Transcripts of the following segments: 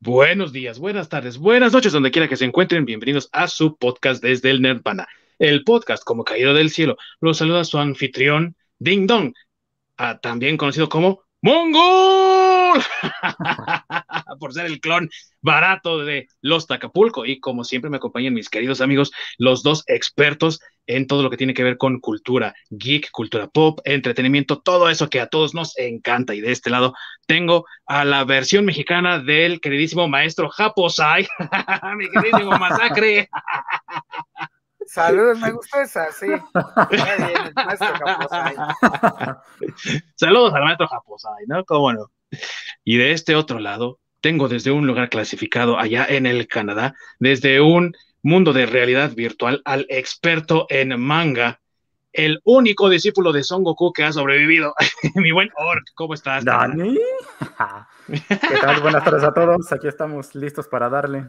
Buenos días, buenas tardes, buenas noches, donde quiera que se encuentren. Bienvenidos a su podcast desde el Nerdpana. El podcast, como caído del cielo, los saluda su anfitrión, Ding Dong, ah, también conocido como Por ser el clon barato de Los Tacapulco. Y como siempre me acompañan mis queridos amigos, los dos expertos en todo lo que tiene que ver con cultura geek, cultura pop, entretenimiento, todo eso que a todos nos encanta. Y de este lado tengo a la versión mexicana del queridísimo maestro Japosai, mi queridísimo Masacre. Saludos, me gustó esa, sí. Saludos al maestro Japosai, ¿no? ¿Cómo no? Y de este otro lado, tengo desde un lugar clasificado allá en el Canadá, desde un mundo de realidad virtual, al experto en manga, el único discípulo de Son Goku que ha sobrevivido. Mi buen Orc, ¿cómo estás? Dani. ¿Qué tal? Buenas tardes a todos. Aquí estamos listos para darle.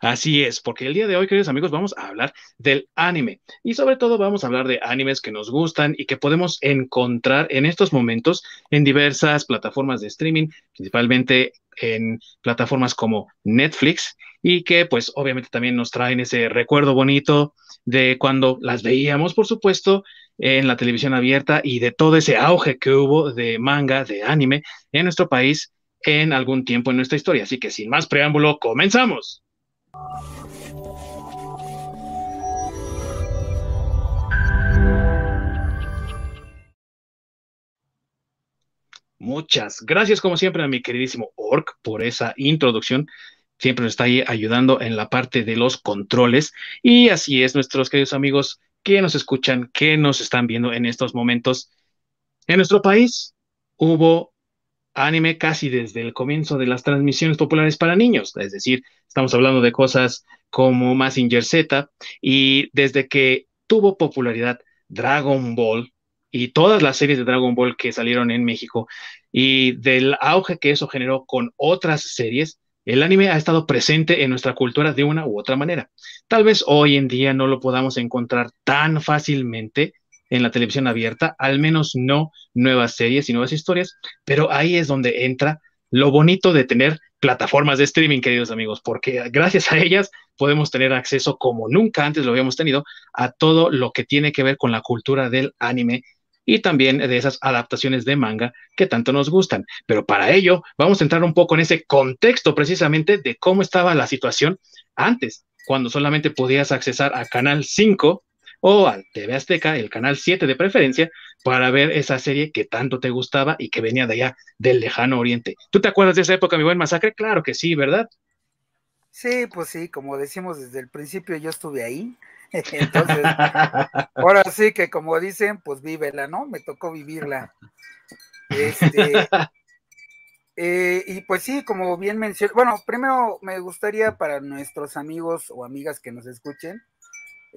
Así es, porque el día de hoy, queridos amigos, vamos a hablar del anime y sobre todo vamos a hablar de animes que nos gustan y que podemos encontrar en estos momentos en diversas plataformas de streaming, principalmente en plataformas como Netflix y que pues obviamente también nos traen ese recuerdo bonito de cuando las veíamos, por supuesto, en la televisión abierta y de todo ese auge que hubo de manga, de anime en nuestro país en algún tiempo en nuestra historia. Así que sin más preámbulo, comenzamos. Muchas gracias, como siempre, a mi queridísimo Orc por esa introducción. Siempre nos está ayudando en la parte de los controles. Y así es, nuestros queridos amigos que nos escuchan, que nos están viendo en estos momentos. En nuestro país hubo anime casi desde el comienzo de las transmisiones populares para niños, es decir, estamos hablando de cosas como Massinger Z y desde que tuvo popularidad Dragon Ball y todas las series de Dragon Ball que salieron en México y del auge que eso generó con otras series, el anime ha estado presente en nuestra cultura de una u otra manera. Tal vez hoy en día no lo podamos encontrar tan fácilmente en la televisión abierta, al menos no nuevas series y nuevas historias, pero ahí es donde entra lo bonito de tener plataformas de streaming, queridos amigos, porque gracias a ellas podemos tener acceso como nunca antes lo habíamos tenido a todo lo que tiene que ver con la cultura del anime y también de esas adaptaciones de manga que tanto nos gustan. Pero para ello vamos a entrar un poco en ese contexto precisamente de cómo estaba la situación antes, cuando solamente podías accesar a Canal 5 o al TV Azteca, el canal 7 de preferencia, para ver esa serie que tanto te gustaba y que venía de allá del lejano oriente. ¿Tú te acuerdas de esa época, mi buen masacre? Claro que sí, ¿verdad? Sí, pues sí, como decimos desde el principio, yo estuve ahí. Entonces, ahora sí que como dicen, pues vívela, ¿no? Me tocó vivirla. Este, eh, y pues sí, como bien mencioné, bueno, primero me gustaría para nuestros amigos o amigas que nos escuchen,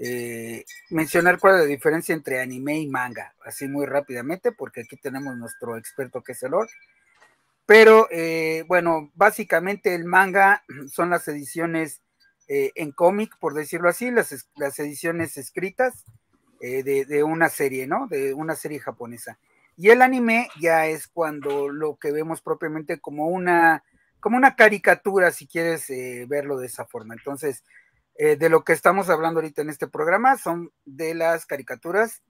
eh, mencionar cuál es la diferencia entre anime y manga, así muy rápidamente, porque aquí tenemos nuestro experto que es el Orc. Pero eh, bueno, básicamente el manga son las ediciones eh, en cómic, por decirlo así, las, ediciones escritas de, de, una serie, ¿no? De una serie japonesa. Y el anime ya es cuando lo que vemos propiamente como una, como una caricatura, si quieres verlo de esa forma. Entonces, eh, de lo que estamos hablando ahorita en este programa son de las caricaturas.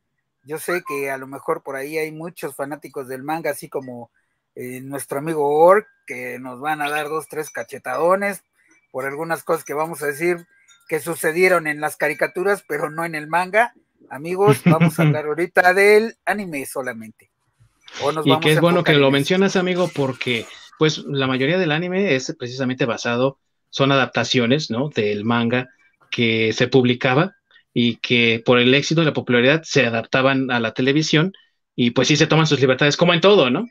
Yo sé que a lo mejor por ahí hay muchos fanáticos del manga, así como eh, nuestro amigo Ork, que nos van a dar dos, tres cachetadones por algunas cosas que vamos a decir que sucedieron en las caricaturas, pero no en el manga. Amigos, vamos a hablar ahorita del anime solamente. y que es bueno que lo mencionas, amigo, porque pues la mayoría del anime es precisamente basado, son adaptaciones, ¿no? Del manga que se publicaba y que por el éxito y la popularidad se adaptaban a la televisión y pues sí se toman sus libertades como en todo, ¿no?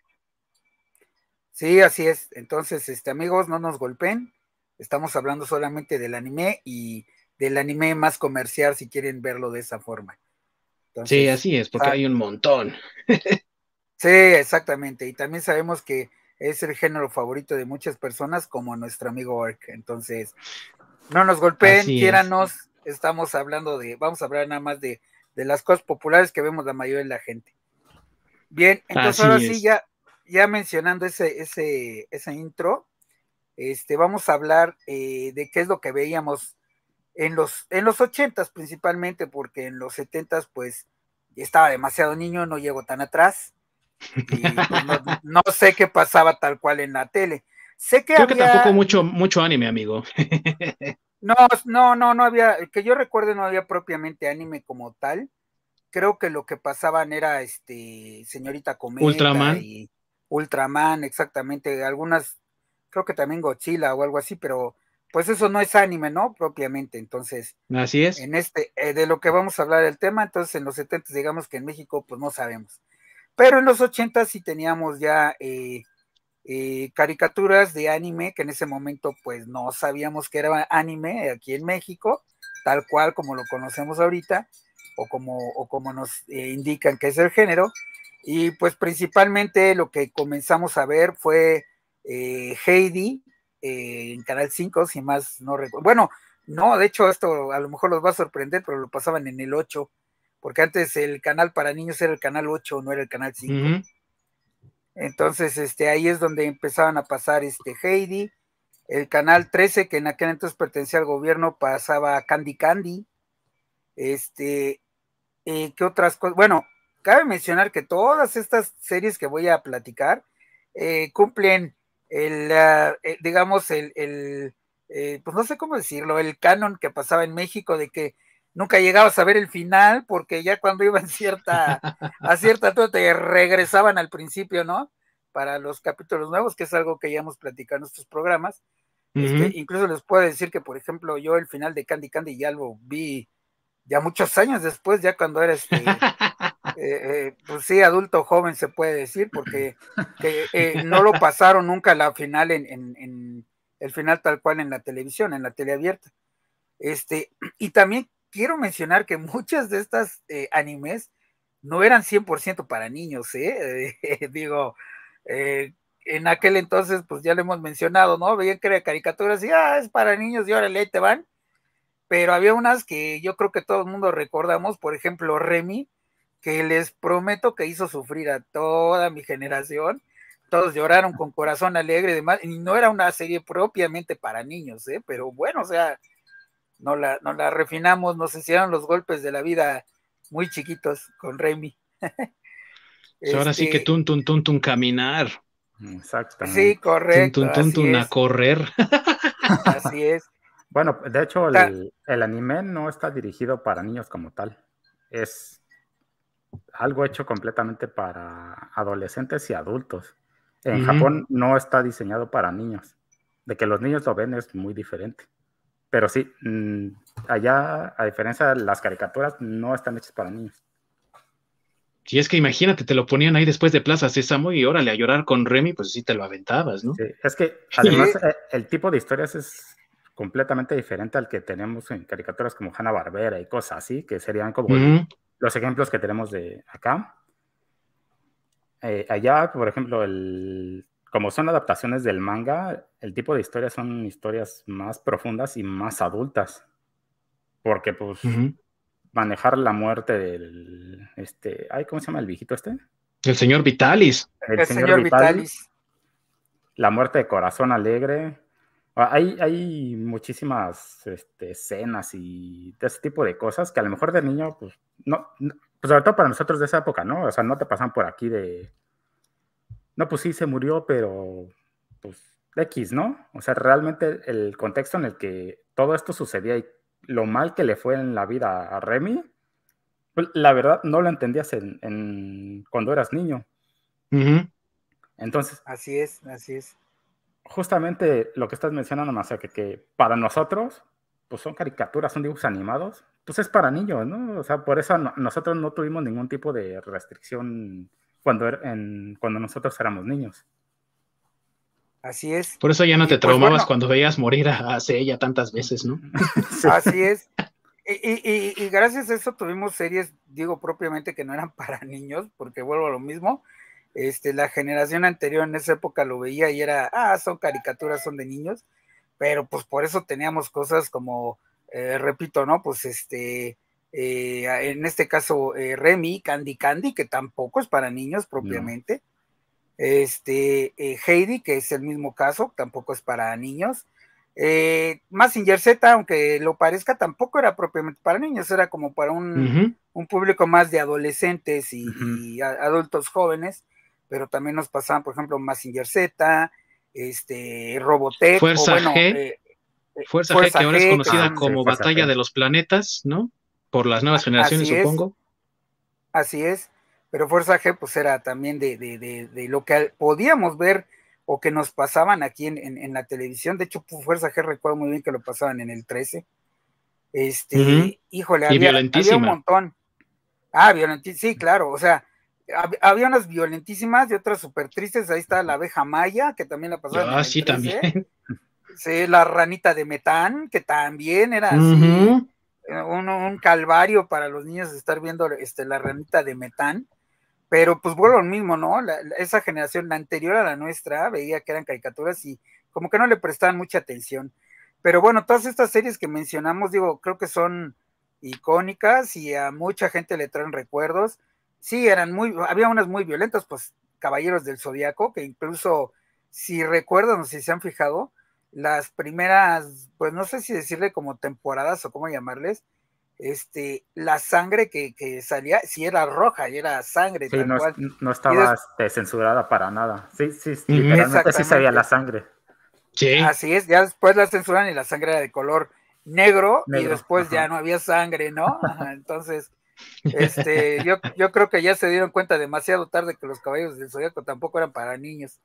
Sí, así es. Entonces, este amigos, no nos golpeen. Estamos hablando solamente del anime y del anime más comercial si quieren verlo de esa forma. sí, así es, porque ah, hay un montón. sí, exactamente. Y también sabemos que es el género favorito de muchas personas, como nuestro amigo Ork. Entonces, no nos golpeen, quiéranos. Estamos hablando de, vamos a hablar nada más de, las cosas populares que vemos la mayoría de la gente. Bien, entonces ahora sí, ya, ya mencionando ese, ese, esa intro, este, vamos a hablar eh, de qué es lo que veíamos en los, en los 80 principalmente, porque en los 70 pues estaba demasiado niño, no llego tan atrás. Y pues, no, sé qué pasaba tal cual en la tele. Sé que Creo que tampoco mucho, mucho anime, amigo. no, no, no, no había, que yo recuerde no había propiamente anime como tal. Creo que lo que pasaban era este señorita Cometa Ultraman. y Ultraman, exactamente, algunas, creo que también Godzilla o algo así, pero pues eso no es anime, ¿no? Propiamente, entonces. Así es. En este, eh, de lo que vamos a hablar el tema, entonces en los 70 digamos que en México pues no sabemos. Pero en los 80 sí teníamos ya eh, eh, caricaturas de anime que en ese momento pues no sabíamos que era anime aquí en México, tal cual como lo conocemos ahorita, o como, o como nos indican que es el género. Y pues principalmente lo que comenzamos a ver fue Heidi, eh, en Canal 5, si más no recuerdo. Bueno, no, de hecho esto a lo mejor los va a sorprender, pero lo pasaban en el 8, porque antes el canal para niños era el canal 8, no era el canal 5. Entonces, este, ahí es donde empezaban a pasar este Heidi, el canal 13, que en aquel entonces pertenecía al gobierno, pasaba Candy Candy. Este, eh, ¿qué otras cosas? Bueno, cabe mencionar que todas estas series que voy a platicar eh, cumplen el, eh, digamos, el, el eh, pues no sé cómo decirlo, el canon que pasaba en México de que nunca llegabas a ver el final porque ya cuando iban cierta, a cierta te regresaban al principio, ¿no? Para los capítulos nuevos, que es algo que ya hemos platicado en estos programas. Este, incluso les puedo decir que, por ejemplo, yo el final de Candy Candy ya lo vi ya muchos años después, ya cuando era este, Eh, eh, pues sí, adulto joven se puede decir, porque eh, no lo pasaron nunca la final en, el final tal cual en la televisión, en la tele abierta. Este, y también quiero mencionar que muchas de estas animes no eran 100% para niños, Digo, en aquel entonces, pues ya lo hemos mencionado, ¿no? Veían que era caricaturas y, ah, es para niños y órale, te van. Pero había unas que yo creo que todo el mundo recordamos, por ejemplo, Remy, que les prometo que hizo sufrir a toda mi generación. Todos lloraron con corazón alegre y demás, y no era una serie propiamente para niños, ¿eh? pero bueno, o sea, no la, no la refinamos, nos hicieron los golpes de la vida muy chiquitos con Remy. Ahora sí que tun, tun, tun, tun, caminar. Exactamente. Sí, correcto. Tun, tun, tun, a correr. Así es. Bueno, de hecho, el, el, anime no está dirigido para niños como tal. Es algo hecho completamente para adolescentes y adultos. En Japón no está diseñado para niños. De que los niños lo ven es muy diferente. Pero sí, mm, allá, a diferencia de las caricaturas, no están hechas para niños. Si es que imagínate, te lo ponían ahí después de Plaza Sésamo y órale a llorar con Remy, pues sí te lo aventabas, ¿no? Sí, es que además eh, el tipo de historias es completamente diferente al que tenemos en caricaturas como Hanna Barbera y cosas así, que serían como los ejemplos que tenemos de acá. Eh, allá, por ejemplo, el, como son adaptaciones del manga, el tipo de historias son historias más profundas y más adultas. Porque, pues, manejar la muerte del. Este, ay, ¿Cómo se llama el viejito este? El señor Vitalis. El, señor, Vitalis. La muerte de Corazón Alegre. Ah, hay, muchísimas este, escenas y de ese tipo de cosas que a lo mejor de niño, pues, no, pues sobre todo para nosotros de esa época, ¿no? O sea, no te pasan por aquí de, no, pues sí, se murió, pero, pues, X, ¿no? O sea, realmente el contexto en el que todo esto sucedía y lo mal que le fue en la vida a Remy, pues, la verdad no lo entendías en, cuando eras niño. Entonces. Así es, así es justamente lo que estás mencionando, más que, que para nosotros, pues son caricaturas, son dibujos animados, pues es para niños, ¿no? O sea, por eso nosotros no tuvimos ningún tipo de restricción cuando, er, en, cuando nosotros éramos niños. Así es. Por eso ya no te pues, traumabas cuando veías morir a, ella tantas veces, ¿no? Así es. Y, y, gracias a eso tuvimos series, digo propiamente que no eran para niños, porque vuelvo a lo mismo, este, la generación anterior en esa época lo veía y era, ah, son caricaturas, son de niños, pero pues por eso teníamos cosas como, eh, repito, ¿no? Pues este, eh, en este caso, eh, Remy, Candy Candy, que tampoco es para niños propiamente. Este, eh, Heidi, que es el mismo caso, tampoco es para niños. Eh, Massinger Z, aunque lo parezca, tampoco era propiamente para niños, era como para un, público más de adolescentes y, adultos jóvenes, pero también nos pasaban, por ejemplo, Massinger Z, este, Robotech, Fuerza G, eh, eh, Fuerza, G, que ahora es conocida como Batalla de los Planetas, ¿no? Por las nuevas generaciones, supongo. Así es, pero Fuerza G, pues era también de, de, de lo que podíamos ver o que nos pasaban aquí en, la televisión. De hecho, Fuerza G recuerdo muy bien que lo pasaban en el 13. Este, híjole, había, un montón. Ah, violentísima, sí, claro, o sea, había unas violentísimas y otras súper tristes. Ahí está la abeja maya, que también la pasaban. Ah, sí, también. Sí, la ranita de metán, que también era así, un, calvario para los niños estar viendo este, la ranita de metán. Pero pues bueno, lo mismo, ¿no? esa generación, la anterior a la nuestra, veía que eran caricaturas y como que no le prestaban mucha atención. Pero bueno, todas estas series que mencionamos, digo, creo que son icónicas y a mucha gente le traen recuerdos. Sí, eran muy, había unas muy violentas, pues Caballeros del Zodiaco, que incluso, si recuerdan o si se han fijado, las primeras, pues no sé si decirle como temporadas o cómo llamarles, este, la sangre que, salía, si era roja y era sangre. no, estaba este, censurada para nada. Sí, sí, literalmente sí sabía la sangre. Sí. Así es, ya después la censuran y la sangre era de color negro, y después ya no había sangre, ¿no? Entonces, este, yo, yo creo que ya se dieron cuenta demasiado tarde que los caballos del zodiaco tampoco eran para niños.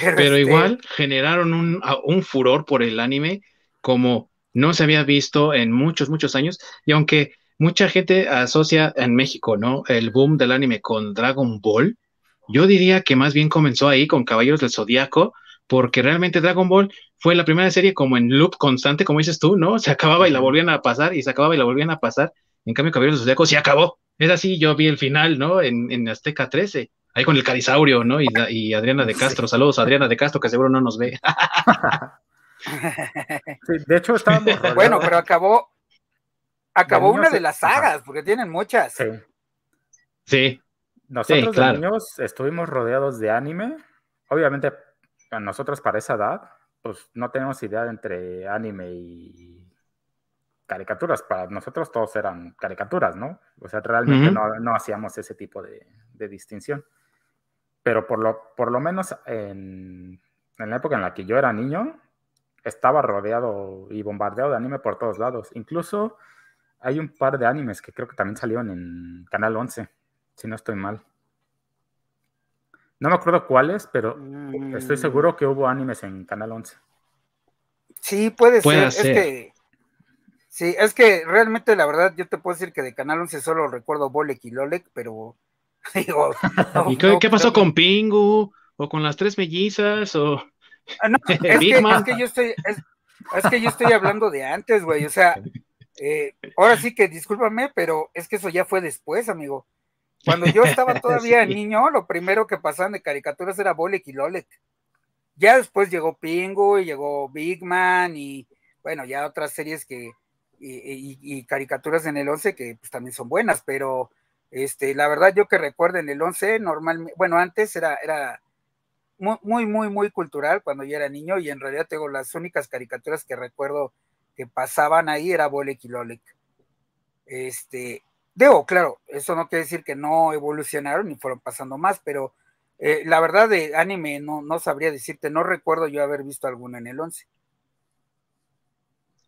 Pero, este igual generaron un, un furor por el anime como no se había visto en muchos, muchos años, y aunque mucha gente asocia en México, ¿no? El boom del anime con Dragon Ball, yo diría que más bien comenzó ahí con Caballeros del Zodiaco, porque realmente Dragon Ball fue la primera serie como en loop constante, como dices tú, ¿no? Se acababa y la volvían a pasar, y se acababa y la volvían a pasar. En cambio, Caballeros del Zodiaco se acabó. Es así, yo vi el final, ¿no? En, en Azteca 13, ahí con el Carisaurio, ¿no? Y, y Adriana de Castro. Saludos a Adriana de Castro, que seguro no nos ve. de hecho, estábamos. bueno, pero acabó. Acabó una de las sagas, porque tienen muchas. Sí. Sí. Nosotros niños estuvimos rodeados de anime. Obviamente, a nosotros para esa edad, pues no tenemos idea entre anime y caricaturas. Para nosotros todos eran caricaturas, ¿no? O sea, realmente no, hacíamos ese tipo de, distinción. Pero por lo, por lo menos en, en, la época en la que yo era niño, estaba rodeado y bombardeado de anime por todos lados. Incluso hay un par de animes que creo que también salieron en Canal 11, si no estoy mal. No me acuerdo cuáles, pero estoy mm. seguro que hubo animes en Canal 11. Sí, puede, ser. Es que, sí, es que realmente la verdad yo te puedo decir que de Canal 11 solo recuerdo Bolek y Lolek, pero digo... ¿Y qué, pasó con Pingu? ¿O con las tres mellizas? ¿O...? Ah, es, que, yo estoy, es, que yo estoy hablando de antes, güey. O sea, eh, ahora sí que discúlpame, pero es que eso ya fue después, amigo. Cuando yo estaba todavía niño, lo primero que pasaban de caricaturas era Bolek y Lolek. Ya después llegó Pingu y llegó Big Man y bueno, ya otras series que y, caricaturas en el 11 que pues, también son buenas, pero este, la verdad yo que recuerdo en el 11 normalmente, bueno, antes era, era muy, muy, muy cultural cuando yo era niño y en realidad tengo las únicas caricaturas que recuerdo que pasaban ahí era Bolek y Lolek. Este, debo, claro, eso no quiere decir que no evolucionaron ni fueron pasando más, pero eh, la verdad de anime no, no sabría decirte, no recuerdo yo haber visto alguna en el 11.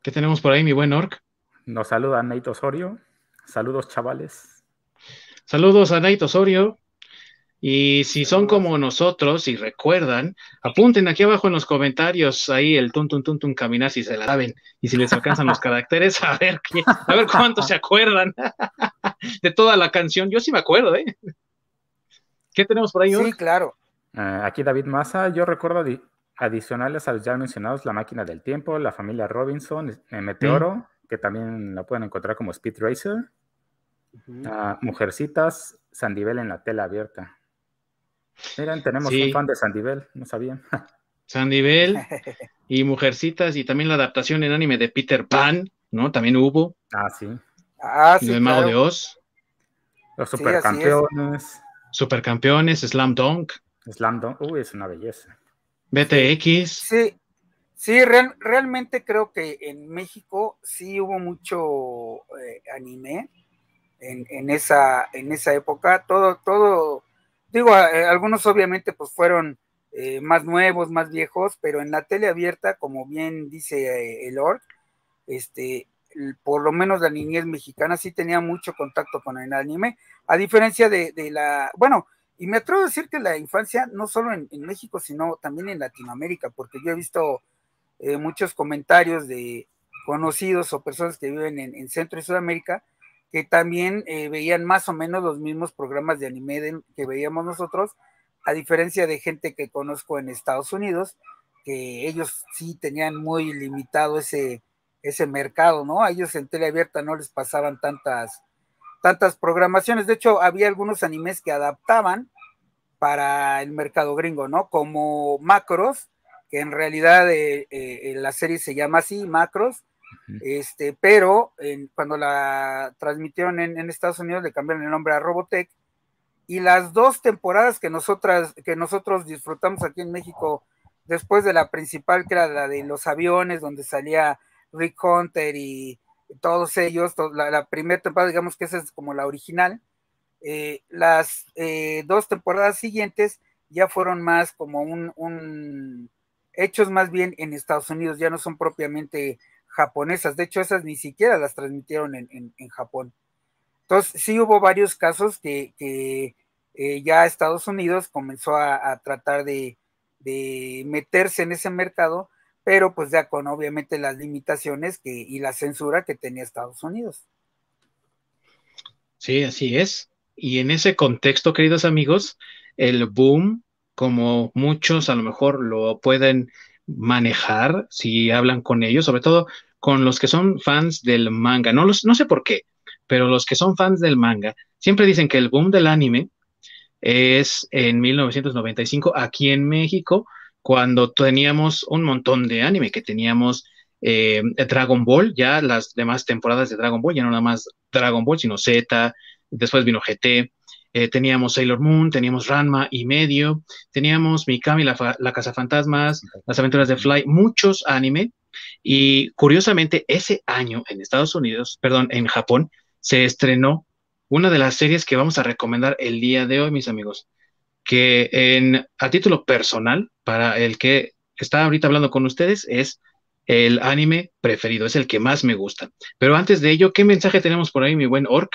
¿Qué tenemos por ahí, mi buen Orc? Nos saluda Nate Osorio. Saludos, chavales. Saludos a Nate Osorio. Y si son como nosotros y recuerdan, apunten aquí abajo en los comentarios ahí el tun tun tun tun caminar si se la saben y si les alcanzan los caracteres, a ver qué, a ver cuántos se acuerdan de toda la canción. Yo sí me acuerdo, ¿eh? ¿Qué tenemos por ahí? Sí, claro. Ah, aquí David Massa, yo recuerdo adicionales a los ya mencionados, La Máquina del Tiempo, La Familia Robinson, eh, Meteoro, mm. que también la pueden encontrar como Speed Racer, Mujercitas, Sandivel en la tela abierta. Miren, tenemos un fan de Sandivel, no sabían. Sandivel y Mujercitas y también la adaptación en anime de Peter Pan, ¿no? También hubo. Ah, sí. Ah, sí. El Mago de Oz. Los supercampeones. Supercampeones, Slam Dunk. Slam Dunk, uy, es una belleza. BTX. Sí, sí, realmente creo que en México sí hubo mucho eh, anime en, esa, en esa época. Todo, todo, digo, eh, algunos obviamente pues fueron eh, más nuevos, más viejos, pero en la tele abierta, como bien dice el Lord, este, por lo menos la niñez mexicana sí tenía mucho contacto con el anime, a diferencia de, la, bueno, y me atrevo a decir que la infancia, no solo en, México, sino también en Latinoamérica, porque yo he visto eh, muchos comentarios de conocidos o personas que viven en, Centro y Sudamérica que también eh, veían más o menos los mismos programas de anime que veíamos nosotros, a diferencia de gente que conozco en Estados Unidos, que ellos sí tenían muy limitado ese, ese mercado, ¿no? A ellos en tele abierta no les pasaban tantas, tantas programaciones. De hecho, había algunos animes que adaptaban para el mercado gringo, ¿no? Como Macros, que en realidad eh, eh, la serie se llama así, Macros, este, pero cuando la transmitieron en, en, Estados Unidos le cambiaron el nombre a Robotech. Y las dos temporadas que nosotras, que nosotros disfrutamos aquí en México, después de la principal, que era la de los aviones, donde salía Rick Hunter y todos ellos, la, primera temporada, digamos que esa es como la original. Eh, las eh, dos temporadas siguientes ya fueron más como un, hechos más bien en Estados Unidos, ya no son propiamente japonesas, de hecho esas ni siquiera las transmitieron en, Japón. Entonces sí hubo varios casos que, eh, ya Estados Unidos comenzó a, tratar de, de, meterse en ese mercado pero pues ya con obviamente las limitaciones que, y la censura que tenía Estados Unidos. Sí, así es. Y en ese contexto, queridos amigos, el boom, como muchos a lo mejor lo pueden manejar si hablan con ellos, sobre todo con los que son fans del manga. No, los, no sé por qué, pero los que son fans del manga siempre dicen que el boom del anime es en 1995 aquí en México cuando teníamos un montón de anime, que teníamos eh, Dragon Ball, ya las demás temporadas de Dragon Ball, ya no nada más Dragon Ball, sino Z, después vino GT, eh, teníamos Sailor Moon, teníamos Ranma y medio, teníamos Mikami, la, la Casa Fantasmas, las aventuras de Fly, muchos anime, y curiosamente ese año en Estados Unidos, perdón, en Japón, se estrenó una de las series que vamos a recomendar el día de hoy, mis amigos que en, a título personal, para el que está ahorita hablando con ustedes, es el anime preferido, es el que más me gusta. Pero antes de ello, ¿qué mensaje tenemos por ahí, mi buen Orc?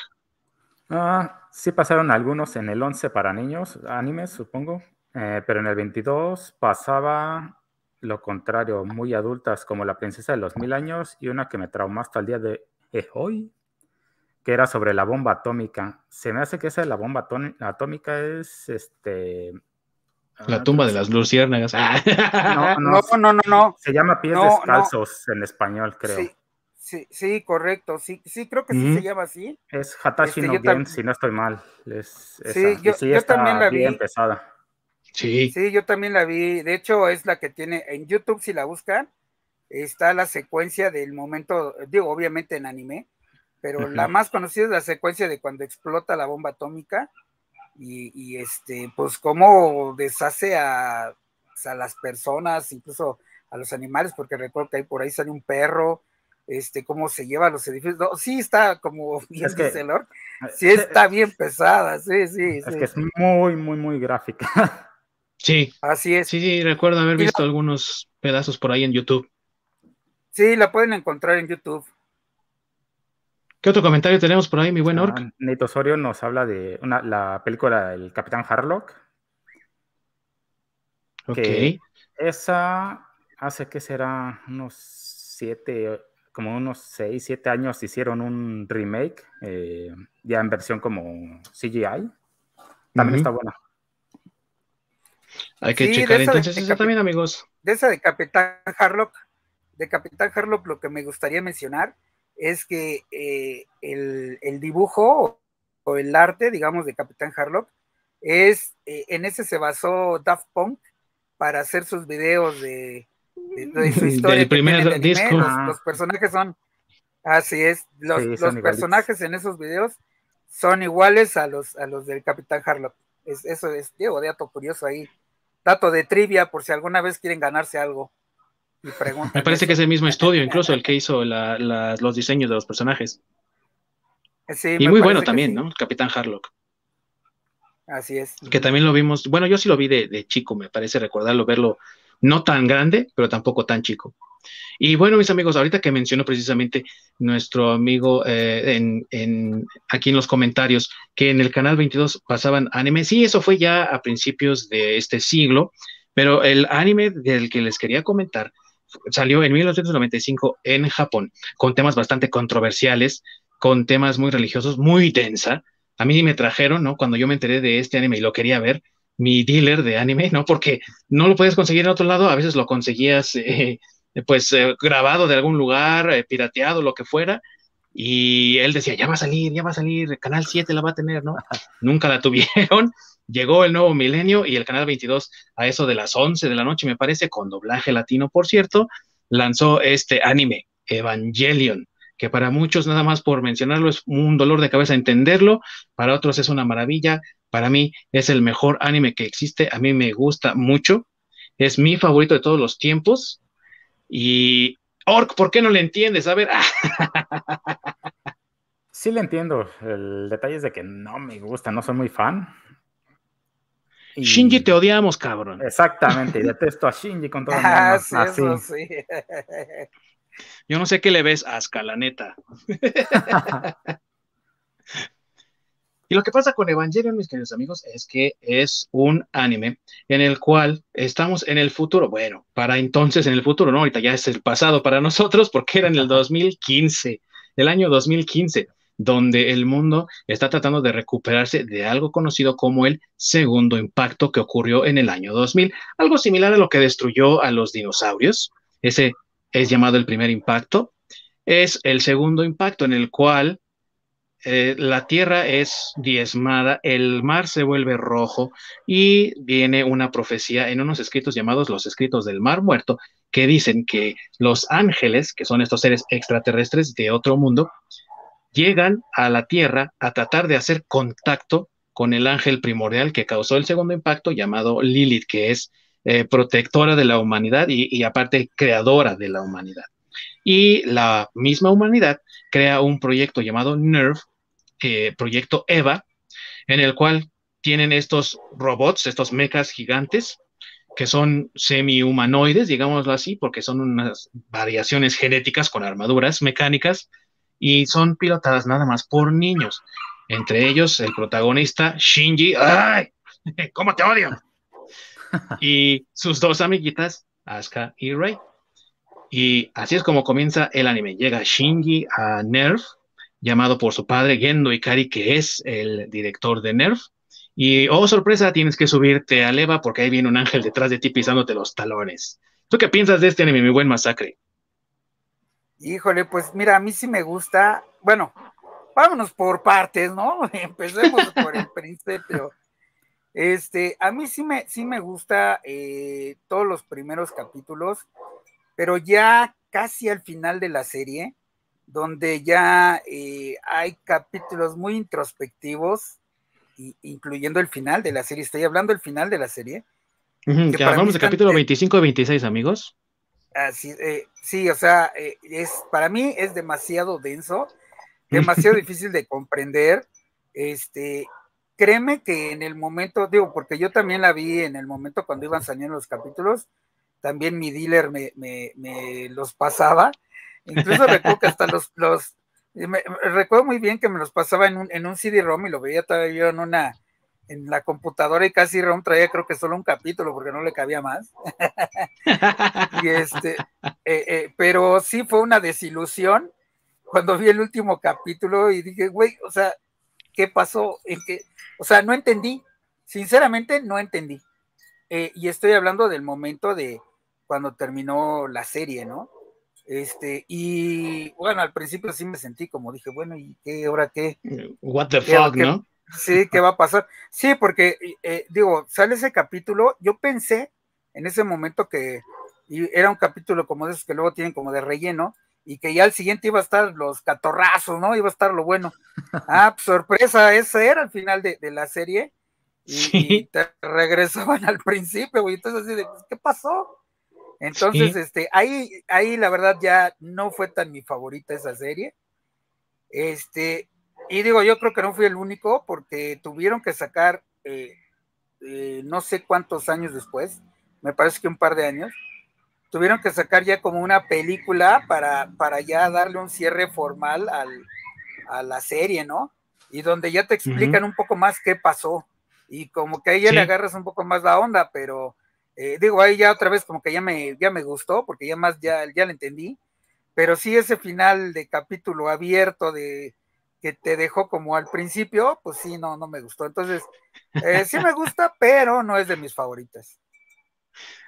Ah, sí pasaron algunos en el 11 para niños, animes, supongo, eh, pero en el 22 pasaba lo contrario, muy adultas, como La Princesa de los Mil Años y una que me traumó hasta el día de hoy, que era sobre la bomba atómica. Se me hace que esa de la bomba atómica es este. La ah, tumba de las luciérnagas. No, no, no, no, no, Se llama pies descalzos en español, creo. Sí, sí, sí, correcto. Sí, sí, creo que sí se llama así. Es Hatashi este, no Gen, si no estoy mal. Es sí, yo, yo también la vi. Empezada. Sí. Sí, yo también la vi. De hecho, es la que tiene en YouTube, si la buscan, está la secuencia del momento, digo, obviamente en anime, pero la más conocida es la secuencia de cuando explota la bomba atómica y, este, pues cómo deshace a, las personas, incluso a los animales, porque recuerdo que ahí por ahí sale un perro, este, cómo se lleva los edificios. sí está como bien es dice Lord, eh, sí está bien pesada, sí, sí. Es que es muy, muy, muy gráfica. Sí. Así es. Sí, sí, recuerdo haber visto algunos pedazos por ahí en YouTube. Sí, la pueden encontrar en YouTube. ¿Qué otro comentario tenemos por ahí, mi buen Orc? Uh, Osorio nos habla de una, la película El Capitán Harlock. Ok. esa hace que será unos siete, como unos seis, siete años hicieron un remake, eh, ya en versión como CGI. También está buena. Hay que checar entonces esa también, amigos. De esa de Capitán Harlock, de Capitán Harlock, lo que me gustaría mencionar es que eh, el, dibujo o el arte, digamos, de Capitán Harlock, es, eh, en ese se basó Daft Punk para hacer sus videos de, su historia. Del primer disco. Los, personajes son, así es, los, personajes en esos videos son iguales a los, a los del Capitán Harlock. eso es, digo, dato curioso ahí. Dato de trivia por si alguna vez quieren ganarse algo. Y Me parece que es el mismo estudio, incluso el que hizo los diseños de los personajes. y muy bueno también, ¿no? Capitán Harlock. Así es. Que también lo vimos, bueno, yo sí lo vi de, chico, me parece recordarlo, verlo no tan grande, pero tampoco tan chico. Y bueno, mis amigos, ahorita que mencionó precisamente nuestro amigo eh, en, aquí en los comentarios que en el canal 22 pasaban anime, sí, eso fue ya a principios de este siglo, pero el anime del que les quería comentar salió en 1995 en Japón, con temas bastante controversiales, con temas muy religiosos, muy densa. A mí me trajeron, ¿no? Cuando yo me enteré de este anime y lo quería ver, mi dealer de anime, ¿no? Porque no lo puedes conseguir en otro lado, a veces lo conseguías, eh, pues, eh, grabado de algún lugar, eh, pirateado, lo que fuera, y él decía, ya va a salir, ya va a salir, Canal 7 la va a tener, ¿no? Nunca la tuvieron, llegó el nuevo milenio y el canal 22 a eso de las 11 de la noche, me parece, con doblaje latino, por cierto, lanzó este anime, Evangelion, que para muchos nada más por mencionarlo es un dolor de cabeza entenderlo, para otros es una maravilla, para mí es el mejor anime que existe, a mí me gusta mucho, es mi favorito de todos los tiempos y Orc, ¿por qué no le entiendes? A ver. Sí le entiendo. El detalle es de que no me gusta, no soy muy fan. Shinji te odiamos, cabrón. Exactamente, detesto a Shinji con todo ah, sí, así. sí. Yo no sé qué le ves a Aska, la neta. y lo que pasa con Evangelion, mis queridos amigos, es que es un anime en el cual estamos en el futuro. Bueno, para entonces en el futuro, ¿no? Ahorita ya es el pasado para nosotros porque era en el 2015, el año 2015 donde el mundo está tratando de recuperarse de algo conocido como el segundo impacto que ocurrió en el año 2000, algo similar a lo que destruyó a los dinosaurios. Ese es llamado el primer impacto. Es el segundo impacto en el cual eh, la tierra es diezmada, el mar se vuelve rojo y viene una profecía en unos escritos llamados los escritos del mar muerto, que dicen que los ángeles, que son estos seres extraterrestres de otro mundo, llegan a la Tierra a tratar de hacer contacto con el ángel primordial que causó el segundo impacto llamado Lilith, que es eh, protectora de la humanidad y, aparte creadora de la humanidad. Y la misma humanidad crea un proyecto llamado NERV, eh, proyecto EVA, en el cual tienen estos robots, estos mechas gigantes, que son semi-humanoides, digámoslo así, porque son unas variaciones genéticas con armaduras mecánicas, y son pilotadas nada más por niños. Entre ellos, el protagonista, Shinji, ¡ay! ¿Cómo te odio? y sus dos amiguitas, Asuka y Rei. Y así es como comienza el anime. Llega Shinji a Nerf, llamado por su padre Gendo Ikari, que es el director de Nerf. Y, oh sorpresa, tienes que subirte a Leva porque ahí viene un ángel detrás de ti pisándote los talones. ¿Tú qué piensas de este anime, mi buen masacre? Híjole, pues mira, a mí sí me gusta. Bueno, vámonos por partes, ¿no? Empecemos por el principio. Este, a mí sí me, sí me gusta eh, todos los primeros capítulos, pero ya casi al final de la serie, donde ya eh, hay capítulos muy introspectivos, incluyendo el final de la serie. Estoy hablando del final de la serie. ya hablamos de capítulo 25 y 26, amigos. Así, eh, sí, o sea, eh, es, para mí es demasiado denso, demasiado difícil de comprender. Este, créeme que en el momento, digo, porque yo también la vi en el momento cuando iban saliendo los capítulos, también mi dealer me, me, me los pasaba. Incluso recuerdo que hasta los, los recuerdo muy bien que me los pasaba en un, en un CD-ROM y lo veía todavía en una, en la computadora y casi Ron traía creo que solo un capítulo porque no le cabía más. y este, eh, eh, pero sí fue una desilusión cuando vi el último capítulo y dije, güey, o sea, ¿qué pasó? ¿En qué? O sea, no entendí, sinceramente no entendí. Eh, y estoy hablando del momento de cuando terminó la serie, ¿no? Este, y bueno, al principio sí me sentí como dije, bueno, ¿y qué, ahora qué? What the fuck, ¿no? Sí, ¿qué va a pasar? Sí, porque, eh, digo, sale ese capítulo, yo pensé en ese momento que era un capítulo como de esos que luego tienen como de relleno, y que ya al siguiente iba a estar los catorrazos, ¿no? Iba a estar lo bueno. Ah, pues, sorpresa, ese era el final de, la serie. y, te regresaban al principio, güey. Entonces así de, ¿qué pasó? Entonces, este, ahí, ahí la verdad ya no fue tan mi favorita esa serie. Este, y digo, yo creo que no fui el único porque tuvieron que sacar, eh, eh, no sé cuántos años después, me parece que un par de años, tuvieron que sacar ya como una película para, para ya darle un cierre formal a la serie, ¿no? Y donde ya te explican un poco más qué pasó. Y como que ahí ya le agarras un poco más la onda, pero eh, digo, ahí ya otra vez como que ya me, ya me gustó, porque ya más ya, ya lo entendí. Pero sí ese final de capítulo abierto de que te dejó como al principio, pues sí, no, no me gustó. Entonces, eh, sí me gusta, pero no es de mis favoritas.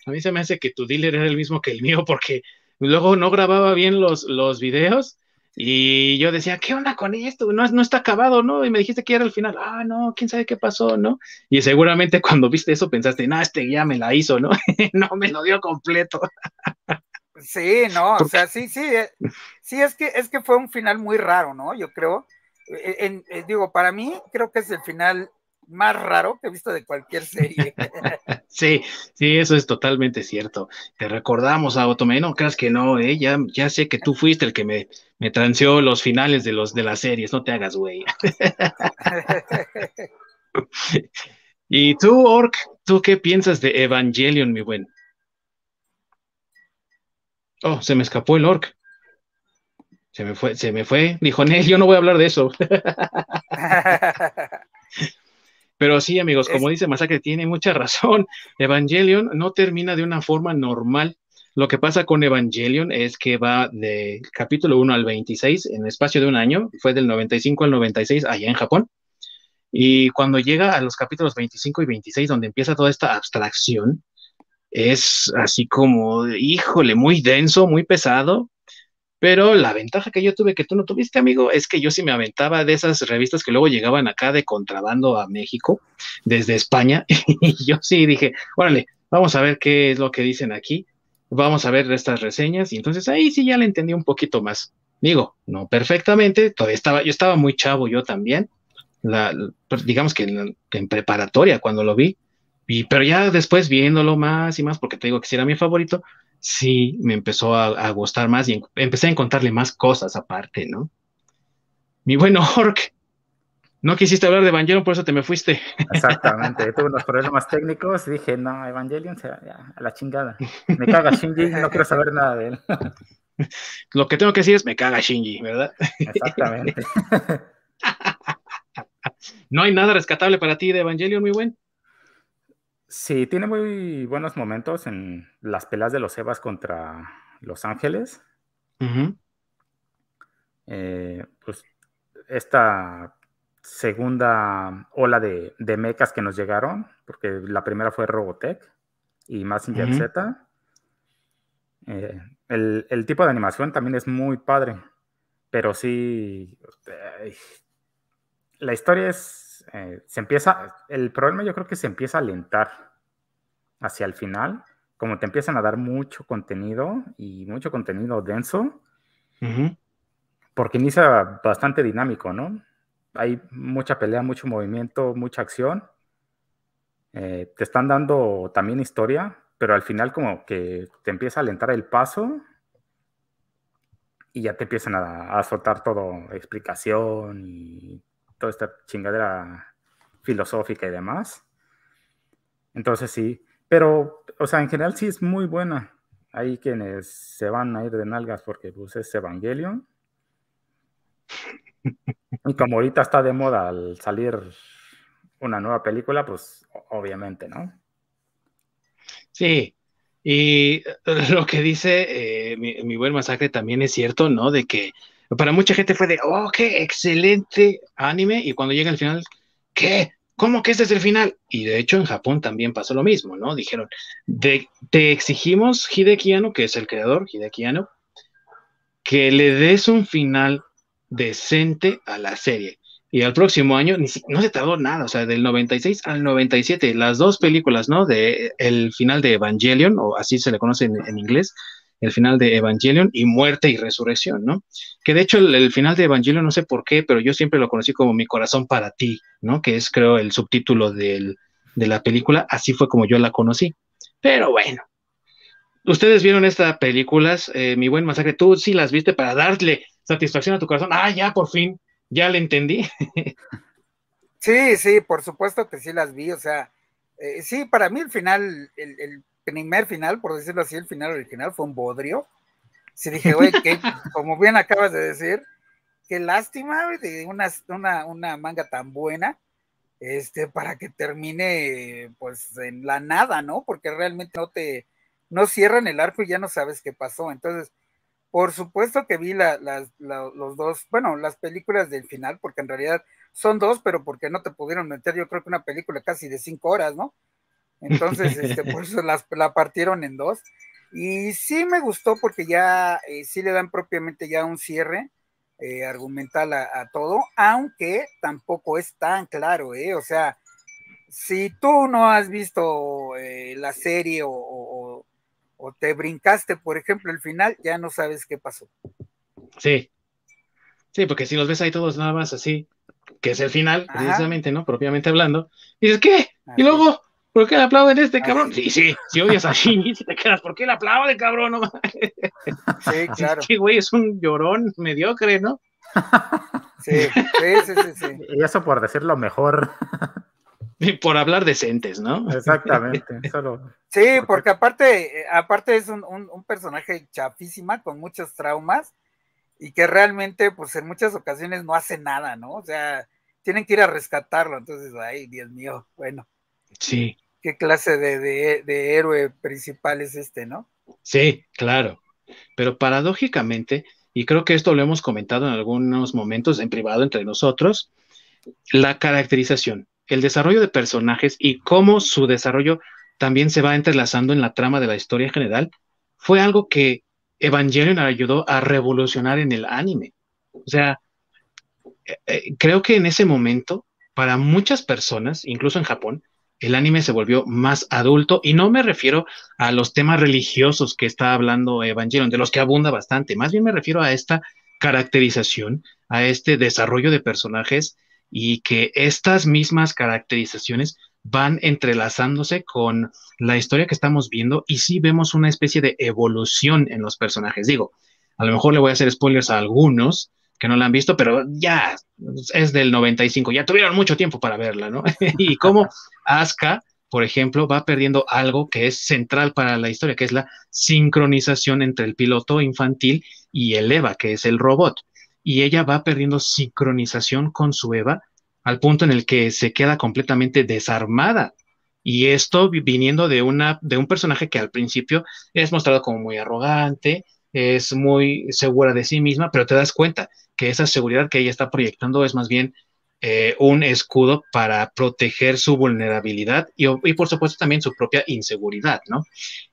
A mí se me hace que tu dealer era el mismo que el mío, porque luego no grababa bien los, los videos y yo decía, ¿qué onda con esto? No, no está acabado, ¿no? Y me dijiste que era el final. Ah, no, quién sabe qué pasó, ¿no? Y seguramente cuando viste eso pensaste, no, este ya me la hizo, ¿no? no me lo dio completo. sí, no, o sea, sí, sí, eh, sí, es que, es que fue un final muy raro, ¿no? Yo creo. Eh, eh, digo, para mí, creo que es el final más raro que he visto de cualquier serie. sí, sí, eso es totalmente cierto. Te recordamos a Otome, no creas que no, ¿eh? ya, ya sé que tú fuiste el que me, me transeó los finales de, los, de las series, no te hagas, güey. y tú, Ork, ¿tú qué piensas de Evangelion, mi buen? Oh, se me escapó el Ork. Se me fue, se me fue. Dijo, Nel, yo no voy a hablar de eso. Pero sí, amigos, como dice Masacre, tiene mucha razón. Evangelion no termina de una forma normal. Lo que pasa con Evangelion es que va del capítulo 1 al 26 en espacio de un año, fue del 95 al 96 allá en Japón. Y cuando llega a los capítulos 25 y 26, donde empieza toda esta abstracción, es así como, híjole, muy denso, muy pesado, pero la ventaja que yo tuve que tú no tuviste, amigo, es que yo sí me aventaba de esas revistas que luego llegaban acá de contrabando a México desde España. Y yo sí dije, órale, vamos a ver qué es lo que dicen aquí. Vamos a ver estas reseñas. Y entonces ahí sí ya le entendí un poquito más. Digo, no perfectamente, todavía estaba, yo estaba muy chavo yo también. La, pues, digamos que en, preparatoria cuando lo vi. Y, pero ya después viéndolo más y más, porque te digo que sí era mi favorito, sí me empezó a, gustar más y empecé a encontrarle más cosas aparte, ¿no? Mi bueno Ork, no quisiste hablar de Evangelion, por eso te me fuiste. Exactamente, tuve unos problemas técnicos y dije, no, Evangelion, ya, a la chingada. Me caga Shinji, no quiero saber nada de él. Lo que tengo que decir es, me caga Shinji, ¿verdad? Exactamente. no hay nada rescatable para ti de Evangelion, muy buen. Sí, tiene muy buenos momentos en las peleas de los Evas contra Los Ángeles. Eh, pues esta segunda ola de, de mechas que nos llegaron, porque la primera fue Robotech y Massinger Z. Eh, el, tipo de animación también es muy padre, pero sí, la historia es eh, se empieza, el problema yo creo que se empieza a alentar hacia el final, como te empiezan a dar mucho contenido y mucho contenido denso, porque inicia bastante dinámico, ¿no? Hay mucha pelea, mucho movimiento, mucha acción. Eh, te están dando también historia, pero al final como que te empieza a alentar el paso y ya te empiezan a, a soltar todo, explicación y toda esta chingadera filosófica y demás. Entonces sí, pero, o sea, en general sí es muy buena. Hay quienes se van a ir de nalgas porque pues, es Evangelion. Y como ahorita está de moda al salir una nueva película, pues obviamente, ¿no? Sí, y lo que dice eh, mi, mi, buen masacre también es cierto, ¿no? De que para mucha gente fue de, oh, qué excelente anime, y cuando llega al final, ¿qué? ¿Cómo que este es el final? Y de hecho en Japón también pasó lo mismo, ¿no? Dijeron, de, te exigimos, Hideki Anno, que es el creador, Hideki Anno, que le des un final decente a la serie. Y al próximo año ni, no se tardó nada, o sea, del 96 al 97, las dos películas, ¿no? De el final de Evangelion, o así se le conoce en inglés, el final de Evangelion y muerte y resurrección, ¿no? Que de hecho el, final de Evangelion no sé por qué, pero yo siempre lo conocí como Mi corazón para ti, ¿no? Que es creo el subtítulo del, de la película, así fue como yo la conocí. Pero bueno, ustedes vieron estas películas, eh, mi buen masacre, tú sí las viste para darle satisfacción a tu corazón. Ah, ya, por fin, ya le entendí. sí, sí, por supuesto que sí las vi, o sea, eh, sí, para mí el final, el, primer final, por decirlo así, el final original fue un bodrio. Sí dije, güey, que como bien acabas de decir, qué lástima de una, una, una, manga tan buena, este, para que termine pues en la nada, ¿no? Porque realmente no te, no cierran el arco y ya no sabes qué pasó. Entonces, por supuesto que vi la, los dos, bueno, las películas del final, porque en realidad son dos, pero porque no te pudieron meter, yo creo que una película casi de cinco horas, ¿no? Entonces, este, por eso las, la partieron en dos. Y sí me gustó porque ya eh, sí le dan propiamente ya un cierre eh, argumental a, todo, aunque tampoco es tan claro, ¿eh? O sea, si tú no has visto eh, la serie o, o te brincaste, por ejemplo, el final, ya no sabes qué pasó. Sí. Sí, porque si los ves ahí todos nada más así, que es el final, precisamente, ¿no? Propiamente hablando, y dices, ¿qué? Y luego, ¿por qué le aplauden a este cabrón? Sí, sí, si odias a Shinji, si te quedas, ¿por qué le aplauden, cabrón? No, sí, claro. Es que, güey, es un llorón mediocre, ¿no? Sí, sí, sí, sí, sí. Y eso por decirlo mejor. por hablar decentes, ¿no? Exactamente. Sí, porque aparte, aparte es un, personaje chafísima con muchos traumas y que realmente, pues en muchas ocasiones no hace nada, ¿no? O sea, tienen que ir a rescatarlo. Entonces, ay, Dios mío, bueno. Sí. ¿Qué clase de, de héroe principal es este, no? Sí, claro. Pero paradójicamente, y creo que esto lo hemos comentado en algunos momentos en privado entre nosotros, la caracterización el desarrollo de personajes y cómo su desarrollo también se va entrelazando en la trama de la historia general, fue algo que Evangelion ayudó a revolucionar en el anime. O sea, eh, eh, creo que en ese momento, para muchas personas, incluso en Japón, el anime se volvió más adulto y no me refiero a los temas religiosos que está hablando Evangelion, de los que abunda bastante, más bien me refiero a esta caracterización, a este desarrollo de personajes y que estas mismas caracterizaciones van entrelazándose con la historia que estamos viendo y sí vemos una especie de evolución en los personajes. Digo, a lo mejor le voy a hacer spoilers a algunos que no la han visto, pero ya es del 95, ya tuvieron mucho tiempo para verla, ¿no? y cómo Asuka, por ejemplo, va perdiendo algo que es central para la historia, que es la sincronización entre el piloto infantil y el Eva, que es el robot y ella va perdiendo sincronización con su Eva al punto en el que se queda completamente desarmada. Y esto viniendo de, una, de un personaje que al principio es mostrado como muy arrogante, es muy segura de sí misma, pero te das cuenta que esa seguridad que ella está proyectando es más bien eh, un escudo para proteger su vulnerabilidad y, por supuesto también su propia inseguridad, ¿no?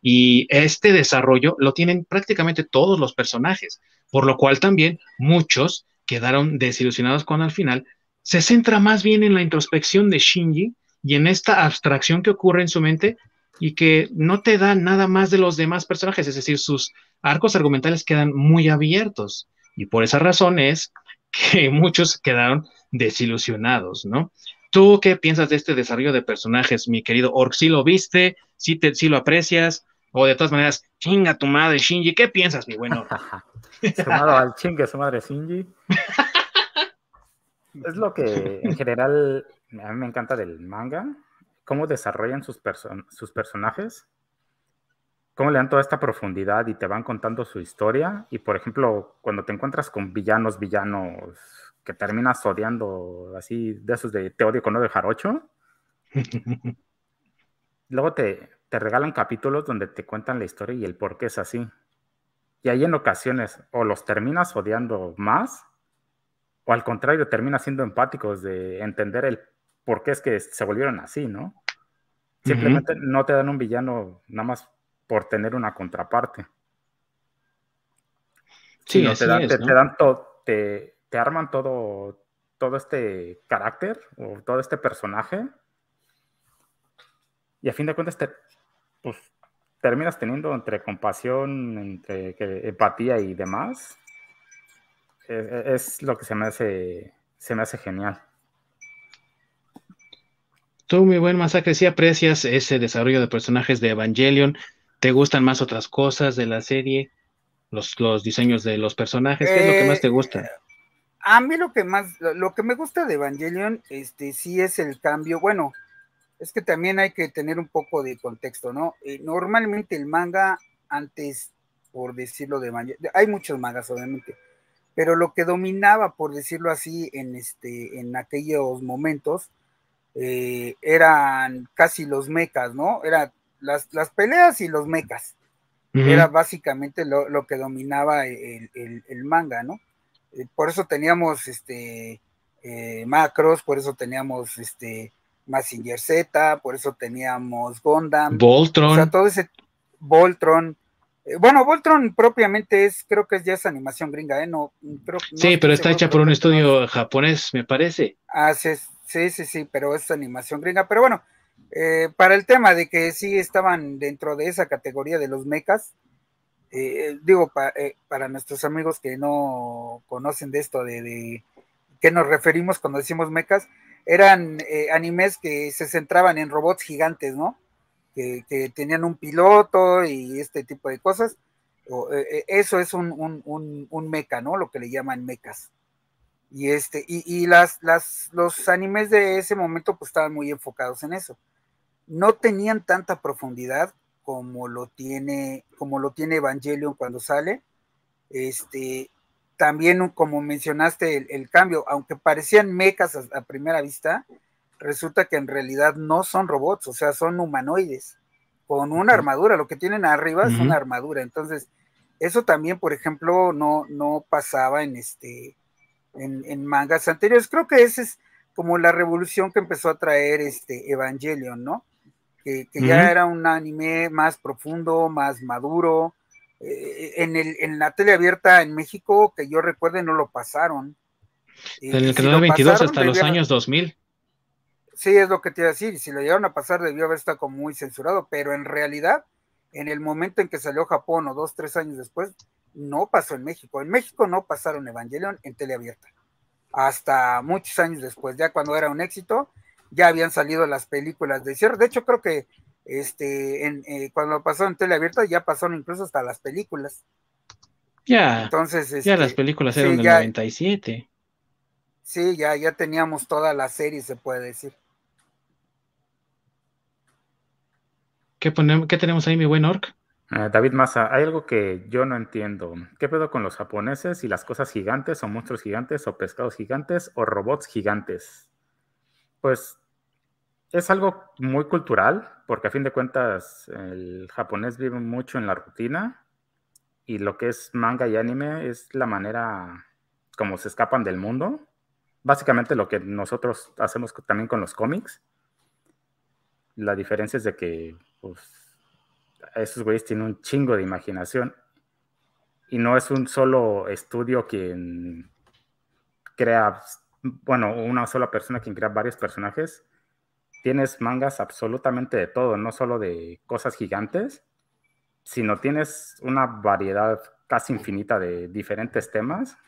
Y este desarrollo lo tienen prácticamente todos los personajes por lo cual también muchos quedaron desilusionados con al final se centra más bien en la introspección de Shinji y en esta abstracción que ocurre en su mente y que no te da nada más de los demás personajes, es decir, sus arcos argumentales quedan muy abiertos y por esa razón es que muchos quedaron desilusionados, ¿no? ¿Tú qué piensas de este desarrollo de personajes, mi querido Orc? ¿Sí lo viste? ¿Sí, te, sí lo aprecias? O de todas maneras, chinga tu madre, Shinji, ¿qué piensas, mi bueno? Sumado al chingue su madre Shinji. es lo que en general a mí me encanta del manga, cómo desarrollan sus, sus personajes, cómo le dan toda esta profundidad y te van contando su historia. Y por ejemplo, cuando te encuentras con villanos, villanos que terminas odiando, así de esos de te odio con de jarocho, luego te, te regalan capítulos donde te cuentan la historia y el por qué es así. Y ahí en ocasiones o los terminas odiando más, o al contrario, terminas siendo empáticos de entender el por qué es que se volvieron así, ¿no? Simplemente no te dan un villano nada más por tener una contraparte. Sí, te, dan, te, dan todo, te, te, arman todo, todo este carácter o todo este personaje. Y a fin de cuentas te, pues terminas teniendo entre compasión, entre empatía y demás, e, e, es, lo que se me hace, se me hace genial. Tú, mi buen masacre, si aprecias ese desarrollo de personajes de Evangelion, ¿te gustan más otras cosas de la serie? Los, los diseños de los personajes, ¿qué es lo que más te gusta? A mí lo que más, lo que me gusta de Evangelion, este, sí es el cambio. Bueno, es que también hay que tener un poco de contexto, ¿no? Eh, normalmente el manga, antes, por decirlo de Evangelion, hay muchos mangas, obviamente, pero lo que dominaba, por decirlo así, en, este, en aquellos momentos, eh, eran casi los mecas, ¿no? Eran las, las peleas y los mecas. Era básicamente lo, que dominaba el, el manga, ¿no? Eh, por eso teníamos este eh, macros, por eso teníamos este Massinger Z, por eso teníamos Gundam, Voltron, o sea, todo ese Voltron. Eh, bueno, Voltron propiamente es, creo que es ya esa animación gringa, ¿eh? No, creo, sí, pero está hecha por un estudio japonés, me parece. Ah, sí, sí, sí, sí, pero es animación gringa. Pero bueno, para el tema de que sí estaban dentro de esa categoría de los mechas, eh, digo, eh, para nuestros amigos que no conocen de esto, de, de qué nos referimos cuando decimos mechas, eran eh, animes que se centraban en robots gigantes, ¿no? Que, tenían un piloto y este tipo de cosas. eso es un, un, un, mecha, ¿no? Lo que le llaman mechas. Y, este, y, y las, las, los animes de ese momento pues estaban muy enfocados en eso. No tenían tanta profundidad como lo tiene, como lo tiene Evangelion cuando sale. Este, también, como mencionaste, el, cambio, aunque parecían mecas a, primera vista, resulta que en realidad no son robots, o sea, son humanoides, con una armadura, lo que tienen arriba es una armadura. Entonces, eso también, por ejemplo, no, no pasaba en este en, en, mangas anteriores. Creo que esa es como la revolución que empezó a traer este Evangelion, ¿no? Que, ya era un anime más profundo, más maduro. Eh, en, el, en la tele abierta en México, que yo recuerde, no lo pasaron. En el canal 22 hasta los años 2000. Sí, es lo que te iba a decir. Si lo llegaron a pasar, debió haber estado como muy censurado, pero en realidad, en el momento en que salió Japón o dos, tres años después, no pasó en México. En México no pasaron Evangelion en tele abierta. Hasta muchos años después, ya cuando era un éxito, ya habían salido las películas de cierre. De hecho, creo que este, en, eh, cuando pasó en tele abierta ya pasaron incluso hasta las películas. Ya, Entonces, ya las este, películas eran del 97. Sí, ya, ya teníamos toda la serie, se puede decir. ¿Qué, ponemos, qué tenemos ahí, mi buen Orc? Ah, David Massa, hay algo que yo no entiendo. ¿Qué pedo con los japoneses y las cosas gigantes o monstruos gigantes o pescados gigantes o robots gigantes? Pues es algo muy cultural, porque a fin de cuentas el japonés vive mucho en la rutina y lo que es manga y anime es la manera como se escapan del mundo. Básicamente lo que nosotros hacemos también con los cómics. La diferencia es de que pues, esos güeyes tienen un chingo de imaginación y no es un solo estudio quien crea, bueno, una sola persona quien crea varios personajes, tienes mangas absolutamente de todo, no solo de cosas gigantes, sino tienes una variedad casi infinita de diferentes temas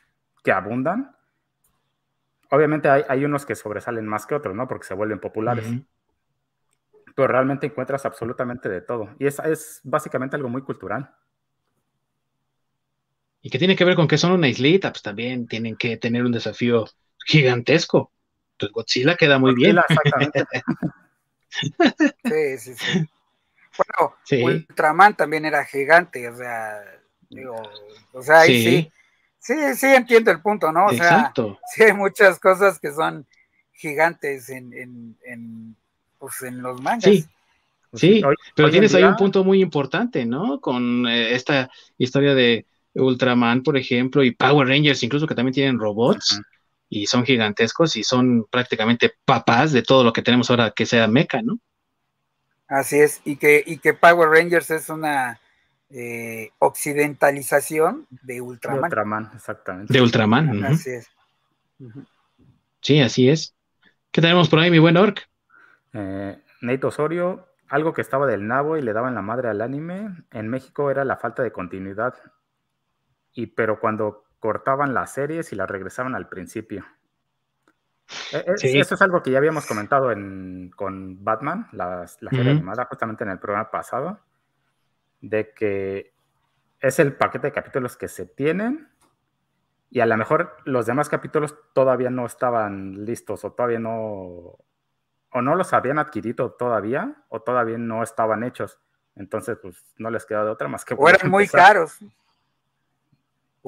que abundan. Obviamente hay, unos que sobresalen más que otros, ¿no? Porque se vuelven populares. Pero realmente encuentras absolutamente de todo. Y es, es básicamente algo muy cultural. Y que tiene que ver con que son una islita, pues también tienen que tener un desafío gigantesco. Entonces Godzilla queda muy bien. sí, sí, sí. Bueno, Ultraman también era gigante, o sea, digo, o sea, ahí sí. sí. Sí, entiendo el punto, ¿no? O Exacto. sea, sí hay muchas cosas que son gigantes en, en, en, pues, en los mangas. Sí, pues sí, pero tienes ahí un punto muy importante, ¿no? Con eh, esta historia de Ultraman, por ejemplo, y Power Rangers, incluso que también tienen robots y son gigantescos y son prácticamente papás de todo lo que tenemos ahora que sea mecha, ¿no? Así es, y que, y que Power Rangers es una eh, occidentalización de Ultraman. De Ultraman, exactamente. De Ultraman. Así es. Sí, así es. ¿Qué tenemos por ahí, mi buen Orc? Eh, Nate Osorio, algo que estaba del nabo y le daban la madre al anime, en México era la falta de continuidad. Y pero cuando cortaban las series y las regresaban al principio. E, e, eso es algo que ya habíamos comentado en, con Batman, la, serie animada, justamente en el programa pasado, de que es el paquete de capítulos que se tienen y a lo mejor los demás capítulos todavía no estaban listos o todavía no, o no los habían adquirido todavía o todavía no estaban hechos. Entonces, pues no les queda de otra más que... O eran muy caros.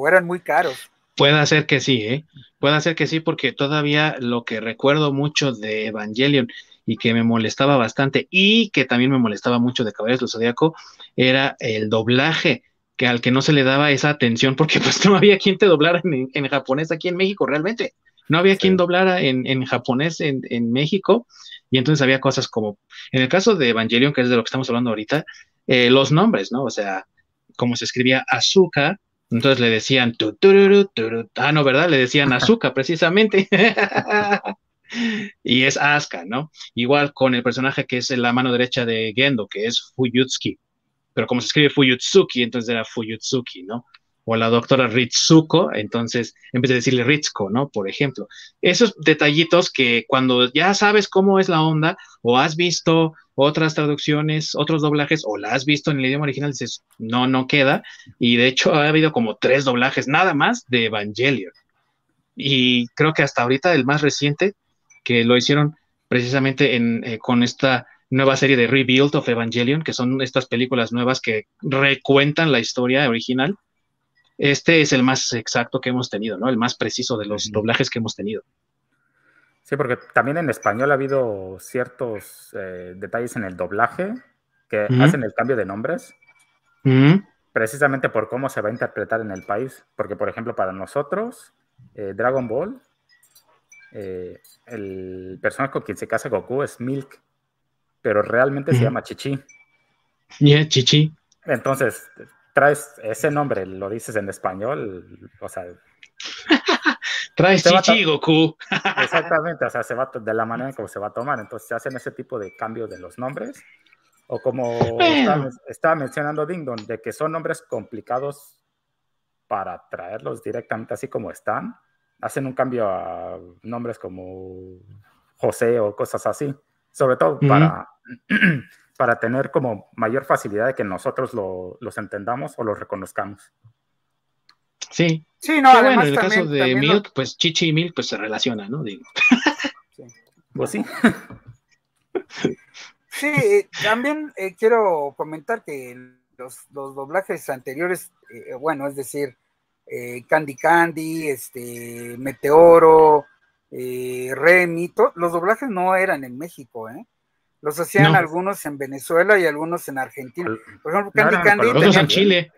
O eran muy caros. Puede ser que sí, ¿eh? Puede ser que sí, porque todavía lo que recuerdo mucho de Evangelion y que me molestaba bastante y que también me molestaba mucho de Caballeros del Zodíaco era el doblaje, que al que no se le daba esa atención porque pues no había quien te doblara en, japonés aquí en México realmente. No había quien doblara en, japonés en, México y entonces había cosas como, en el caso de Evangelion, que es de lo que estamos hablando ahorita, eh, los nombres, ¿no? O sea, como se escribía azúcar, entonces le decían, tu, ah, no, ¿verdad? Le decían azúcar, precisamente. y es Asuka, ¿no? Igual con el personaje que es la mano derecha de Gendo, que es Fuyutsuki. Pero como se escribe Fuyutsuki, entonces era Fuyutsuki, ¿no? O la doctora Ritsuko, entonces en vez de decirle Ritsuko, ¿no? Por ejemplo. Esos detallitos que cuando ya sabes cómo es la onda, o has visto otras traducciones, otros doblajes, o la has visto en el idioma original, dices, no, no queda. Y de hecho ha habido como tres doblajes nada más de Evangelion. Y creo que hasta ahorita el más reciente, que lo hicieron precisamente en, eh, con esta nueva serie de Rebuild of Evangelion, que son estas películas nuevas que recuentan la historia original. Este es el más exacto que hemos tenido, ¿no? El más preciso de los doblajes que hemos tenido. Sí, porque también en español ha habido ciertos eh, detalles en el doblaje que hacen el cambio de nombres, precisamente por cómo se va a interpretar en el país. Porque, por ejemplo, para nosotros, eh, Dragon Ball, eh, el personaje con quien se casa Goku es Milk, pero realmente se llama Chichi. Yeah, Chichi. Entonces, traes ese nombre, lo dices en español, o sea, Traes chichi, Goku. Exactamente, o sea, se va de la manera en que se va a tomar. Entonces se hacen ese tipo de cambios de los nombres. O como estaba, mencionando Dingdon, de que son nombres complicados para traerlos directamente así como están. Hacen un cambio a nombres como José o cosas así. Sobre todo para, para tener como mayor facilidad de que nosotros los entendamos o los reconozcamos. Sí. Sí, no, bueno, en el caso de Milk, pues Chichi y Milk pues se relacionan, ¿no? Digo. Sí. Pues sí. Sí, también eh, quiero comentar que los, doblajes anteriores, eh, bueno, es decir, eh, Candy Candy, este, Meteoro, Remy, los doblajes no eran en México, ¿eh? Los hacían algunos en Venezuela y algunos en Argentina. Por ejemplo, Candy Candy. Otros en Chile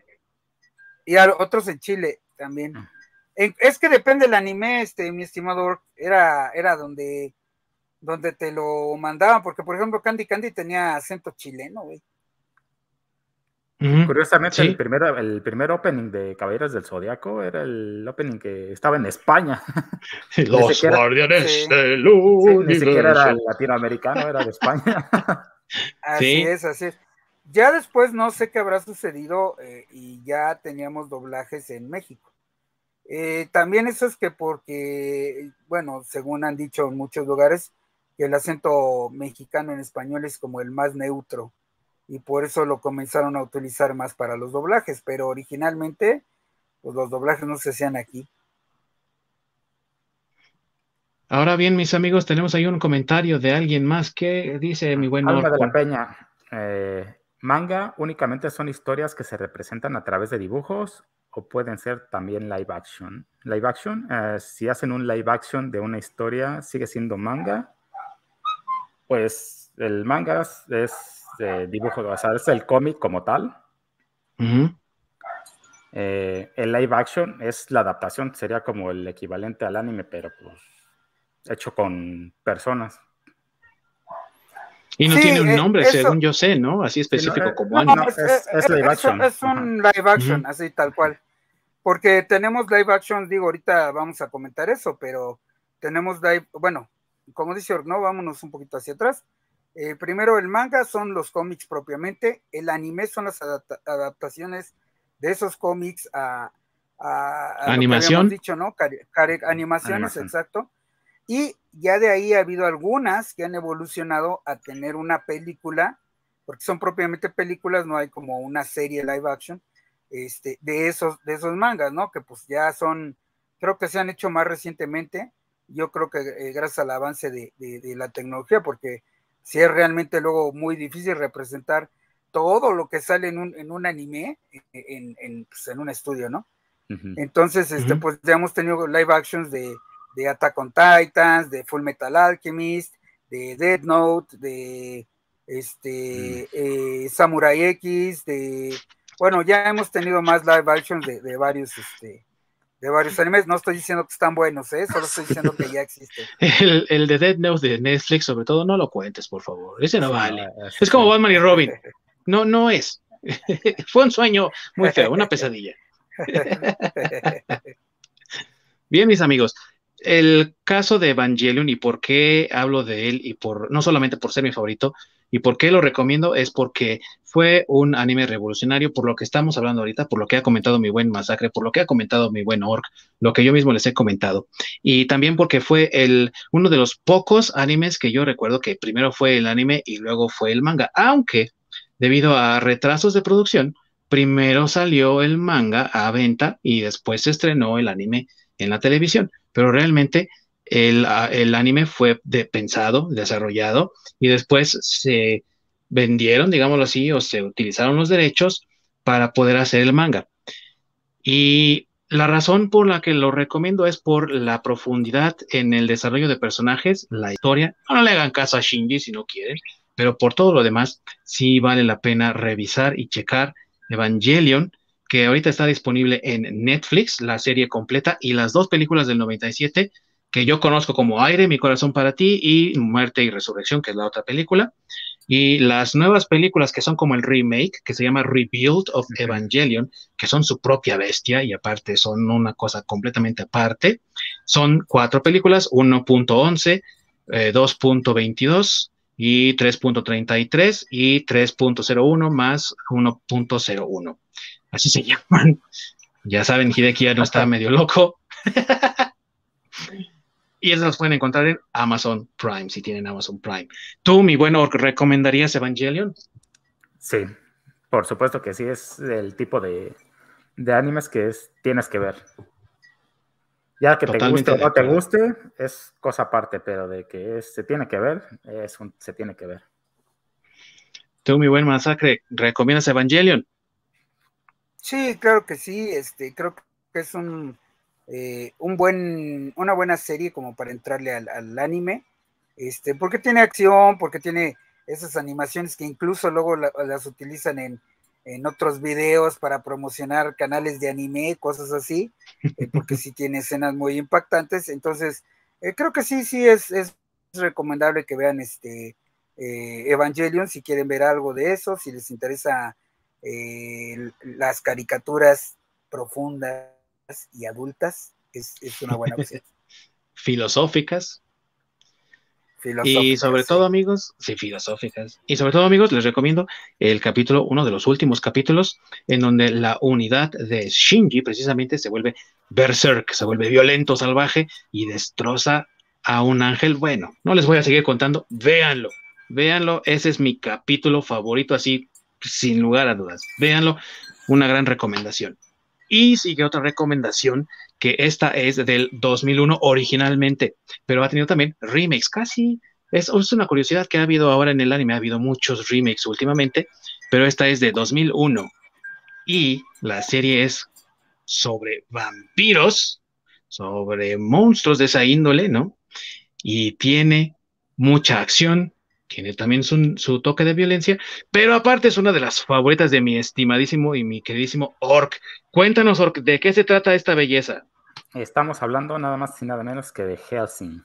y a otros en Chile también. Ah. Es que depende del anime, este, mi estimado, era, era donde, donde te lo mandaban, porque por ejemplo Candy Candy tenía acento chileno, güey. Curiosamente, el, primer, el primer opening de Caballeros del Zodiaco era el opening que estaba en España. Los guardianes del Ni siquiera era latinoamericano, era de España. así es, así es. Ya después no sé qué habrá sucedido eh, y ya teníamos doblajes en México. Eh, también eso es que porque, bueno, según han dicho en muchos lugares, que el acento mexicano en español es como el más neutro y por eso lo comenzaron a utilizar más para los doblajes, pero originalmente pues los doblajes no se hacían aquí. Ahora bien, mis amigos, tenemos ahí un comentario de alguien más. ¿Qué dice mi buen Alma de la Peña? Eh, Manga únicamente son historias que se representan a través de dibujos o pueden ser también live action. Live action, eh, si hacen un live action de una historia, sigue siendo manga. Pues el manga es dibujo, o sea, es el cómic como tal. Eh, el live action es la adaptación, sería como el equivalente al anime, pero pues hecho con personas. Y no tiene un eh, nombre, según yo sé, ¿no? Así específico eh, como no, Es, live action. Es, un live action, así tal cual. Porque tenemos live action, digo, ahorita vamos a comentar eso, pero tenemos live, bueno, como dice no vámonos un poquito hacia atrás. Eh, primero, el manga son los cómics propiamente, el anime son las adaptaciones de esos cómics a, animación. dicho, ¿no? animaciones, exacto. Y ya de ahí ha habido algunas que han evolucionado a tener una película, porque son propiamente películas, no hay como una serie live action, este, de, esos, de esos mangas, ¿no? Que pues ya son, creo que se han hecho más recientemente, yo creo que eh, gracias al avance de, la tecnología, porque si es realmente luego muy difícil representar todo lo que sale en un, en un anime en, en, pues, en, un estudio, ¿no? Entonces, este, pues ya hemos tenido live actions de, de Attack on Titans, de Full Metal Alchemist, de Dead Note, de este mm. eh, Samurai X, de bueno, ya hemos tenido más live actions de, de varios este, de varios animes. No estoy diciendo que están buenos, ¿eh? solo estoy diciendo que ya existen. El, el de Dead Note de Netflix, sobre todo, no lo cuentes, por favor. Ese no vale. Es como Batman y Robin. No, no es. Fue un sueño muy feo, una pesadilla. Bien, mis amigos, el caso de Evangelion y por qué hablo de él y por no solamente por ser mi favorito y por qué lo recomiendo es porque fue un anime revolucionario por lo que estamos hablando ahorita, por lo que ha comentado mi buen Masacre, por lo que ha comentado mi buen Orc, lo que yo mismo les he comentado. Y también porque fue el uno de los pocos animes que yo recuerdo que primero fue el anime y luego fue el manga, aunque debido a retrasos de producción primero salió el manga a venta y después se estrenó el anime en la televisión pero realmente el, anime fue pensado, desarrollado y después se vendieron, digámoslo así, o se utilizaron los derechos para poder hacer el manga. Y la razón por la que lo recomiendo es por la profundidad en el desarrollo de personajes, la historia. No le hagan caso a Shinji si no quieren, pero por todo lo demás, sí vale la pena revisar y checar Evangelion que ahorita está disponible en Netflix, la serie completa y las dos películas del 97 que yo conozco como Aire, Mi Corazón para ti y Muerte y Resurrección, que es la otra película. Y las nuevas películas que son como el remake, que se llama Rebuild of Evangelion, que son su propia bestia y aparte son una cosa completamente aparte. Son cuatro películas, 1.11, 2.22 eh, y 3.33 y 3.01 más 1.01 así se llaman. Ya saben, Hideki ya no está medio loco. y esas las pueden encontrar en Amazon Prime, si tienen Amazon Prime. ¿Tú, mi bueno, recomendarías Evangelion? Sí, por supuesto que sí, es el tipo de, animes que es, tienes que ver. Ya que te guste o no te guste, es cosa aparte, pero de que se tiene que ver, es se tiene que ver. Tú, mi buen masacre, ¿recomiendas Evangelion? Sí, claro que sí, este, creo que es un, eh, un buen, una buena serie como para entrarle al, anime, este, porque tiene acción, porque tiene esas animaciones que incluso luego las utilizan en, otros videos para promocionar canales de anime, cosas así, eh, porque sí tiene escenas muy impactantes, entonces eh, creo que sí, sí es, es recomendable que vean este Evangelion si quieren ver algo de eso, si les interesa eh, las caricaturas profundas y adultas es, una buena opción. Filosóficas. Y sobre todo, amigos, sí, filosóficas. Y sobre todo, amigos, les recomiendo el capítulo, uno de los últimos capítulos, en donde la unidad de Shinji precisamente se vuelve berserk, se vuelve violento, salvaje y destroza a un ángel. Bueno, no les voy a seguir contando, véanlo, véanlo, ese es mi capítulo favorito, así sin lugar a dudas. Véanlo, una gran recomendación. Y sigue otra recomendación, que esta es del 2001 originalmente, pero ha tenido también remakes, casi. Es, es una curiosidad que ha habido ahora en el anime, ha habido muchos remakes últimamente, pero esta es de 2001. Y la serie es sobre vampiros, sobre monstruos de esa índole, ¿no? Y tiene mucha acción, tiene también su, toque de violencia, pero aparte es una de las favoritas de mi estimadísimo y mi queridísimo Orc. Cuéntanos, Orc, ¿de qué se trata esta belleza? Estamos hablando nada más y nada menos que de Helsing.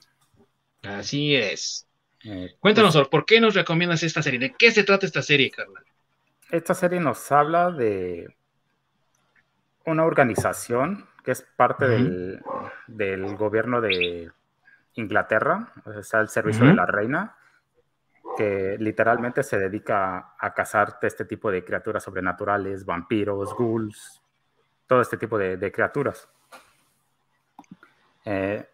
Así es. Eh, Cuéntanos, pues Orc, ¿por qué nos recomiendas esta serie? ¿De qué se trata esta serie, carnal? Esta serie nos habla de una organización que es parte del, gobierno de Inglaterra, o sea, el servicio de la reina, que literalmente se dedica a cazar este tipo de criaturas sobrenaturales, vampiros, ghouls, todo este tipo de, criaturas. Eh,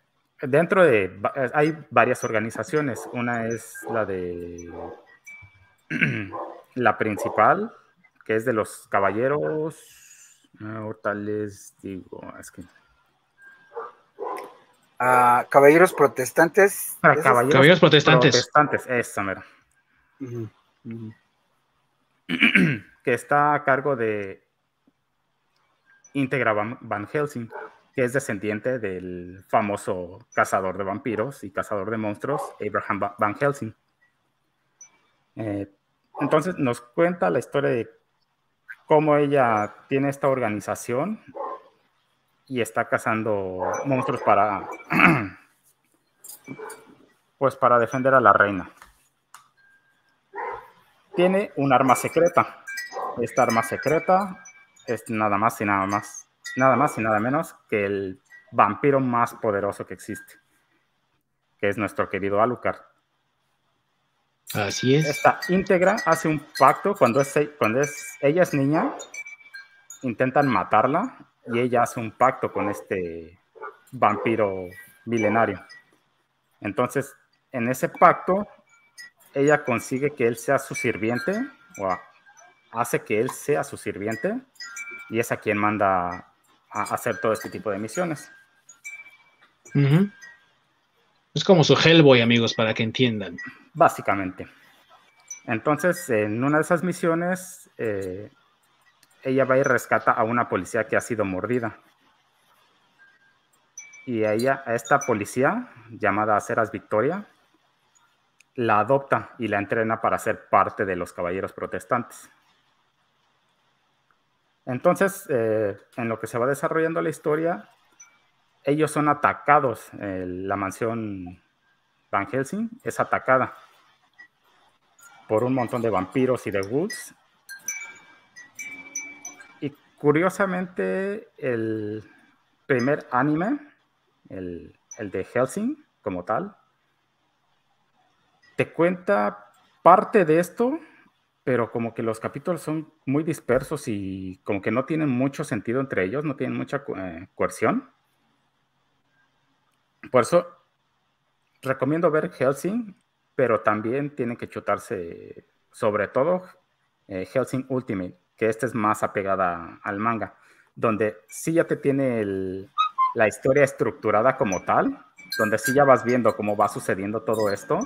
dentro de, hay varias organizaciones. Una es la de la principal, que es de los caballeros. Ah, ahorita digo, es que. Caballeros protestantes. caballeros, protestantes. Protestantes, esa mera. que está a cargo de Integra Van Helsing que es descendiente del famoso cazador de vampiros y cazador de monstruos, Abraham Van Helsing. Eh, entonces nos cuenta la historia de cómo ella tiene esta organización y está cazando monstruos para, pues para defender a la reina. Tiene un arma secreta. Esta arma secreta es nada más y nada más nada más y nada menos que el vampiro más poderoso que existe, que es nuestro querido Alucard. Así es. Esta íntegra hace un pacto cuando, es, cuando es, ella es niña, intentan matarla y ella hace un pacto con este vampiro milenario. Entonces, en ese pacto, ella consigue que él sea su sirviente, o hace que él sea su sirviente, y es a quien manda a hacer todo este tipo de misiones. Es como su Hellboy, amigos, para que entiendan. Básicamente. Entonces, en una de esas misiones, eh, ella va y rescata a una policía que ha sido mordida. Y a ella, a esta policía, llamada Ceras Victoria, la adopta y la entrena para ser parte de los caballeros protestantes. Entonces, eh, en lo que se va desarrollando la historia, ellos son atacados. la mansión Van Helsing es atacada por un montón de vampiros y de ghouls. Curiosamente, el primer anime, el, el de Helsing como tal, te cuenta parte de esto pero como que los capítulos son muy dispersos y como que no tienen mucho sentido entre ellos, no tienen mucha eh, coerción. Por eso recomiendo ver Helsing, pero también tienen que chutarse, sobre todo, eh, Helsing Ultimate, que este es más apegada al manga, donde sí ya te tiene la historia estructurada como tal, donde sí ya vas viendo cómo va sucediendo todo esto,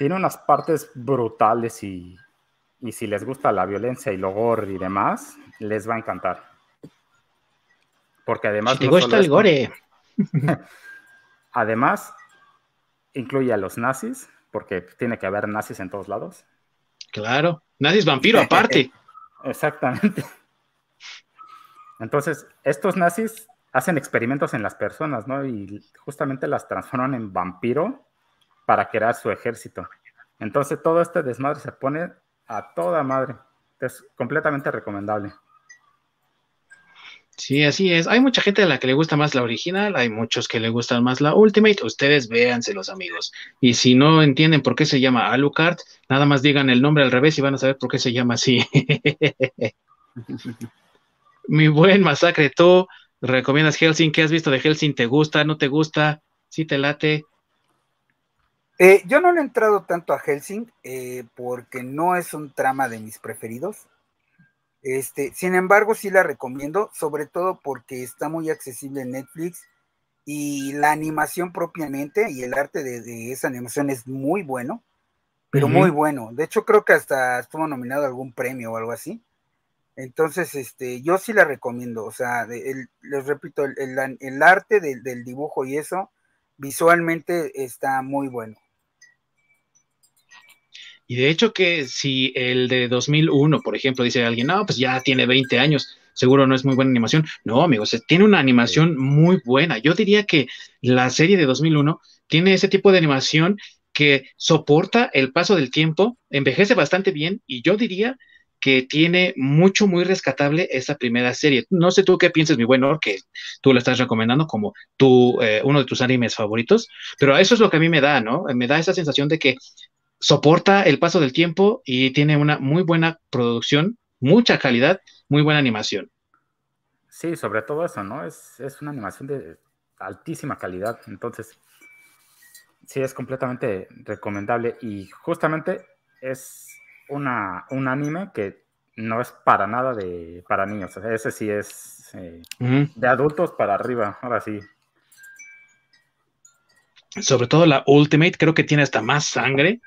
tiene unas partes brutales y, si les gusta la violencia y lo gore y demás, les va a encantar. Porque además... te gusta el gore. además, incluye a los nazis, porque tiene que haber nazis en todos lados. Claro, nazis vampiro aparte. Exactamente. Entonces, estos nazis hacen experimentos en las personas, ¿no? Y justamente las transforman en vampiro para crear su ejército. Entonces todo este desmadre se pone a toda madre. Es completamente recomendable. Sí, así es. Hay mucha gente a la que le gusta más la original, hay muchos que le gustan más la Ultimate. Ustedes véanselos, amigos. Y si no entienden por qué se llama Alucard, nada más digan el nombre al revés y van a saber por qué se llama así. Mi buen masacre, ¿tú recomiendas Helsing? ¿Qué has visto de Helsing? ¿Te gusta? ¿No te gusta? ¿Sí te late? Eh, yo no le he entrado tanto a Helsing eh, porque no es un trama de mis preferidos. Este, sin embargo, sí la recomiendo, sobre todo porque está muy accesible en Netflix y la animación propiamente y el arte de, esa animación es muy bueno, pero muy bueno. De hecho, creo que hasta estuvo nominado a algún premio o algo así. Entonces, este, yo sí la recomiendo. O sea, les repito, el, arte del dibujo y eso visualmente está muy bueno. Y de hecho que si el de 2001, por ejemplo, dice alguien, no, pues ya tiene 20 años, seguro no es muy buena animación. No, amigos, tiene una animación muy buena. Yo diría que la serie de 2001 tiene ese tipo de animación que soporta el paso del tiempo, envejece bastante bien y yo diría que tiene mucho, muy rescatable esa primera serie. No sé tú qué piensas, mi buen Or, que tú la estás recomendando como tu, eh, uno de tus animes favoritos, pero eso es lo que a mí me da, ¿no? Me da esa sensación de que soporta el paso del tiempo y tiene una muy buena producción, mucha calidad, muy buena animación. Sí, sobre todo eso, ¿no? Es, una animación de altísima calidad. Entonces, sí, es completamente recomendable y justamente es una, un anime que no es para nada de para niños. ese sí es eh, de adultos para arriba, ahora sí. Sobre todo la Ultimate, creo que tiene hasta más sangre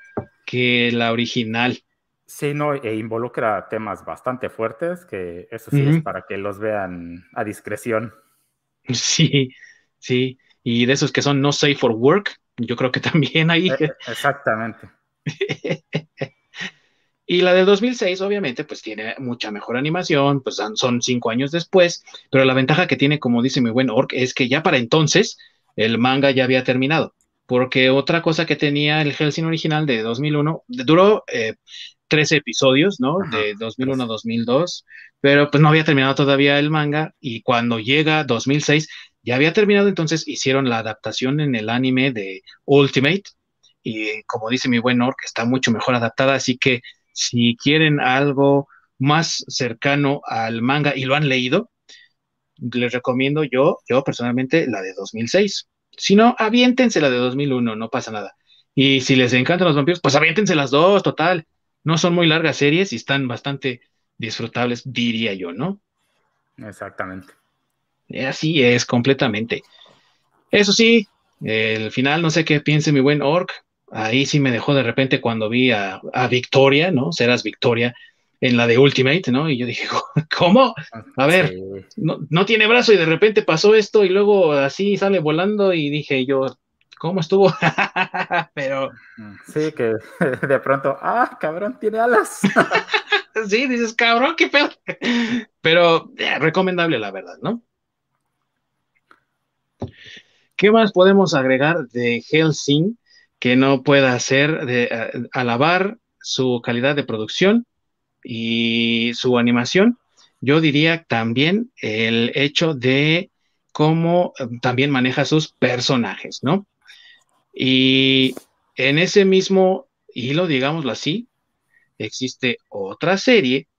que la original. Sí, no, e involucra temas bastante fuertes, que eso sí es para que los vean a discreción. Sí, sí, y de esos que son no safe for work, yo creo que también hay. E, exactamente. y la del 2006, obviamente, pues tiene mucha mejor animación, pues son cinco años después, pero la ventaja que tiene, como dice mi buen Orc, es que ya para entonces el manga ya había terminado. Porque otra cosa que tenía el Helsing original de 2001, duró eh, 13 episodios, ¿no? de 2001 a 2002, pero pues no había terminado todavía el manga y cuando llega 2006 ya había terminado, entonces hicieron la adaptación en el anime de Ultimate y como dice mi buen Orc, está mucho mejor adaptada, así que si quieren algo más cercano al manga y lo han leído, les recomiendo yo, yo personalmente, la de 2006. Si no, aviéntense la de 2001, no pasa nada. Y si les encantan los vampiros, pues aviéntense las dos, total. No son muy largas series y están bastante disfrutables, diría yo, ¿no? Exactamente. Así es, completamente. Eso sí, el final, no sé qué piense mi buen Orc. Ahí sí me dejó de repente cuando vi a, Victoria, ¿no? Serás Victoria en la de Ultimate, ¿no? Y yo dije, ¿cómo? A ver, no, no, tiene brazo y de repente pasó esto y luego así sale volando y dije yo, ¿cómo estuvo? Pero. Sí, que de pronto, ah, cabrón, tiene alas. sí, dices, cabrón, qué pedo. Pero eh, recomendable, la verdad, ¿no? ¿Qué más podemos agregar de Helsing que no pueda hacer de eh, alabar su calidad de producción y su animación? Yo diría también el hecho de cómo eh, también maneja sus personajes, ¿no? Y en ese mismo hilo, digámoslo así, existe otra serie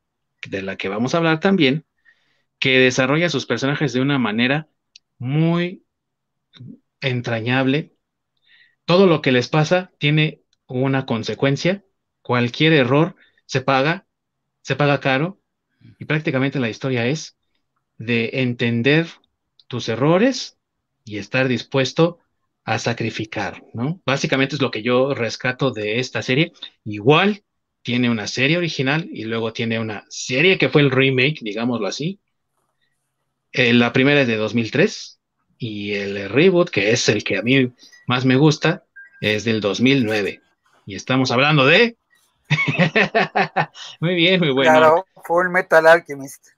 de la que vamos a hablar también, que desarrolla sus personajes de una manera muy entrañable. Todo lo que les pasa tiene una consecuencia. Cualquier error se paga, se paga caro. Y prácticamente la historia es de entender tus errores y estar dispuesto a sacrificar, ¿no? Básicamente es lo que yo rescato de esta serie. Igual tiene una serie original y luego tiene una serie que fue el remake, digámoslo así. Eh, la primera es de 2003 y el reboot, que es el que a mí más me gusta, es del 2009. Y estamos hablando de... muy bien, muy bueno. Claro, Full Metal Alchemist.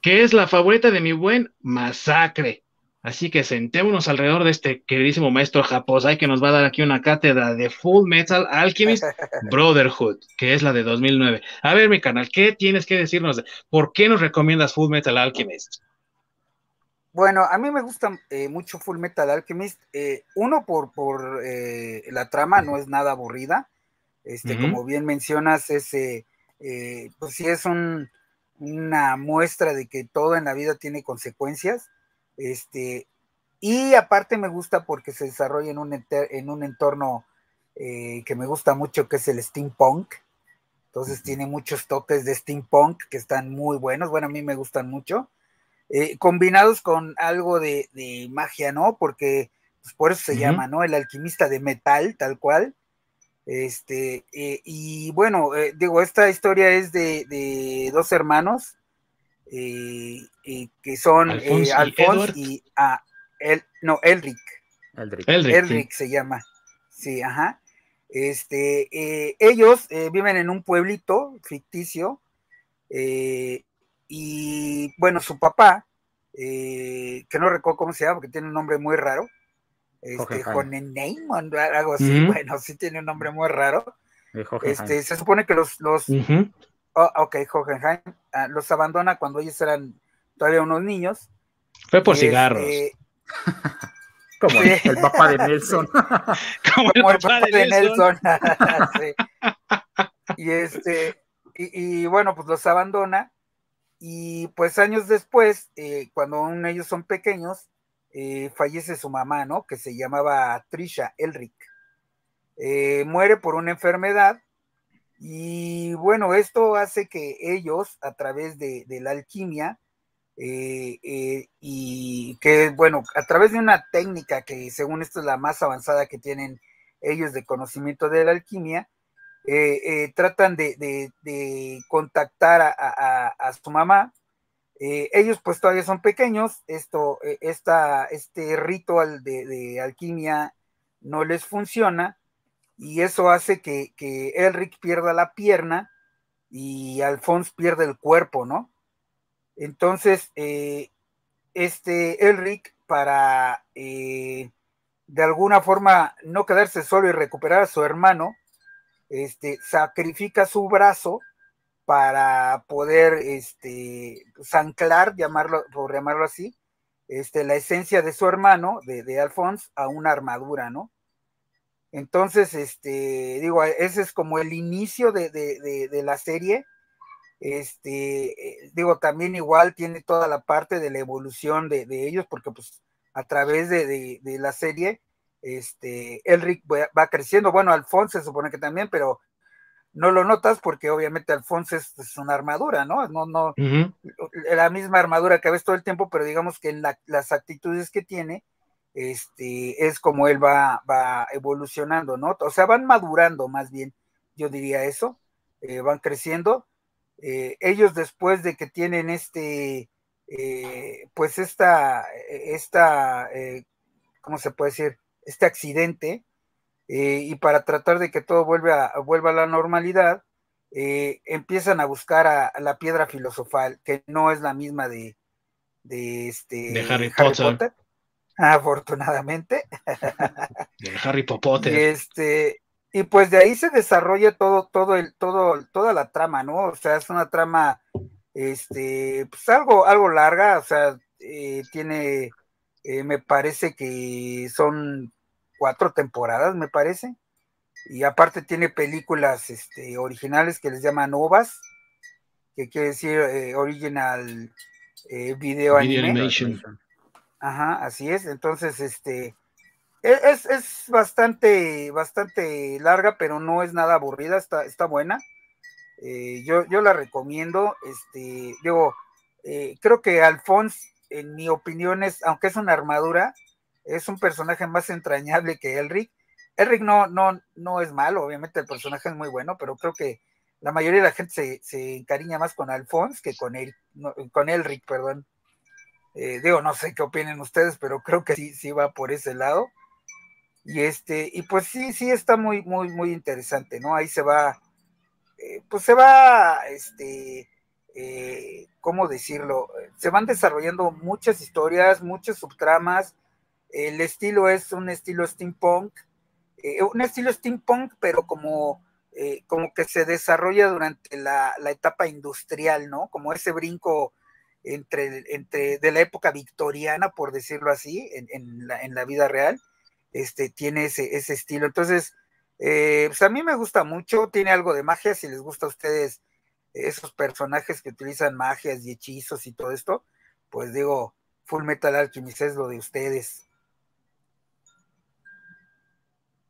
Que es la favorita de mi buen Masacre. Así que sentémonos alrededor de este queridísimo maestro Japosai que nos va a dar aquí una cátedra de Full Metal Alchemist Brotherhood, que es la de 2009. A ver, mi canal, ¿qué tienes que decirnos? ¿Por qué nos recomiendas Full Metal Alchemist? Bueno, a mí me gusta eh, mucho Full Metal Alchemist. Eh, uno, por, por eh, la trama, no es nada aburrida. Este, Como bien mencionas, ese, pues sí es una muestra de que todo en la vida tiene consecuencias este, y aparte me gusta porque se desarrolla en un, en un entorno eh, que me gusta mucho, que es el steampunk. Entonces tiene muchos toques de steampunk que están muy buenos. Bueno, a mí me gustan mucho. Eh, combinados con algo de, magia, ¿no? Porque pues, por eso se llama, ¿no? El alquimista de metal, tal cual. Este, eh, y bueno, digo, esta historia es de, de dos hermanos eh, eh, que son Alfonso y, eh, ah, el, no, Elric. Elric, se llama. Sí, ajá. Este, ellos viven en un pueblito ficticio y bueno, su papá, que no recuerdo cómo se llama porque tiene un nombre muy raro, este, algo así, bueno, sí tiene un nombre muy raro. Este, se supone que los, los, Oh, ok, Hohenheim ah, los abandona cuando ellos eran todavía unos niños. Fue por cigarros. Como el papá de Nelson. Como, el, papá, de, Nelson. Y este, y, bueno, pues los abandona. Y pues años después, eh, cuando aún ellos son pequeños, eh, fallece su mamá, ¿no? Que se llamaba Trisha Elric. Eh, muere por una enfermedad y bueno, esto hace que ellos, a través de, la alquimia, y que, bueno, a través de una técnica que según esto es la más avanzada que tienen ellos de conocimiento de la alquimia, tratan de, contactar a, su mamá eh, ellos pues todavía son pequeños, esto, eh, este ritual de, alquimia no les funciona y eso hace que, que, Elric pierda la pierna y Alphonse pierde el cuerpo, ¿no? Entonces, eh, este Elric, para de alguna forma no quedarse solo y recuperar a su hermano, este, sacrifica su brazo para poder este, anclar, llamarlo, por llamarlo así, este, la esencia de su hermano, de, de Alphonse, a una armadura, ¿no? Entonces, este, digo, ese es como el inicio de, de, la serie. Este, eh, digo, también igual tiene toda la parte de la evolución de, ellos, porque pues a través de, la serie, este, Elric va creciendo. Bueno, Alphonse se supone que también, pero no lo notas porque obviamente Alfonso es, una armadura, ¿no? No, no, la misma armadura que ves todo el tiempo, pero digamos que en las actitudes que tiene, este, es como él va, va evolucionando, ¿no? O sea, van madurando más bien, yo diría eso, eh, van creciendo. Eh, ellos después de que tienen este, eh, pues esta, esta, ¿cómo se puede decir? Este accidente, eh, y para tratar de que todo vuelva a, vuelva a la normalidad, eh, empiezan a buscar a, la piedra filosofal, que no es la misma de, de, este, Harry, Potter. Afortunadamente. De Harry Potter. Y, este, y pues de ahí se desarrolla todo, todo el, todo, toda la trama, ¿no? O sea, es una trama, este, pues algo, algo larga, o sea, eh, tiene, me parece que son cuatro temporadas, me parece. Y aparte tiene películas este, originales que les llaman OVAs, que quiere decir eh, Original eh, Video, Animation. Ajá, así es. Entonces, este, e, es, es, bastante, bastante larga, pero no es nada aburrida, está, está buena. Eh, yo, yo la recomiendo. Este, digo, creo que Alphonse, en mi opinión, es, aunque es una armadura, es un personaje más entrañable que Elric. Elric no, no, no es malo, obviamente el personaje es muy bueno, pero creo que la mayoría de la gente se, encariña más con Alphonse que con él, con Elric, perdón. Eh, digo, no sé qué opinen ustedes, pero creo que sí, sí va por ese lado. Y este, y pues sí, sí está muy, muy, muy interesante, ¿no? Ahí se va, eh, pues se va, este, eh, ¿cómo decirlo? Se van desarrollando muchas historias, muchas subtramas, el estilo es un estilo steampunk, eh, un estilo steampunk, pero como, eh, como que se desarrolla durante la, etapa industrial, ¿no? Como ese brinco entre, entre de la época victoriana, por decirlo así, en, la, vida real, este, tiene ese, estilo. Entonces, eh, pues a mí me gusta mucho, tiene algo de magia, si les gusta a ustedes esos personajes que utilizan magias y hechizos y todo esto, pues digo, Full Metal Alchemist es lo de ustedes.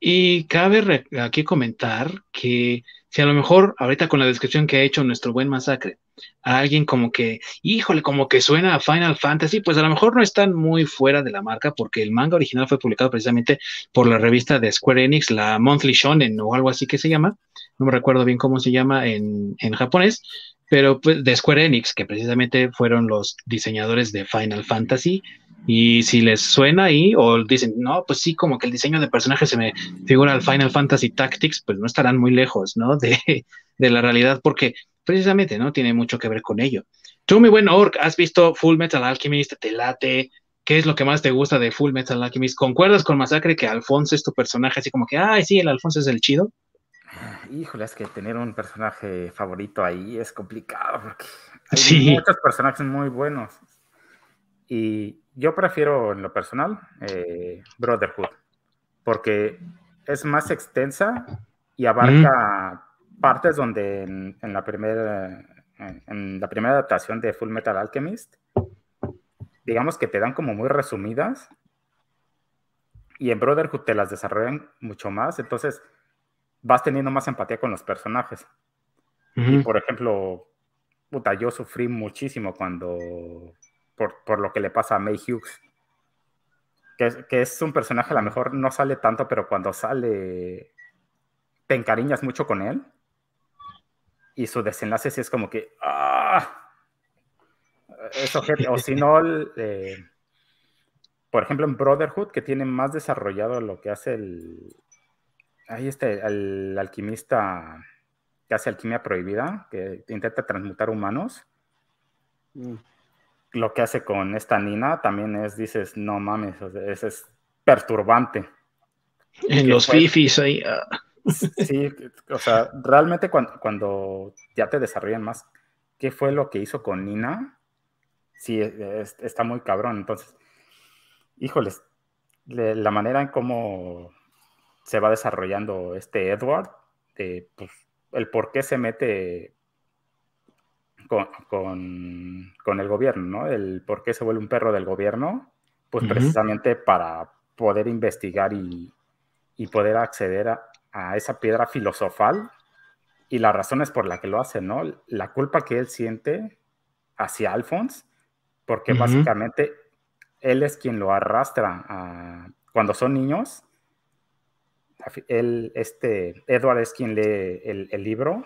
Y cabe aquí comentar que si a lo mejor ahorita con la descripción que ha hecho nuestro buen masacre, a alguien como que, híjole, como que suena a Final Fantasy, pues a lo mejor no están muy fuera de la marca porque el manga original fue publicado precisamente por la revista de Square Enix, la Monthly Shonen o algo así que se llama, no me recuerdo bien cómo se llama en, en japonés, pero pues de Square Enix, que precisamente fueron los diseñadores de Final Fantasy y si les suena ahí o dicen, no, pues sí, como que el diseño de personaje se me figura al Final Fantasy Tactics, pues no estarán muy lejos, ¿no? De, de la realidad, porque precisamente, ¿no? Tiene mucho que ver con ello. Tú, mi buen Orc, ¿has visto Full Metal Alchemist? ¿Te late? ¿Qué es lo que más te gusta de Full Metal Alchemist? ¿Concuerdas con Masacre que Alfonso es tu personaje así como que, ay, sí, el Alfonso es el chido? Híjole, es que tener un personaje favorito ahí es complicado porque hay muchos personajes muy buenos. Y yo prefiero en lo personal eh, Brotherhood, porque es más extensa y abarca partes donde en, la primera, en, la primera adaptación de Full Metal Alchemist digamos que te dan como muy resumidas. Y en Brotherhood te las desarrollan mucho más. Entonces vas teniendo más empatía con los personajes. Y por ejemplo, puta, yo sufrí muchísimo cuando, por, lo que le pasa a May Hughes. Que, que, es un personaje, a lo mejor no sale tanto, pero cuando sale, te encariñas mucho con él. Y su desenlace sí es como que, ¡ah! eso o si no, eh, por ejemplo, en Brotherhood, que tiene más desarrollado lo que hace el. Ahí está, el alquimista que hace alquimia prohibida, que intenta transmutar humanos. Mm. Lo que hace con esta Nina también es, dices, no mames, es, es perturbante. En los fifis ahí. Ah. Sí, o sea, realmente cuando, cuando ya te desarrollan más, ¿qué fue lo que hizo con Nina? sí, está muy cabrón. Entonces, híjoles, la manera en cómo se va desarrollando este Edward, pues, el por qué se mete con, el gobierno, ¿no? El por qué se vuelve un perro del gobierno, pues precisamente para poder investigar y, poder acceder a, a, esa piedra filosofal y las razones por las que lo hace, ¿no? La culpa que él siente hacia Alphonse porque básicamente él es quien lo arrastra a, cuando son niños. Él, este, Edward es quien lee el, libro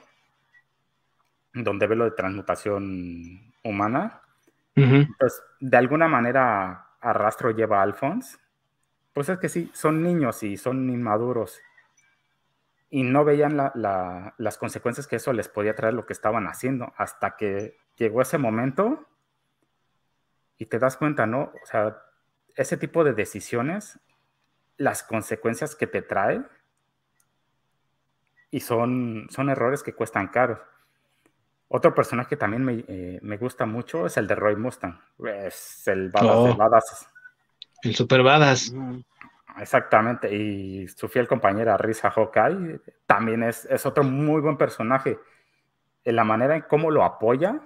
donde ve lo de transmutación humana. Entonces, de alguna manera, arrastro lleva a Alphonse. Pues es que sí, son niños y son inmaduros. Y no veían las consecuencias que eso les podía traer lo que estaban haciendo. Hasta que llegó ese momento y te das cuenta, ¿no? O sea, ese tipo de decisiones, las consecuencias que te trae, y son, son errores que cuestan caro. Otro personaje que también me, eh, gusta mucho es el de Roy Mustang. Es el badass oh. El super badass. Exactamente. Y su fiel compañera Risa Hawkeye también es, es otro muy buen personaje. En la manera en cómo lo apoya,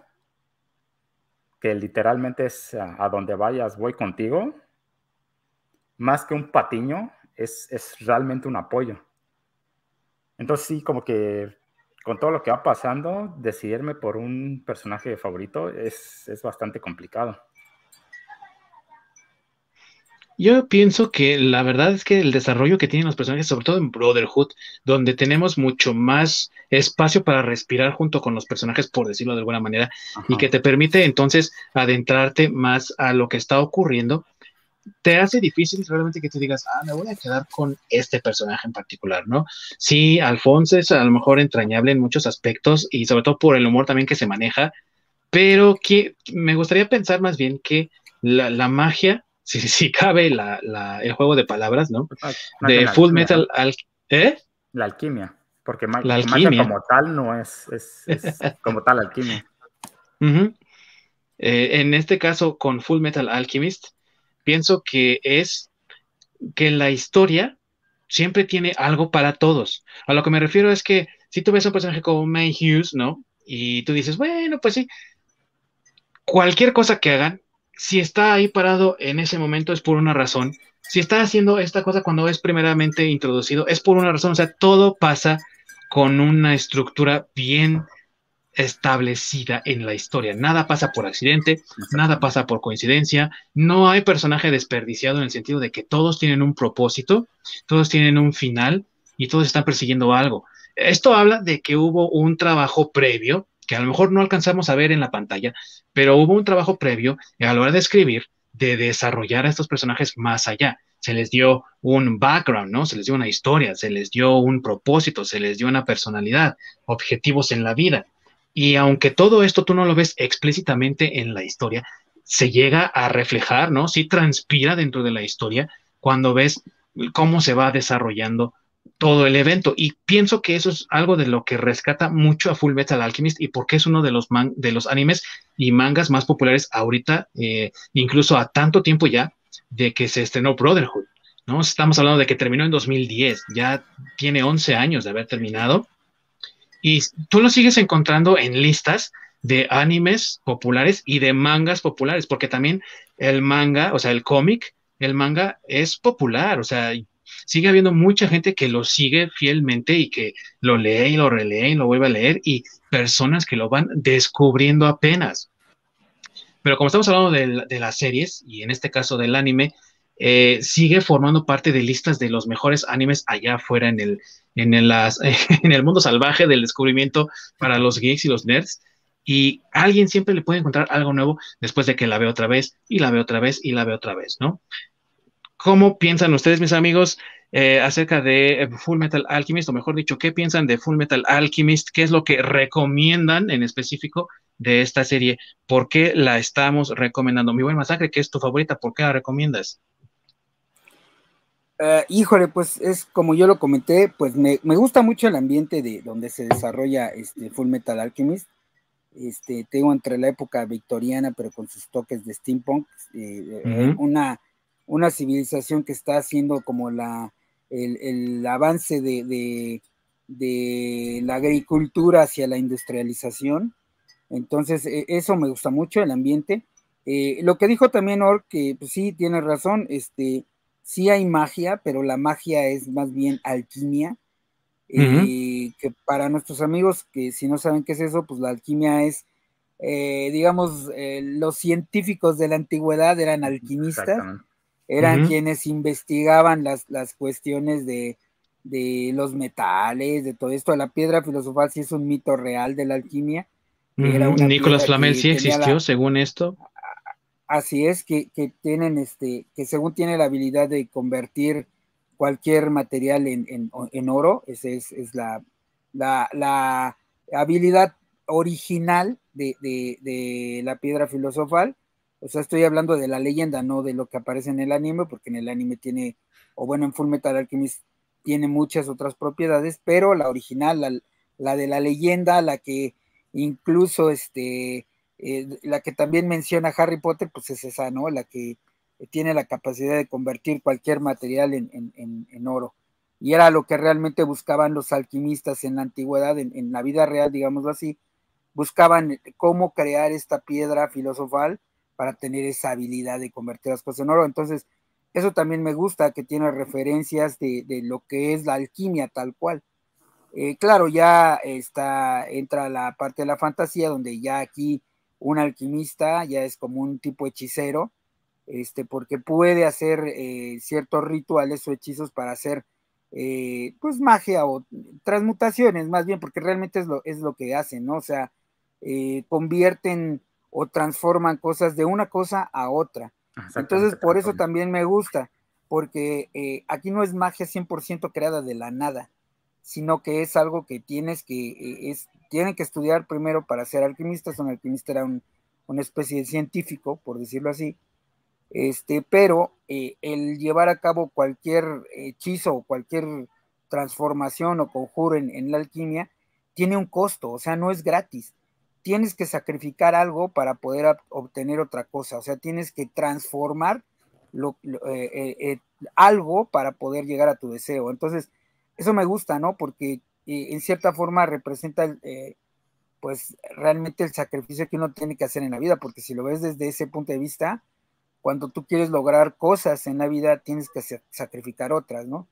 que literalmente es a, donde vayas, voy contigo, más que un patiño, es, realmente un apoyo. Entonces sí, como que con todo lo que va pasando, decidirme por un personaje favorito es, es bastante complicado. Yo pienso que la verdad es que el desarrollo que tienen los personajes, sobre todo en Brotherhood, donde tenemos mucho más espacio para respirar junto con los personajes, por decirlo de alguna manera, y que te permite entonces adentrarte más a lo que está ocurriendo, te hace difícil realmente que tú digas, ah, me voy a quedar con este personaje en particular, ¿no? Sí, Alfonso es a lo mejor entrañable en muchos aspectos y sobre todo por el humor también que se maneja, pero que me gustaría pensar más bien que la, la magia si, cabe el juego de palabras, ¿no? de Full Metal ¿Eh? La alquimia, porque la alquimia como tal no es, como tal alquimia. Eh, en este caso, con Full Metal Alchemist, pienso que es que la historia siempre tiene algo para todos. A lo que me refiero es que si tú ves a un personaje como May Hughes, ¿no? Y tú dices, bueno, pues sí, cualquier cosa que hagan, si está ahí parado en ese momento es por una razón. Si está haciendo esta cosa cuando es primeramente introducido, es por una razón. O sea, todo pasa con una estructura bien establecida en la historia. Nada pasa por accidente, nada pasa por coincidencia, no hay personaje desperdiciado en el sentido de que todos tienen un propósito, todos tienen un final y todos están persiguiendo algo. Esto habla de que hubo un trabajo previo que a lo mejor no alcanzamos a ver en la pantalla, pero hubo un trabajo previo a la hora de escribir, de desarrollar a estos personajes más allá. Se les dio un background, ¿no? Se les dio una historia, se les dio un propósito, se les dio una personalidad, objetivos en la vida. Y aunque todo esto tú no lo ves explícitamente en la historia, se llega a reflejar, ¿no? Sí transpira dentro de la historia cuando ves cómo se va desarrollando todo el evento. Y pienso que eso es algo de lo que rescata mucho a Full Metal Alchemist y porque es uno de los, de los animes y mangas más populares ahorita, eh, incluso a tanto tiempo ya de que se estrenó Brotherhood. ¿no? Estamos hablando de que terminó en 2010, ya tiene 11 años de haber terminado. Y tú lo sigues encontrando en listas de animes populares y de mangas populares, porque también el manga, o sea, el cómic, el manga es popular, o sea, sigue habiendo mucha gente que lo sigue fielmente y que lo lee y lo relee y lo vuelve a leer y personas que lo van descubriendo apenas. Pero como estamos hablando de, las series y en este caso del anime, eh, sigue formando parte de listas de los mejores animes allá afuera en el, en, el mundo salvaje del descubrimiento para los geeks y los nerds. Y alguien siempre le puede encontrar algo nuevo después de que la ve otra vez y la ve otra vez y la ve otra vez, ¿no? ¿Cómo piensan ustedes, mis amigos, eh, acerca de eh, Full Metal Alchemist? O mejor dicho, ¿qué piensan de Full Metal Alchemist? ¿Qué es lo que recomiendan en específico de esta serie? ¿Por qué la estamos recomendando? Mi buen masacre, ¿qué es tu favorita? ¿Por qué la recomiendas? Eh, híjole, pues es como yo lo comenté, pues me, gusta mucho el ambiente de donde se desarrolla este Full Metal Alchemist. Este, tengo entre la época victoriana, pero con sus toques de steampunk, una una civilización que está haciendo como la, el, avance de, la agricultura hacia la industrialización. Entonces, e, eso me gusta mucho, el ambiente. Eh, lo que dijo también Or, que pues, sí, tiene razón, este, sí hay magia, pero la magia es más bien alquimia. Eh, que para nuestros amigos que si no saben qué es eso, pues la alquimia es, eh, digamos, los científicos de la antigüedad eran alquimistas eran quienes investigaban las, las cuestiones de, los metales, de todo esto. La piedra filosofal sí es un mito real de la alquimia. Nicolás Flamel sí existió, según esto. Así es, que, tienen este, que según tiene la habilidad de convertir cualquier material en, oro, esa es, la, la, habilidad original de, de la piedra filosofal. O sea, estoy hablando de la leyenda, no de lo que aparece en el anime, porque en el anime tiene, o bueno, en Full Metal Alchemist tiene muchas otras propiedades, pero la original, la, de la leyenda, la que incluso este, eh, la que también menciona Harry Potter, pues es esa, ¿no? La que tiene la capacidad de convertir cualquier material en, oro. Y era lo que realmente buscaban los alquimistas en la antigüedad, en, en la vida real, digámoslo así, buscaban cómo crear esta piedra filosofal para tener esa habilidad de convertir las cosas en oro. Entonces, eso también me gusta, que tiene referencias de, lo que es la alquimia tal cual. Eh, claro, ya está, entra la parte de la fantasía, donde ya aquí un alquimista ya es como un tipo hechicero, este, porque puede hacer eh, ciertos rituales o hechizos para hacer eh, pues magia o transmutaciones, más bien, porque realmente es lo, es lo que hacen, ¿no? O sea, convierten o transforman cosas de una cosa a otra. Entonces, por eso también me gusta, porque eh, aquí no es magia 100% creada de la nada, sino que es algo que tienes que, eh, es, tienen que estudiar primero para ser alquimistas. Un alquimista era una especie de científico, por decirlo así. Este, pero eh, el llevar a cabo cualquier hechizo o cualquier transformación o conjuro en la alquimia tiene un costo, o sea, no es gratis tienes que sacrificar algo para poder obtener otra cosa, o sea, tienes que transformar eh, eh, algo para poder llegar a tu deseo. Entonces, eso me gusta, ¿no? Porque en cierta forma representa, pues, realmente el sacrificio que uno tiene que hacer en la vida, porque si lo ves desde ese punto de vista, cuando tú quieres lograr cosas en la vida, tienes que sacrificar otras, ¿no?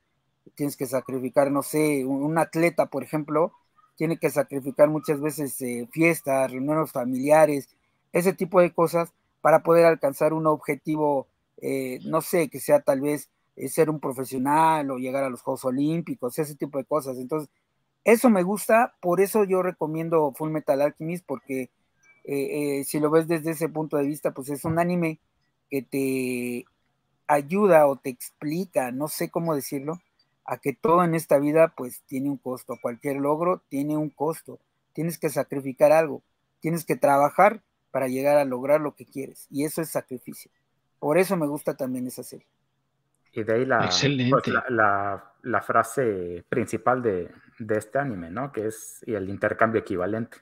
Tienes que sacrificar, no sé, un atleta, por ejemplo, tiene que sacrificar muchas veces eh, fiestas, reuniones familiares, ese tipo de cosas para poder alcanzar un objetivo, eh, no sé, que sea tal vez eh, ser un profesional o llegar a los Juegos Olímpicos, ese tipo de cosas. Entonces, eso me gusta, por eso yo recomiendo Full Metal Alchemist, porque si lo ves desde ese punto de vista, pues es un anime que te ayuda o te explica, no sé cómo decirlo, a que todo en esta vida pues tiene un costo, cualquier logro tiene un costo, tienes que sacrificar algo, tienes que trabajar para llegar a lograr lo que quieres. Y eso es sacrificio. Por eso me gusta también esa serie. Y de ahí la, pues, la, frase principal de, este anime, ¿no? Que es el intercambio equivalente.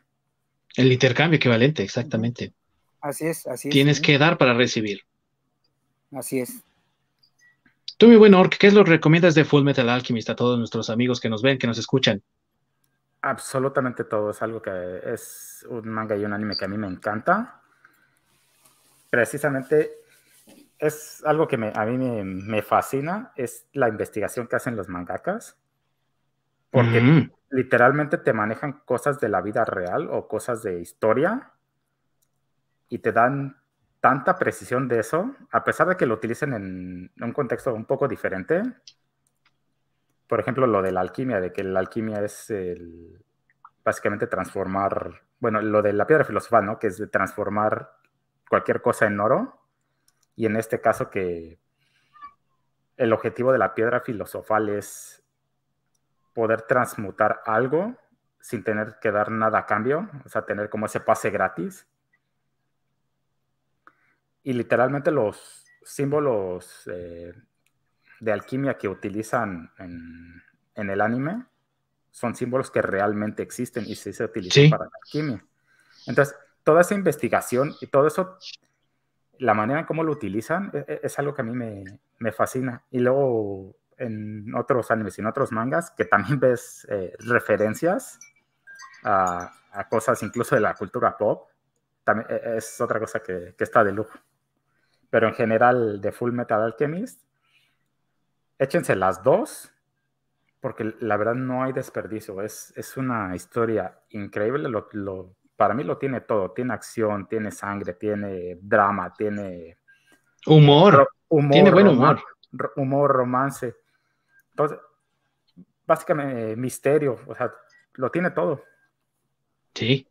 El intercambio equivalente, exactamente. Así es, así es. Tienes que dar para recibir. Así es. Tú, mi buen Orc, ¿qué es lo que recomiendas de Full Metal Alchemist a todos nuestros amigos que nos ven, que nos escuchan? absolutamente todo. Es algo que es un manga y un anime que a mí me encanta. Precisamente es algo que a mí me, fascina, es la investigación que hacen los mangakas. Porque literalmente te manejan cosas de la vida real o cosas de historia y te dan tanta precisión de eso, a pesar de que lo utilicen en un contexto un poco diferente. Por ejemplo, lo de la alquimia, de que la alquimia es el, básicamente transformar, bueno, lo de la piedra filosofal, ¿no? Que es de transformar cualquier cosa en oro. Y en este caso que el objetivo de la piedra filosofal es poder transmutar algo sin tener que dar nada a cambio, o sea, tener como ese pase gratis. Y literalmente los símbolos eh, de alquimia que utilizan en, el anime son símbolos que realmente existen y se utilizan para la alquimia. Entonces, toda esa investigación y todo eso, la manera en cómo lo utilizan e, e, es, algo que a mí me, me, fascina. Y luego en otros animes y en otros mangas, que también ves eh, referencias a, a, cosas incluso de la cultura pop, también e, es otra cosa que, que está de lujo. Pero en general, de Full Metal Alchemist, échense las dos, porque la verdad no hay desperdicio. Es, es una historia increíble. Lo, para mí lo tiene todo. Tiene acción, tiene sangre, tiene drama, tiene... Humor. tiene buen humor. humor, romance. Entonces, básicamente misterio. O sea, lo tiene todo. Sí.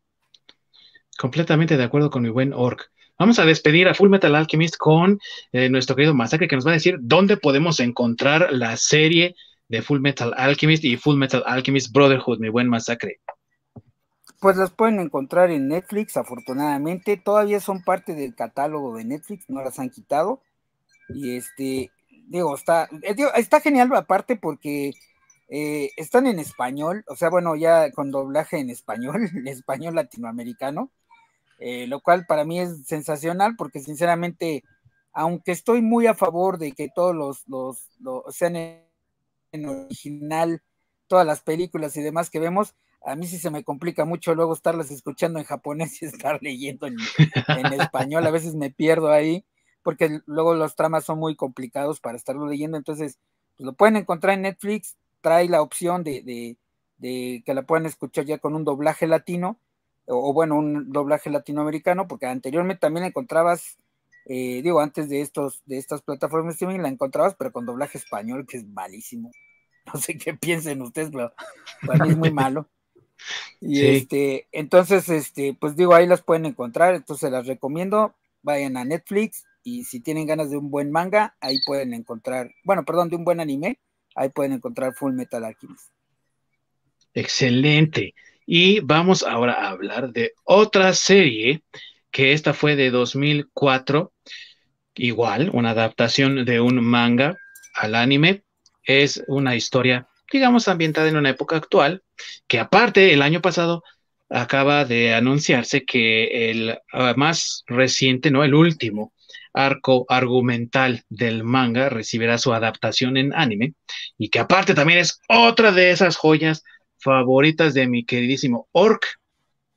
Completamente de acuerdo con mi buen Orc. Vamos a despedir a Full Metal Alchemist con eh, nuestro querido Masacre que nos va a decir dónde podemos encontrar la serie de Full Metal Alchemist y Full Metal Alchemist Brotherhood, mi buen Masacre. Pues las pueden encontrar en Netflix, afortunadamente. Todavía son parte del catálogo de Netflix, no las han quitado. Y este, digo, está, eh, está genial aparte porque eh, están en español, o sea, bueno, ya con doblaje en español, en español latinoamericano. Eh, lo cual para mí es sensacional porque sinceramente, aunque estoy muy a favor de que todos los, los, sean en, original, todas las películas y demás que vemos, a mí sí se me complica mucho luego estarlas escuchando en japonés y estar leyendo en, español, a veces me pierdo ahí, porque luego los tramas son muy complicados para estarlo leyendo, entonces pues, lo pueden encontrar en Netflix, trae la opción de, de que la puedan escuchar ya con un doblaje latino, o, bueno, un doblaje latinoamericano, porque anteriormente también la encontrabas, eh, digo, antes de estos, de estas plataformas streaming la encontrabas, pero con doblaje español, que es malísimo. No sé qué piensen ustedes, pero para mí es muy malo. Y este, entonces, este, pues digo, ahí las pueden encontrar, entonces las recomiendo, vayan a Netflix y si tienen ganas de un buen manga, ahí pueden encontrar, bueno, perdón, de un buen anime, ahí pueden encontrar Full Metal Alchemist. Excelente. Y vamos ahora a hablar de otra serie, que esta fue de 2004, igual, una adaptación de un manga al anime. Es una historia, digamos, ambientada en una época actual, que aparte el año pasado acaba de anunciarse que el ah, más reciente, no el último, arco argumental del manga recibirá su adaptación en anime y que aparte también es otra de esas joyas favoritas de mi queridísimo Orc.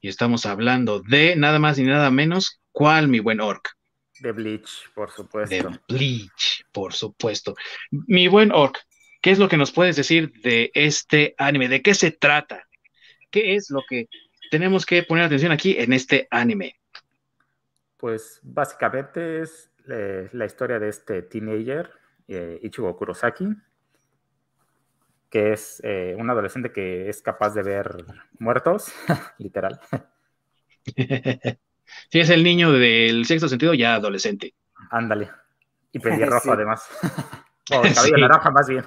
Y estamos hablando de nada más ni nada menos, ¿cuál, mi buen Orc? De Bleach, por supuesto. De Bleach, por supuesto. Mi buen Orc, ¿qué es lo que nos puedes decir de este anime? ¿De qué se trata? ¿Qué es lo que tenemos que poner atención aquí en este anime? Pues básicamente es eh, la historia de este teenager, eh, Ichigo Kurosaki, que es eh, un adolescente que es capaz de ver muertos, literal. Sí, es el niño del sexto sentido, ya adolescente. Ándale. Y pelirrojo además. o cabello naranja más bien.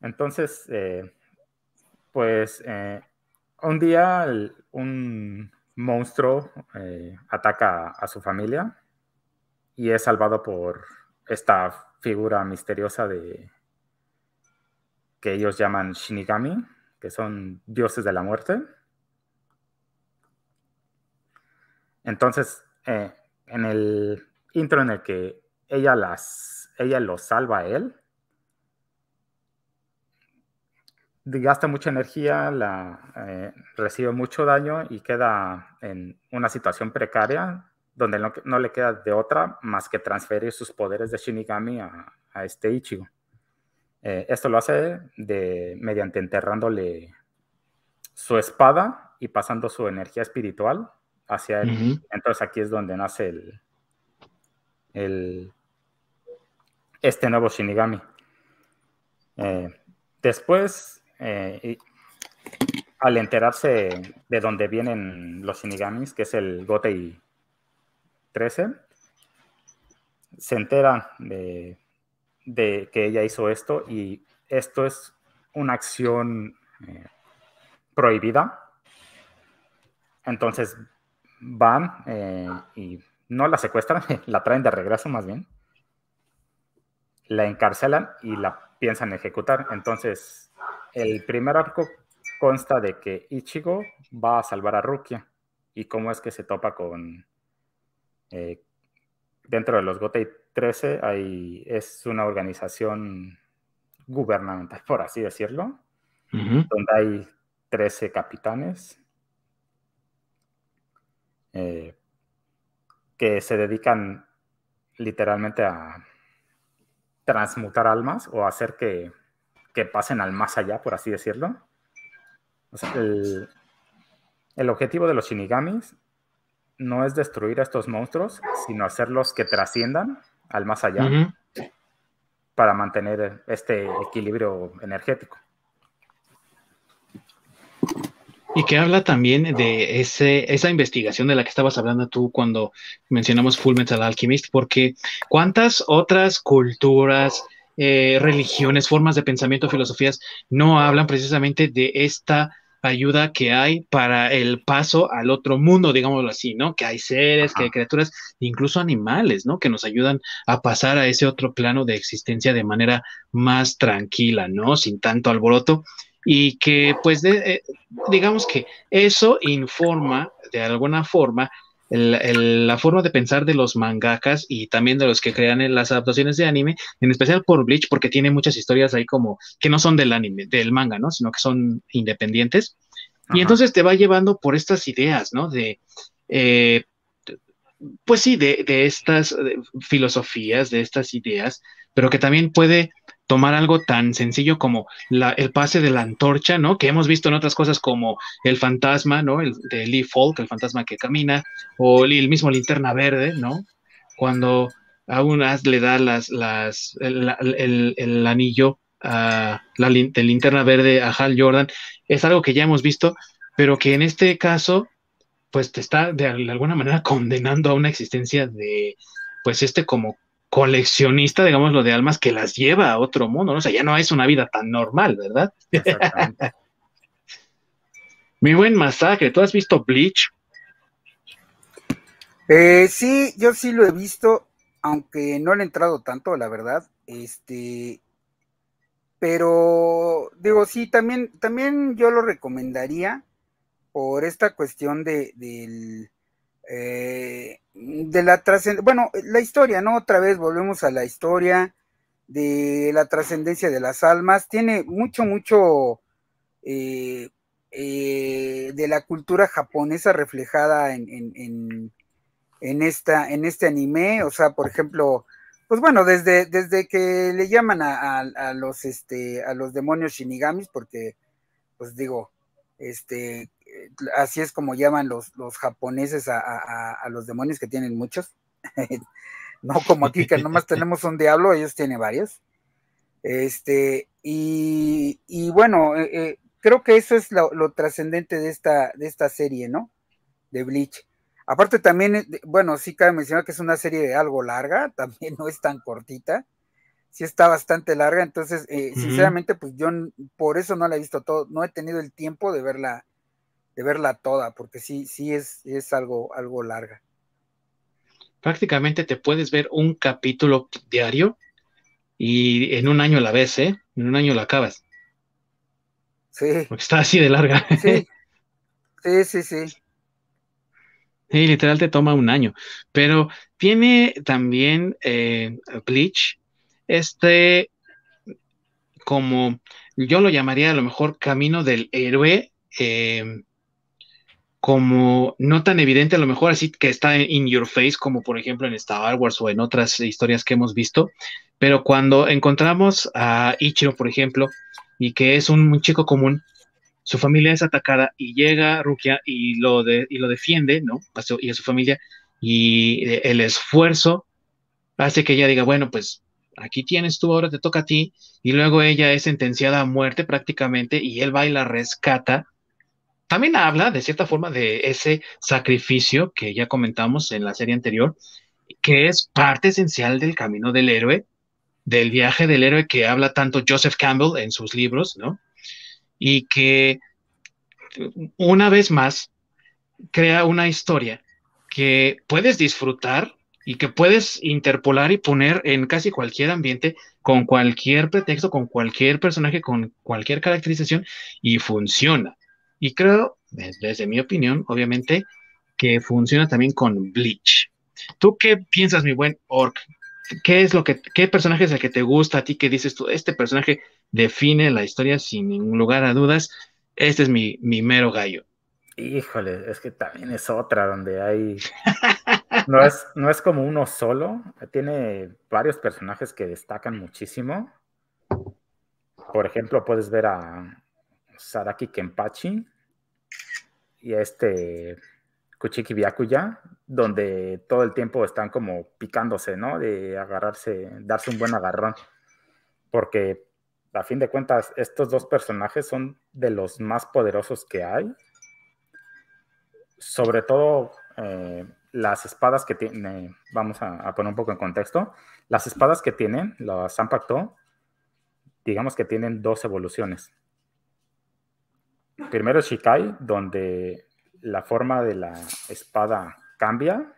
Entonces, eh, pues eh, un día un monstruo ataca a su familia y es salvado por esta figura misteriosa de que ellos llaman Shinigami, que son dioses de la muerte. Entonces, eh, en el intro en el que ella las ella lo salva a él, gasta mucha energía, la, eh, recibe mucho daño y queda en una situación precaria donde no, le queda de otra más que transferir sus poderes de Shinigami a, este Ichigo. Eh, esto lo hace de, mediante enterrándole su espada y pasando su energía espiritual hacia él. Entonces aquí es donde nace el, el este nuevo Shinigami. Eh, después, eh, al enterarse de dónde vienen los Shinigamis, que es el Gotei 13, se entera de, que ella hizo esto y esto es una acción eh, prohibida. Entonces van y no la secuestran, la traen de regreso más bien la encarcelan y la piensan ejecutar. Entonces, el primer arco consta de que Ichigo va a salvar a Rukia. Y cómo es que se topa con... Eh, dentro de los Gotei 13 hay, es una organización gubernamental, por así decirlo, donde hay 13 capitanes eh, que se dedican literalmente a transmutar almas o hacer que, pasen al más allá, por así decirlo. el, objetivo de los shinigamis no es destruir a estos monstruos, sino hacerlos que trasciendan al más allá para mantener este equilibrio energético. Y que habla también de ese, esa investigación de la que estabas hablando tú cuando mencionamos Full Metal Alchemist, porque cuántas otras culturas, eh, religiones, formas de pensamiento, filosofías no hablan precisamente de esta ayuda que hay para el paso al otro mundo, digámoslo así, ¿no? Que hay seres, que hay criaturas, incluso animales, ¿no? Que nos ayudan a pasar a ese otro plano de existencia de manera más tranquila, ¿no? Sin tanto alboroto y que pues eh, digamos que eso informa de alguna forma la forma de pensar de los mangakas y también de los que crean las adaptaciones de anime, en especial por Bleach, porque tiene muchas historias ahí como que no son del anime, del manga, ¿no? Sino que son independientes. Y entonces te va llevando por estas ideas, ¿no? De, eh, pues sí, de, de estas filosofías, de estas ideas, pero que también puede tomar algo tan sencillo como el pase de la antorcha, ¿no? Que hemos visto en otras cosas como el fantasma, ¿no? El de Lee Falk, el fantasma que camina, o el mismo linterna verde, ¿no? Cuando a unas le da las, las, el, anillo a la de linterna verde a Hal Jordan, es algo que ya hemos visto, pero que en este caso, pues te está de alguna manera condenando a una existencia de, pues este como coleccionista, digamos, lo de almas que las lleva a otro mundo, ¿no? O sea, ya no es una vida tan normal, ¿verdad? Mi buen masacre, ¿tú has visto Bleach? Eh, sí, yo sí lo he visto, aunque no le he entrado tanto, la verdad. Este, pero digo, sí, también, también yo lo recomendaría por esta cuestión de, del, eh, de la trascendencia, bueno, la historia, ¿no? Otra vez volvemos a la historia de la trascendencia de las almas. Tiene mucho, mucho eh, eh, de la cultura japonesa reflejada en, en, en, esta, en este anime. O sea, por ejemplo, pues bueno, desde, desde que le llaman a, a, los, este, a los demonios shinigamis, porque, pues digo, este, así es como llaman los, los japoneses a, los demonios que tienen muchos. no como aquí que nomás tenemos un diablo, ellos tienen varios. Este, y, bueno, eh, eh, creo que eso es lo, trascendente de esta, de esta serie, ¿no? De Bleach. Aparte también, eh, bueno, sí cabe mencionar que es una serie algo larga, también no es tan cortita, sí está bastante larga, entonces, sinceramente, pues yo por eso no la he visto todo, no he tenido el tiempo de verla de verla toda, porque sí, sí es, es algo, algo larga. Prácticamente te puedes ver un capítulo diario y en un año la ves, ¿eh? En un año la acabas. Sí. Porque está así de larga. Sí, sí, sí. sí. Sí, literal te toma un año. Pero tiene también eh, Bleach este como, yo lo llamaría a lo mejor camino del héroe, eh, como no tan evidente, a lo mejor así que está in your face, como por ejemplo en Star Wars o en otras historias que hemos visto, pero cuando encontramos a Ichiro, por ejemplo, y que es un, chico común, su familia es atacada y llega Rukia y lo, y lo defiende, ¿no? Y a su familia, y el esfuerzo hace que ella diga, bueno, pues aquí tienes tú, ahora te toca a ti, y luego ella es sentenciada a muerte prácticamente, y él va y la rescata. También habla, de cierta forma, de ese sacrificio que ya comentamos en la serie anterior, que es parte esencial del camino del héroe, del viaje del héroe que habla tanto Joseph Campbell en sus libros, ¿no? Y que una vez más crea una historia que puedes disfrutar y que puedes interpolar y poner en casi cualquier ambiente, con cualquier pretexto, con cualquier personaje, con cualquier caracterización, y funciona. Y creo, desde mi opinión, obviamente, que funciona también con Bleach. ¿Tú qué piensas, mi buen Orc? ¿Qué es lo que, qué personaje es el que te gusta a ti que dices tú, este personaje define la historia sin ningún lugar a dudas? Este es mi, mi mero gallo. Híjole, es que también es otra donde hay. No es, no es como uno solo, tiene varios personajes que destacan muchísimo. Por ejemplo, puedes ver a Saraki Kenpachi y este Kuchiki Byakuya, donde todo el tiempo están como picándose, ¿no? De agarrarse, darse un buen agarrón. Porque a fin de cuentas, estos dos personajes son de los más poderosos que hay sobre todo eh, las espadas que tiene, vamos a, poner un poco en contexto, las espadas que tienen, las Zanpakuto, digamos que tienen dos evoluciones. Primero Shikai, donde la forma de la espada cambia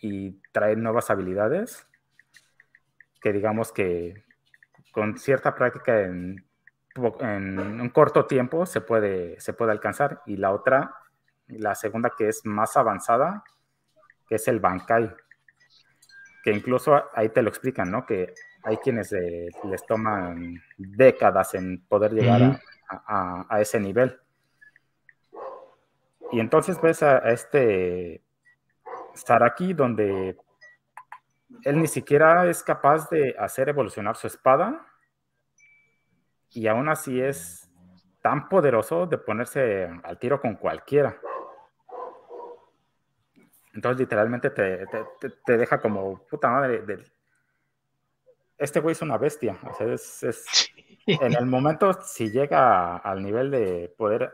y trae nuevas habilidades que digamos que con cierta práctica en, un corto tiempo se puede, se puede alcanzar. Y la otra la segunda que es más avanzada, que es el Bankai, que incluso ahí te lo explican, ¿no? Que hay quienes eh, les toman décadas en poder llegar a, ese nivel. Y entonces ves a, este Saraki donde él ni siquiera es capaz de hacer evolucionar su espada y aún así es tan poderoso de ponerse al tiro con cualquiera. Entonces, literalmente te, deja como puta madre. Este güey es una bestia. O sea, es, en el momento, si llega al nivel de poder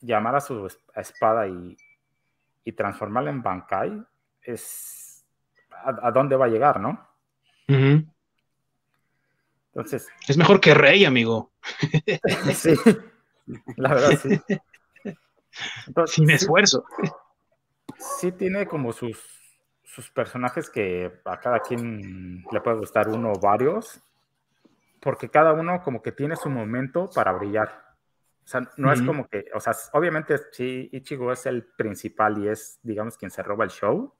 llamar a su espada y, transformarla en Bankai, es a, dónde va a llegar, ¿no? Entonces. Es mejor que Rey, amigo. sí, la verdad, sí. Sin esfuerzo sí tiene como sus, sus personajes que a cada quien le puede gustar uno o varios, porque cada uno como que tiene su momento para brillar. O sea, no es como que, o sea, obviamente sí, Ichigo es el principal y es, digamos, quien se roba el show.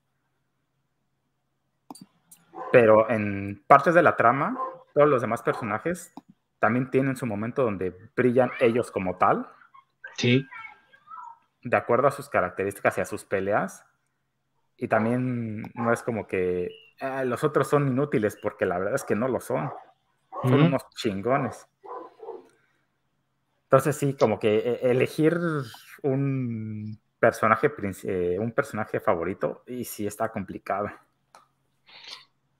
Pero en partes de la trama, todos los demás personajes también tienen su momento donde brillan ellos como tal. Sí de acuerdo a sus características y a sus peleas. Y también no es como que ah, los otros son inútiles, porque la verdad es que no lo son. Son unos chingones. Entonces sí, como que eh, elegir un personaje, eh, un personaje favorito, y sí está complicado.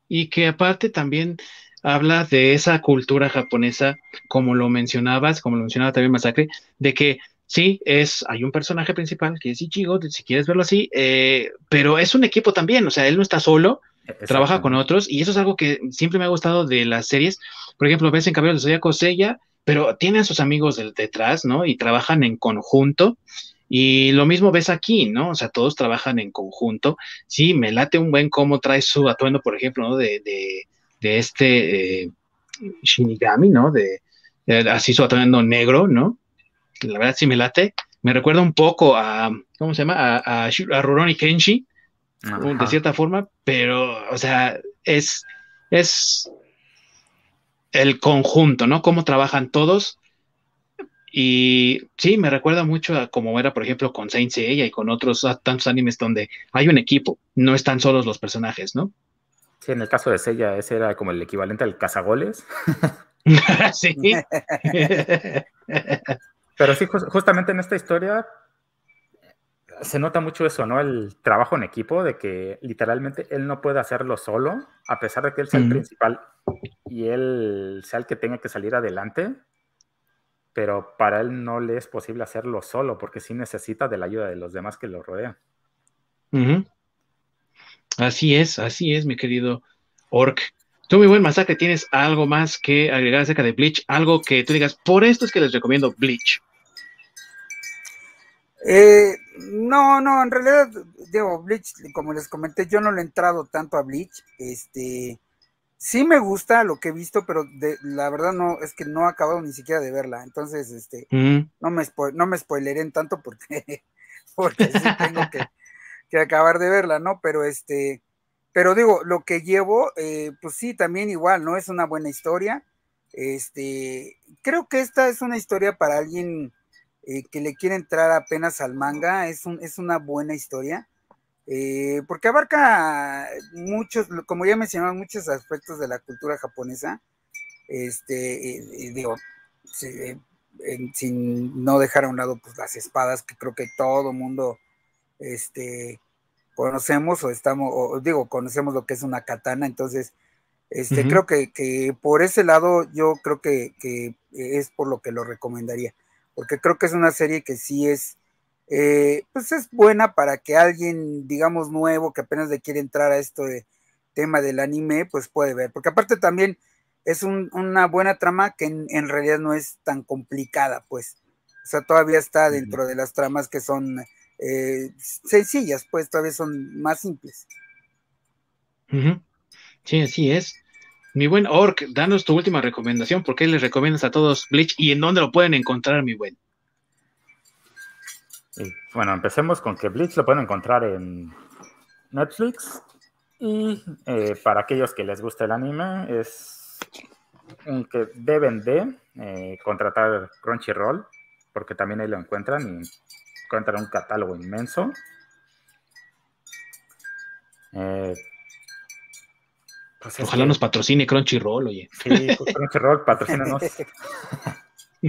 Y que aparte también habla de esa cultura japonesa, como lo mencionabas, como lo mencionaba también Masacre, de que Sí, es, hay un personaje principal que es Ichigo, si quieres verlo así, eh, pero es un equipo también, o sea, él no está solo, trabaja con otros, y eso es algo que siempre me ha gustado de las series. Por ejemplo, ves en Cabello de Zodíaco Sella, pero tiene a sus amigos detrás, ¿no? Y trabajan en conjunto. Y lo mismo ves aquí, ¿no? O sea, todos trabajan en conjunto. Sí, me late un buen cómo trae su atuendo, por ejemplo, ¿no? De, de, de este eh, Shinigami, ¿no? De, de, así su atuendo negro, ¿no? La verdad sí me late. Me recuerda un poco a, ¿cómo se llama? A, a, Rurouni Kenshi, de cierta forma, pero, o sea, es, es, el conjunto, ¿no? Cómo trabajan todos. Y sí, me recuerda mucho a como era, por ejemplo, con Saint Seiya y con otros tantos animes donde hay un equipo, no están solos los personajes, ¿no? Sí, en el caso de Seiya, ese era como el equivalente al cazagoles. sí. Pero sí, justamente en esta historia se nota mucho eso, ¿no? El trabajo en equipo, de que literalmente él no puede hacerlo solo, a pesar de que él sea el principal y él sea el que tenga que salir adelante, pero para él no le es posible hacerlo solo, porque sí necesita de la ayuda de los demás que lo rodean. Así es, así es, mi querido Orc. Tú, muy buen masacre, ¿tienes algo más que agregar acerca de Bleach? Algo que tú digas, por esto es que les recomiendo Bleach. Eh, no, no, en realidad, digo, Bleach, como les comenté, yo no le he entrado tanto a Bleach. Este, sí me gusta lo que he visto, pero la verdad no, es que no he acabado ni siquiera de verla. Entonces, este, no me no me spoileré tanto porque, porque sí tengo que, acabar de verla, ¿no? Pero este, pero digo, lo que llevo, eh, pues sí, también igual, ¿no? Es una buena historia. Este, creo que esta es una historia para alguien eh, que le quiere entrar apenas al manga, es, un, es una buena historia, eh, porque abarca muchos, como ya mencionamos, muchos aspectos de la cultura japonesa, este, eh, digo, sin no dejar a un lado pues, las espadas, que creo que todo mundo este, conocemos o estamos, o digo, conocemos lo que es una katana, entonces, este, creo que, que, por ese lado yo creo que, que, es por lo que lo recomendaría porque creo que es una serie que sí es, eh, pues es buena para que alguien, digamos, nuevo, que apenas le quiere entrar a esto de tema del anime, pues puede ver, porque aparte también es una buena trama que en, realidad no es tan complicada, pues, o sea, todavía está dentro de las tramas que son eh, sencillas, pues todavía son más simples. Sí, así es. Mi buen Orc, danos tu última recomendación. ¿Por qué les recomiendas a todos Bleach y en dónde lo pueden encontrar, mi buen? Bueno, empecemos con que Bleach lo pueden encontrar en Netflix. Y eh, para aquellos que les gusta el anime, es que deben de eh, contratar Crunchyroll, porque también ahí lo encuentran y encuentran un catálogo inmenso. Eh, pues Ojalá nos patrocine Crunchyroll, oye. Sí, pues Crunchyroll, patrocínanos.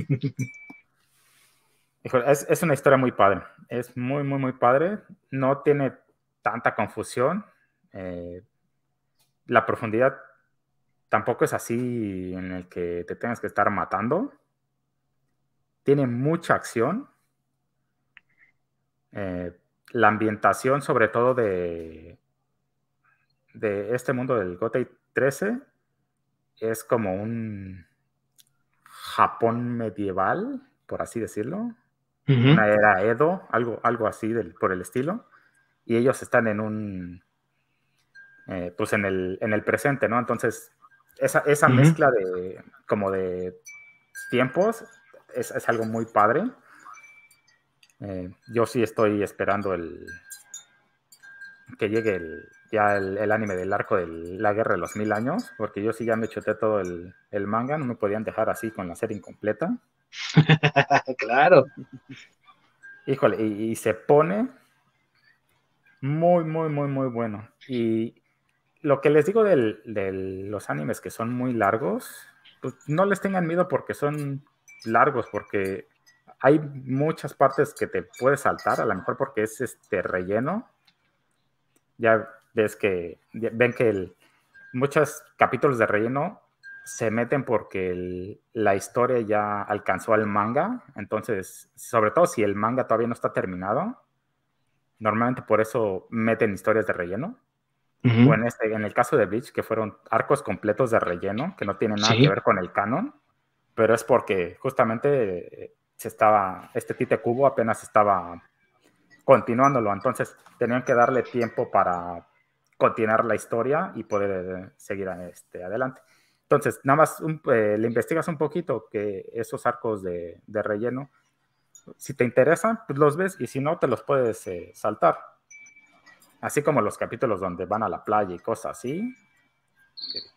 es, es una historia muy padre. Es muy, muy, muy padre. No tiene tanta confusión. Eh, la profundidad tampoco es así en el que te tengas que estar matando. Tiene mucha acción. Eh, la ambientación, sobre todo de, de este mundo del Gotei 13 es como un Japón medieval, por así decirlo. Una era Edo, algo, algo así del, por el estilo. Y ellos están en un. Eh, pues en el, en el presente, ¿no? Entonces, esa, esa mezcla de como de tiempos es, es algo muy padre. Eh, yo sí estoy esperando el que llegue el, ya el, anime del arco de la guerra de los mil años, porque yo sí ya me chuté todo el, manga, no me podían dejar así con la serie incompleta. claro. Híjole, y, se pone muy, muy, muy, muy bueno. Y lo que les digo de los animes que son muy largos, pues no les tengan miedo porque son largos, porque hay muchas partes que te puedes saltar, a lo mejor porque es este relleno. Ya ves que ven que muchos capítulos de relleno se meten porque la historia ya alcanzó al manga, entonces, sobre todo si el manga todavía no está terminado, normalmente por eso meten historias de relleno. O en, este, en el caso de Bleach, que fueron arcos completos de relleno, que no tienen nada que ver con el canon, pero es porque justamente eh, se estaba, este Tite Cubo apenas estaba continuándolo, entonces tenían que darle tiempo para continuar la historia y poder seguir este, adelante. Entonces, nada más eh, le investigas un poquito que esos arcos de, relleno, si te interesan, pues los ves y si no, te los puedes eh, saltar. Así como los capítulos donde van a la playa y cosas así,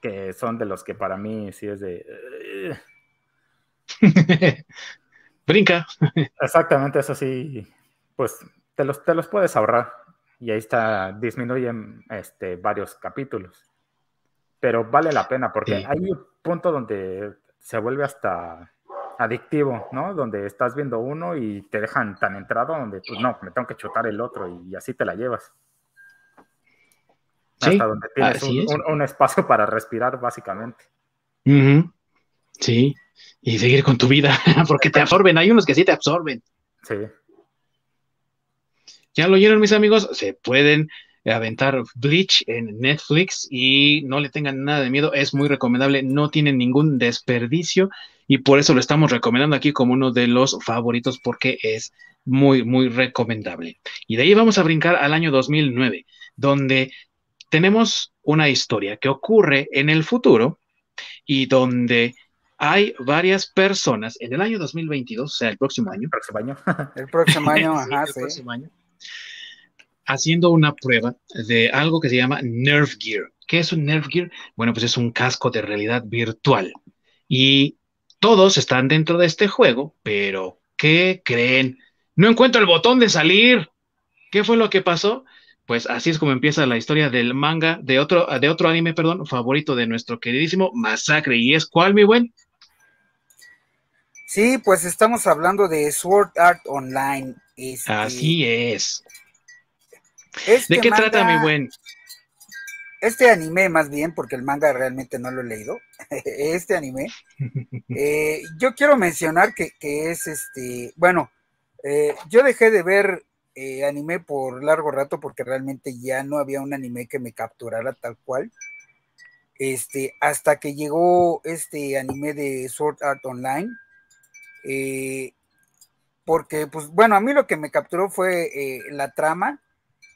que, son de los que para mí sí es de... Brinca. Exactamente, eso sí, pues te los, te los puedes ahorrar. Y ahí está, disminuyen este, varios capítulos. Pero vale la pena porque hay un punto donde se vuelve hasta adictivo, ¿no? Donde estás viendo uno y te dejan tan entrado donde, pues no, me tengo que chutar el otro y así te la llevas. hasta donde tienes un, espacio para respirar, básicamente. Sí, y seguir con tu vida, porque te absorben. Hay unos que sí te absorben. Sí. Ya lo oyeron, mis amigos, se pueden aventar Bleach en Netflix y no le tengan nada de miedo, es muy recomendable, no tiene ningún desperdicio y por eso lo estamos recomendando aquí como uno de los favoritos porque es muy, muy recomendable. Y de ahí vamos a brincar al año 2009, donde tenemos una historia que ocurre en el futuro y donde hay varias personas en el año 2022, o sea, el próximo año. El próximo año. el próximo año, ajá, el próximo año haciendo una prueba de algo que se llama Nerve Gear. ¿Qué es un Nerve Gear? Bueno, pues es un casco de realidad virtual. Y todos están dentro de este juego, pero ¿qué creen? No encuentro el botón de salir. ¿Qué fue lo que pasó? Pues así es como empieza la historia del manga de otro, de otro anime, perdón, favorito de nuestro queridísimo Masacre. ¿Y es cuál, mi buen? Sí, pues estamos hablando de Sword Art Online. Este, así es. Este ¿De qué trata, mi buen? Este anime, más bien, porque el manga realmente no lo he leído. este anime, eh, yo quiero mencionar que, es este, bueno, eh, yo dejé de ver eh, anime por largo rato porque realmente ya no había un anime que me capturara tal cual. Este, hasta que llegó este anime de Sword Art Online. Porque, pues, bueno, a mí lo que me capturó fue la trama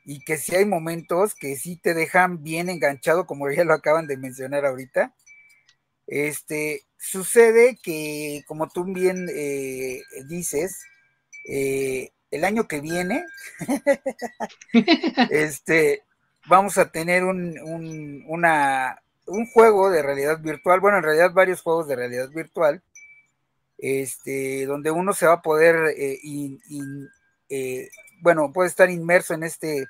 y que si hay momentos que sí te dejan bien enganchado, como ya lo acaban de mencionar ahorita. Este, sucede que, como tú bien eh, dices, eh, el año que viene, este, vamos a tener un, un, una, un juego de realidad virtual, bueno, en realidad varios juegos de realidad virtual, este, donde uno se va a poder, eh, bueno, puede estar inmerso en este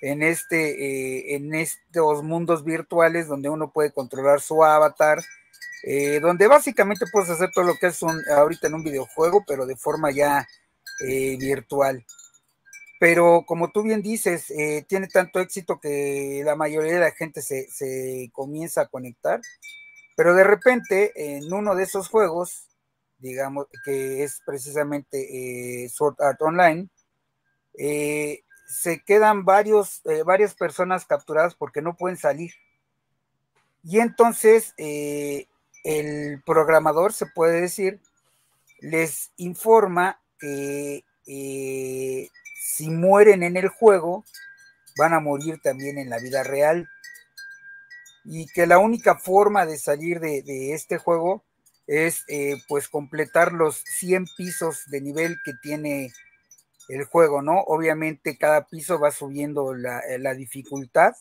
en, este, eh, en estos mundos virtuales donde uno puede controlar su avatar, eh, donde básicamente puedes hacer todo lo que es un, ahorita en un videojuego, pero de forma ya eh, virtual. Pero como tú bien dices, tiene tanto éxito que la mayoría de la gente se, se, comienza a conectar, pero de repente en uno de esos juegos, digamos que es precisamente Sword Art Online, eh, se quedan varios, eh, varias personas capturadas porque no pueden salir. Y entonces eh, el programador, se puede decir, les informa que eh, si mueren en el juego, van a morir también en la vida real. Y que la única forma de salir de, de este juego es pues completar los 100 pisos de nivel que tiene el juego, ¿no? Obviamente cada piso va subiendo la, eh, dificultad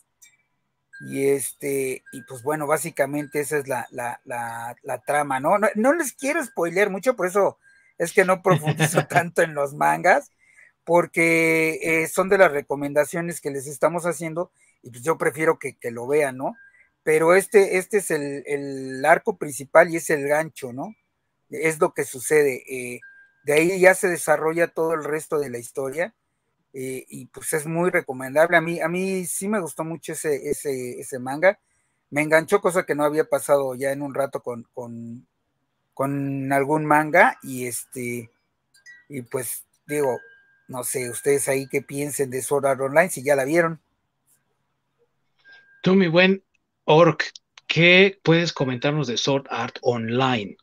y este, y pues bueno, básicamente esa es la, la, trama, ¿no? ¿no? les quiero spoilear mucho, por eso es que no profundizo tanto en los mangas, porque eh, son de las recomendaciones que les estamos haciendo y pues yo prefiero que, lo vean, ¿no? Pero este, este es el, el, arco principal y es el gancho, ¿no? Es lo que sucede. Eh, de ahí ya se desarrolla todo el resto de la historia eh, y pues es muy recomendable. A mí, a mí sí me gustó mucho ese, ese, ese manga. Me enganchó, cosa que no había pasado ya en un rato con, con, con algún manga y este, y pues digo, no sé, ustedes ahí qué piensen de Sword Art Online, si ya la vieron. Tú, mi buen Orc, ¿qué puedes comentarnos de Sword Art Online?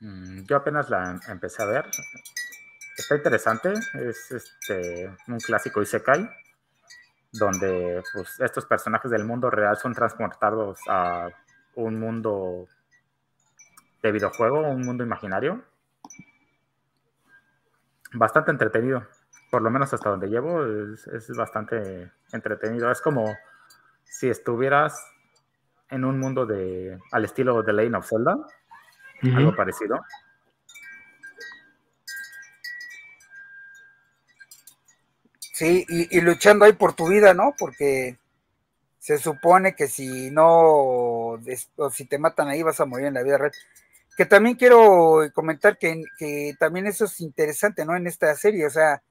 Mm, yo apenas la empecé a ver. Está interesante. Es este, un clásico Isekai, donde pues, estos personajes del mundo real son transportados a un mundo de videojuego, un mundo imaginario. Bastante entretenido. Por lo menos hasta donde llevo, es bastante entretenido. Es como si estuvieras en un mundo de al estilo de Lane of Zelda, algo parecido. Sí, y, luchando ahí por tu vida, ¿no? Porque se supone que si no, o si te matan ahí vas a morir en la vida real. Que también quiero comentar que, que también eso es interesante, ¿no? En esta serie, o sea,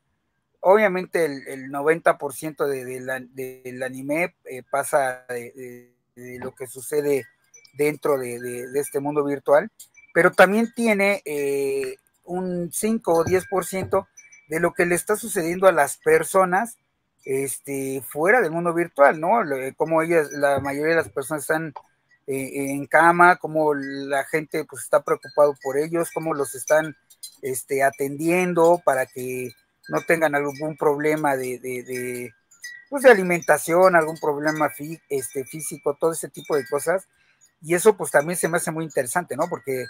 obviamente el, 90% de, del anime eh, pasa de, lo que sucede dentro de, este mundo virtual, pero también tiene eh, un 5 o 10% de lo que le está sucediendo a las personas este, fuera del mundo virtual, ¿no? Como ellas, la mayoría de las personas están eh, en cama, como la gente pues está preocupado por ellos, cómo los están este, atendiendo para que no tengan algún problema de, de, pues de alimentación, algún problema este, físico, todo ese tipo de cosas. Y eso pues también se me hace muy interesante, ¿no? Porque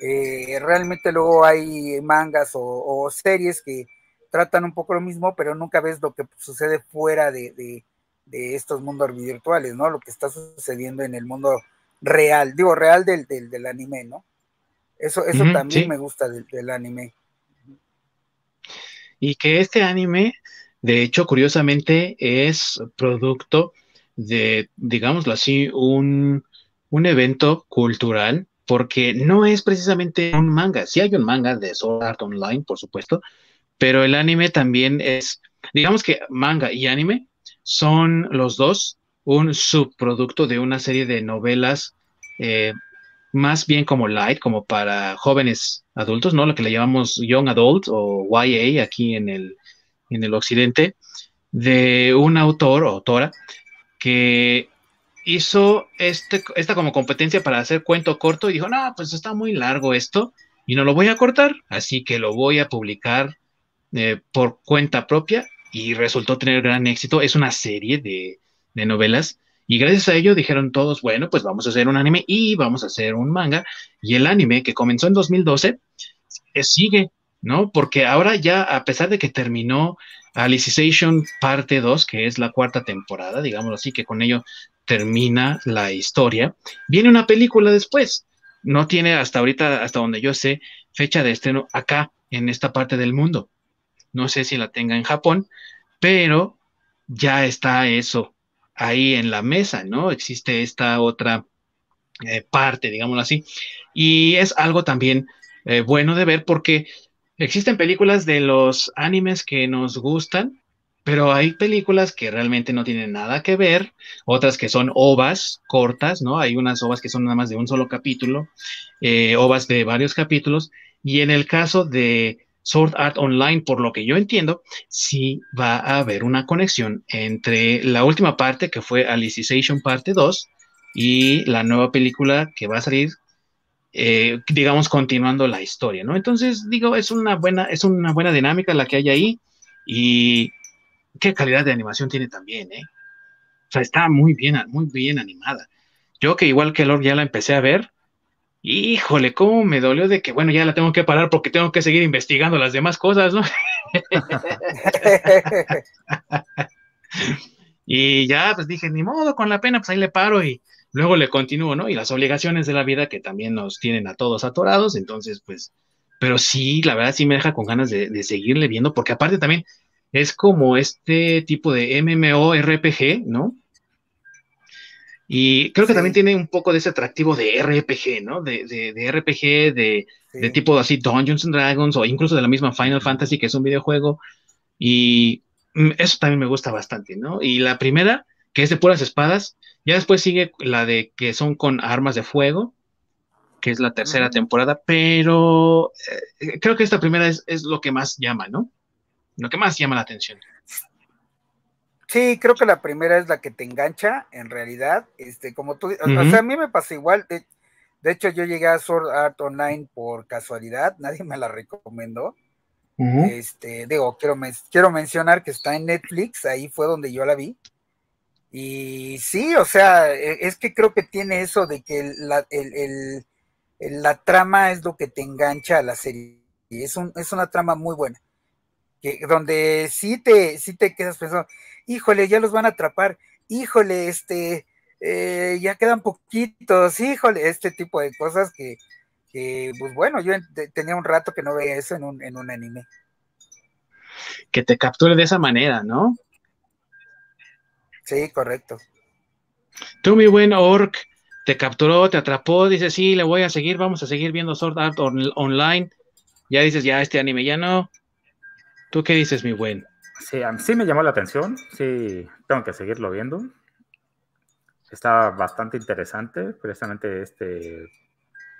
eh, realmente luego hay mangas o, series que tratan un poco lo mismo, pero nunca ves lo que sucede fuera de, estos mundos virtuales, ¿no? Lo que está sucediendo en el mundo real, digo, real del, del, anime, ¿no? Eso, eso también me gusta del, del anime y que este anime, de hecho, curiosamente, es producto de, digámoslo así, un, evento cultural, porque no es precisamente un manga. Sí hay un manga de Sword Art Online, por supuesto, pero el anime también es, digamos que manga y anime son los dos un subproducto de una serie de novelas eh, más bien como light, como para jóvenes adultos, ¿no? Lo que le llamamos young adult o YA aquí en el, en el occidente, de un autor o autora que hizo este, esta como competencia para hacer cuento corto y dijo, no, pues está muy largo esto y no lo voy a cortar, así que lo voy a publicar eh, por cuenta propia y resultó tener gran éxito. Es una serie de, de novelas y gracias a ello dijeron todos, bueno, pues vamos a hacer un anime y vamos a hacer un manga. Y el anime que comenzó en 2012 eh, sigue, ¿no? Porque ahora ya, a pesar de que terminó Alicization parte 2, que es la cuarta temporada, digámoslo así, que con ello termina la historia, viene una película después. No tiene hasta ahorita, hasta donde yo sé, fecha de estreno acá, en esta parte del mundo. No sé si la tenga en Japón, pero ya está eso ahí en la mesa, ¿no? Existe esta otra eh, parte, digámoslo así. Y es algo también eh, bueno de ver porque existen películas de los animes que nos gustan, pero hay películas que realmente no tienen nada que ver, otras que son ovas cortas, ¿no? Hay unas ovas que son nada más de un solo capítulo, eh, ovas de varios capítulos, y en el caso de Sword Art Online, por lo que yo entiendo, sí va a haber una conexión entre la última parte, que fue Alicization parte 2, y la nueva película que va a salir, eh, digamos, continuando la historia, ¿no? Entonces, digo, es una buena, es una buena dinámica la que hay ahí, y qué calidad de animación tiene también, ¿eh? O sea, está muy bien, muy bien animada. Yo que igual que Lord ya la empecé a ver, híjole, cómo me dolió de que, bueno, ya la tengo que parar porque tengo que seguir investigando las demás cosas, ¿no? y ya, pues dije, ni modo, con la pena, pues ahí le paro y luego le continúo, ¿no? Y las obligaciones de la vida que también nos tienen a todos atorados, entonces, pues, pero sí, la verdad sí me deja con ganas de, de seguirle viendo, porque aparte también es como este tipo de MMORPG, ¿no? Y creo que también tiene un poco de ese atractivo de RPG, ¿no? De, de, RPG, de, de, tipo así Dungeons and Dragons o incluso de la misma Final Fantasy, que es un videojuego. Y mm, eso también me gusta bastante, ¿no? Y la primera, que es de puras espadas, ya después sigue la de que son con armas de fuego, que es la tercera temporada, pero eh, creo que esta primera es, es lo que más llama, ¿no? Lo que más llama la atención. Sí, creo que la primera es la que te engancha, en realidad. Este, como tú, o sea, a mí me pasa igual. De, hecho, yo llegué a Sword Art Online por casualidad, nadie me la recomendó. Este, digo, quiero, quiero mencionar que está en Netflix, ahí fue donde yo la vi. Y sí, o sea, e, es que creo que tiene eso de que la, la trama es lo que te engancha a la serie. Es, un, es una trama muy buena. Que, donde sí te, sí te quedas pensando, híjole, ya los van a atrapar, híjole, este, eh, ya quedan poquitos, híjole, este tipo de cosas que, pues bueno, yo tenía un rato que no veía eso en un, en un anime. Que te capture de esa manera, ¿no? Sí, correcto. Tú, mi buen Orc, te capturó, te atrapó, dices, sí, le voy a seguir, vamos a seguir viendo Sword Art Online. Ya dices, ya este anime ya no. ¿Tú qué dices, mi buen? Sí, a mí sí me llamó la atención, sí, tengo que seguirlo viendo. Está bastante interesante, precisamente este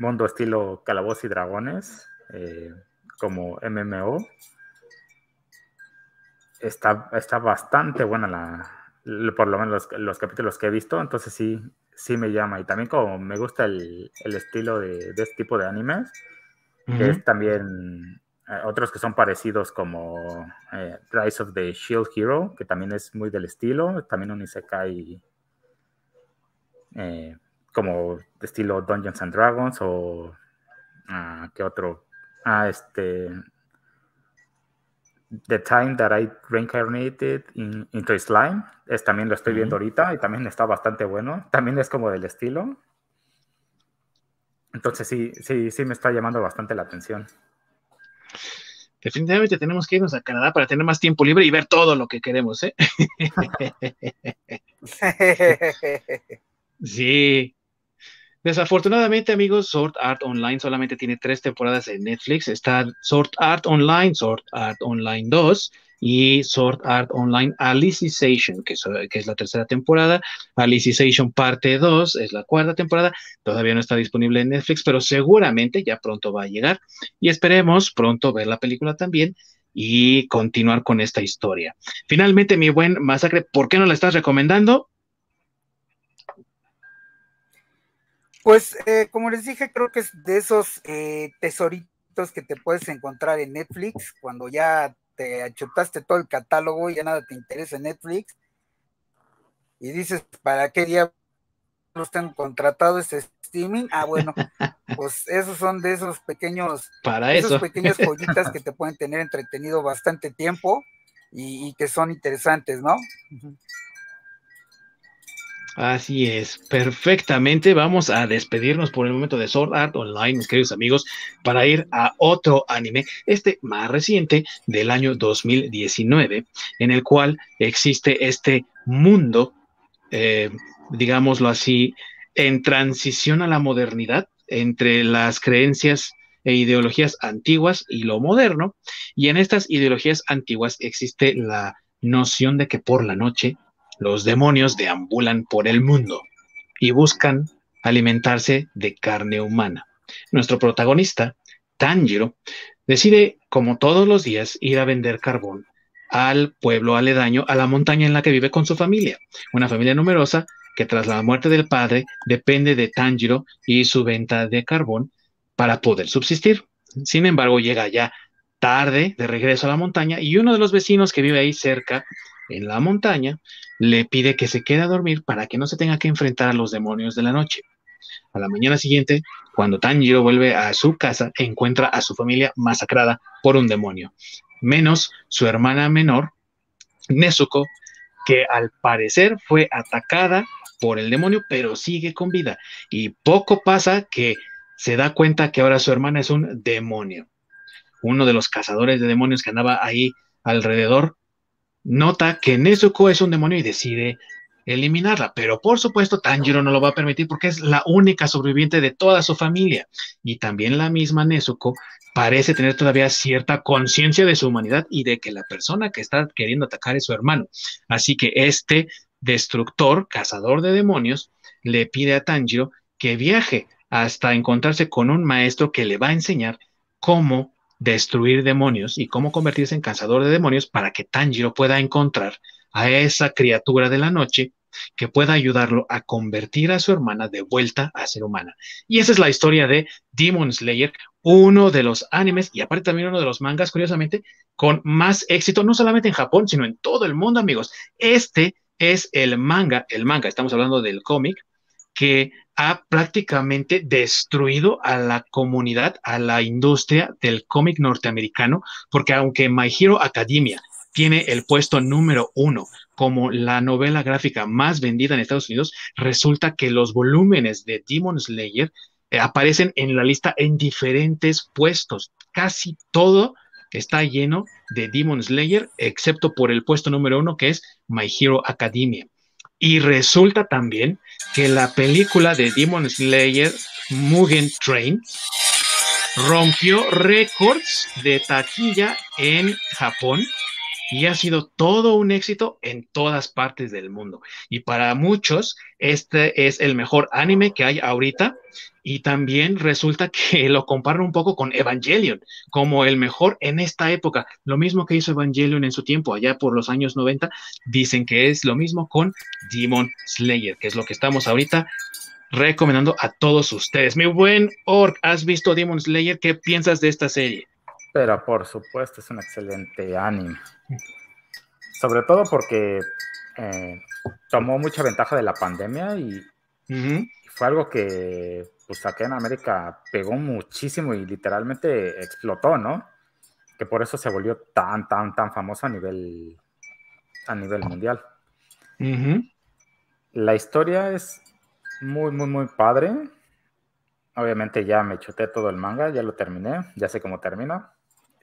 mundo estilo Calabozos y Dragones, eh, como MMO. Está, está bastante buena la, por lo menos los, capítulos que he visto, entonces sí, sí me llama. Y también como me gusta el, estilo de, este tipo de animes, que es también eh, otros que son parecidos como eh, Rise of the Shield Hero, que también es muy del estilo, también un Isekai eh, como estilo Dungeons and Dragons o ah, ¿qué otro? Ah, este The Time That I Reincarnated into Slime, es, también lo estoy viendo ahorita y también está bastante bueno, también es como del estilo. Entonces sí, sí, sí me está llamando bastante la atención definitivamente tenemos que irnos a Canadá para tener más tiempo libre y ver todo lo que queremos, ¿eh? sí. Desafortunadamente, amigos, Sword Art Online solamente tiene tres temporadas en Netflix. Está Sword Art Online, Sword Art Online 2 y Sword Art Online Alicization, que, que es la tercera temporada. Alicization parte 2 es la cuarta temporada. Todavía no está disponible en Netflix, pero seguramente ya pronto va a llegar. Y esperemos pronto ver la película también y continuar con esta historia. Finalmente, mi buen Masacre, ¿por qué no la estás recomendando? Pues, eh, como les dije, creo que es de esos eh, tesoritos que te puedes encontrar en Netflix cuando ya te achutaste todo el catálogo y ya nada te interesa en Netflix. Y dices, ¿para qué diablos están contratado este streaming? Ah, bueno, pues esos son de esos pequeños, Para esos pequeños joyitas que te pueden tener entretenido bastante tiempo y, y que son interesantes, ¿no? Así es, perfectamente. Vamos a despedirnos por el momento de Sword Art Online, mis queridos amigos, para ir a otro anime, este más reciente del año 2019, en el cual existe este mundo, eh, digámoslo así, en transición a la modernidad entre las creencias e ideologías antiguas y lo moderno. Y en estas ideologías antiguas existe la noción de que por la noche los demonios deambulan por el mundo y buscan alimentarse de carne humana. Nuestro protagonista, Tanjiro, decide, como todos los días, ir a vender carbón al pueblo aledaño, a la montaña en la que vive con su familia, una familia numerosa que tras la muerte del padre depende de Tanjiro y su venta de carbón para poder subsistir. Sin embargo, llega ya tarde de regreso a la montaña y uno de los vecinos que vive ahí cerca en la montaña, le pide que se quede a dormir para que no se tenga que enfrentar a los demonios de la noche. A la mañana siguiente, cuando Tanjiro vuelve a su casa, encuentra a su familia masacrada por un demonio, menos su hermana menor, Nezuko, que al parecer fue atacada por el demonio, pero sigue con vida. Y poco pasa que se da cuenta que ahora su hermana es un demonio. Uno de los cazadores de demonios que andaba ahí alrededor nota que Nezuko es un demonio y decide eliminarla, pero por supuesto Tanjiro no lo va a permitir porque es la única sobreviviente de toda su familia y también la misma Nezuko parece tener todavía cierta conciencia de su humanidad y de que la persona que está queriendo atacar es su hermano. Así que este destructor, cazador de demonios, le pide a Tanjiro que viaje hasta encontrarse con un maestro que le va a enseñar cómo destruir demonios y cómo convertirse en cazador de demonios para que Tanjiro pueda encontrar a esa criatura de la noche que pueda ayudarlo a convertir a su hermana de vuelta a ser humana. Y esa es la historia de Demon Slayer, uno de los animes y aparte también uno de los mangas, curiosamente, con más éxito, no solamente en Japón, sino en todo el mundo, amigos. Este es el manga, el manga, estamos hablando del cómic, que ha prácticamente destruido a la comunidad, a la industria del cómic norteamericano, porque aunque My Hero Academia tiene el puesto número uno como la novela gráfica más vendida en Estados Unidos, resulta que los volúmenes de Demon Slayer eh, aparecen en la lista en diferentes puestos. Casi todo está lleno de Demon Slayer, excepto por el puesto número uno que es My Hero Academia. Y resulta también que la película de Demon Slayer, Mugen Train, rompió récords de taquilla en Japón y ha sido todo un éxito en todas partes del mundo. Y para muchos, este es el mejor anime que hay ahorita. Y también resulta que lo comparan un poco con Evangelion, como el mejor en esta época. Lo mismo que hizo Evangelion en su tiempo, allá por los años 90, dicen que es lo mismo con Demon Slayer, que es lo que estamos ahorita recomendando a todos ustedes. Mi buen Orc, ¿has visto Demon Slayer? ¿Qué piensas de esta serie? Pero por supuesto es un excelente anime. Sobre todo porque eh, tomó mucha ventaja de la pandemia y, fue algo que pues acá en América pegó muchísimo y literalmente explotó, ¿no? Que por eso se volvió tan, tan, tan famoso a nivel, a nivel mundial. La historia es muy, muy, muy padre. Obviamente ya me chuté todo el manga, ya lo terminé, ya sé cómo termina.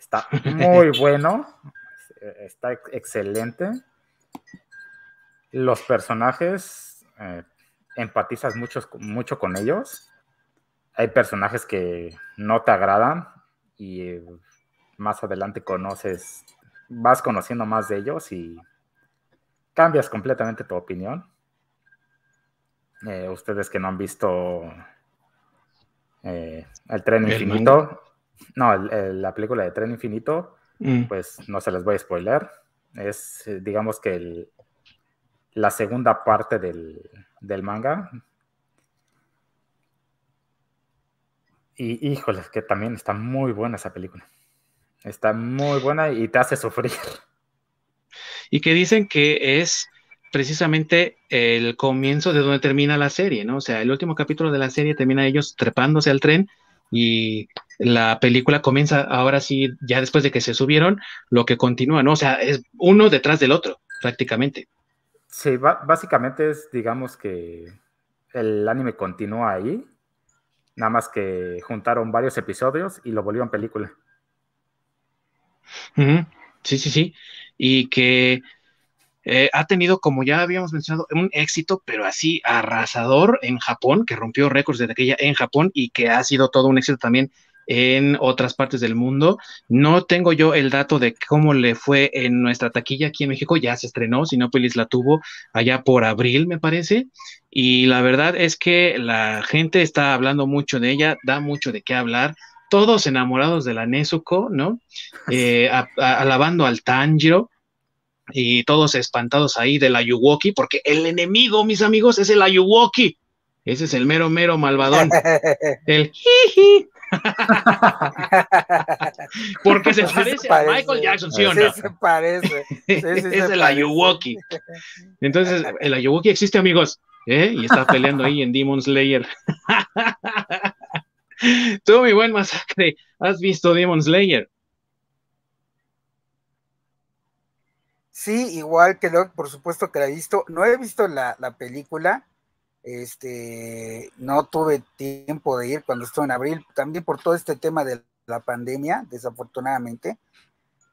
Está muy bueno, está excelente. Los personajes, eh, empatizas mucho, mucho con ellos. Hay personajes que no te agradan y más adelante conoces, vas conociendo más de ellos y cambias completamente tu opinión. Eh, ustedes que no han visto eh, El Tren Infinito, no, la película de Tren Infinito, mm. pues no se les voy a spoiler. Es, eh, digamos que la segunda parte del, manga. Y híjole, que también está muy buena esa película. Está muy buena y te hace sufrir. Y que dicen que es precisamente el comienzo de donde termina la serie, ¿no? O sea, el último capítulo de la serie termina ellos trepándose al tren y la película comienza ahora sí, ya después de que se subieron, lo que continúa, ¿no? O sea, es uno detrás del otro, prácticamente. Sí, básicamente es, digamos que el anime continúa ahí, nada más que juntaron varios episodios y lo volvieron película. Sí, sí, sí. Y que eh, ha tenido, como ya habíamos mencionado, un éxito, pero así arrasador en Japón, que rompió récords desde aquella en Japón y que ha sido todo un éxito también en otras partes del mundo. No tengo yo el dato de cómo le fue en nuestra taquilla aquí en México, ya se estrenó, Sinópolis la tuvo allá por abril, me parece, y la verdad es que la gente está hablando mucho de ella, da mucho de qué hablar. Todos enamorados de la Nezuko, ¿no? Eh, alabando al Tanjiro, y todos espantados ahí del Ayuwoki, porque el enemigo, mis amigos, es el Ayuwoki. Ese es el mero, mero malvadón. el jiji. porque se parece, a Michael Jackson, ¿sí o no? Sí, se parece. es el Ayuwoki. Entonces, el Ayuwoki existe, amigos. ¿eh? Y está peleando ahí en Demon Slayer. Tú, mi buen masacre, ¿has visto Demon Slayer? Sí, igual que lo, por supuesto que la he visto. No he visto la, película. Este, no tuve tiempo de ir cuando estuve en abril, también por todo este tema de la pandemia, desafortunadamente.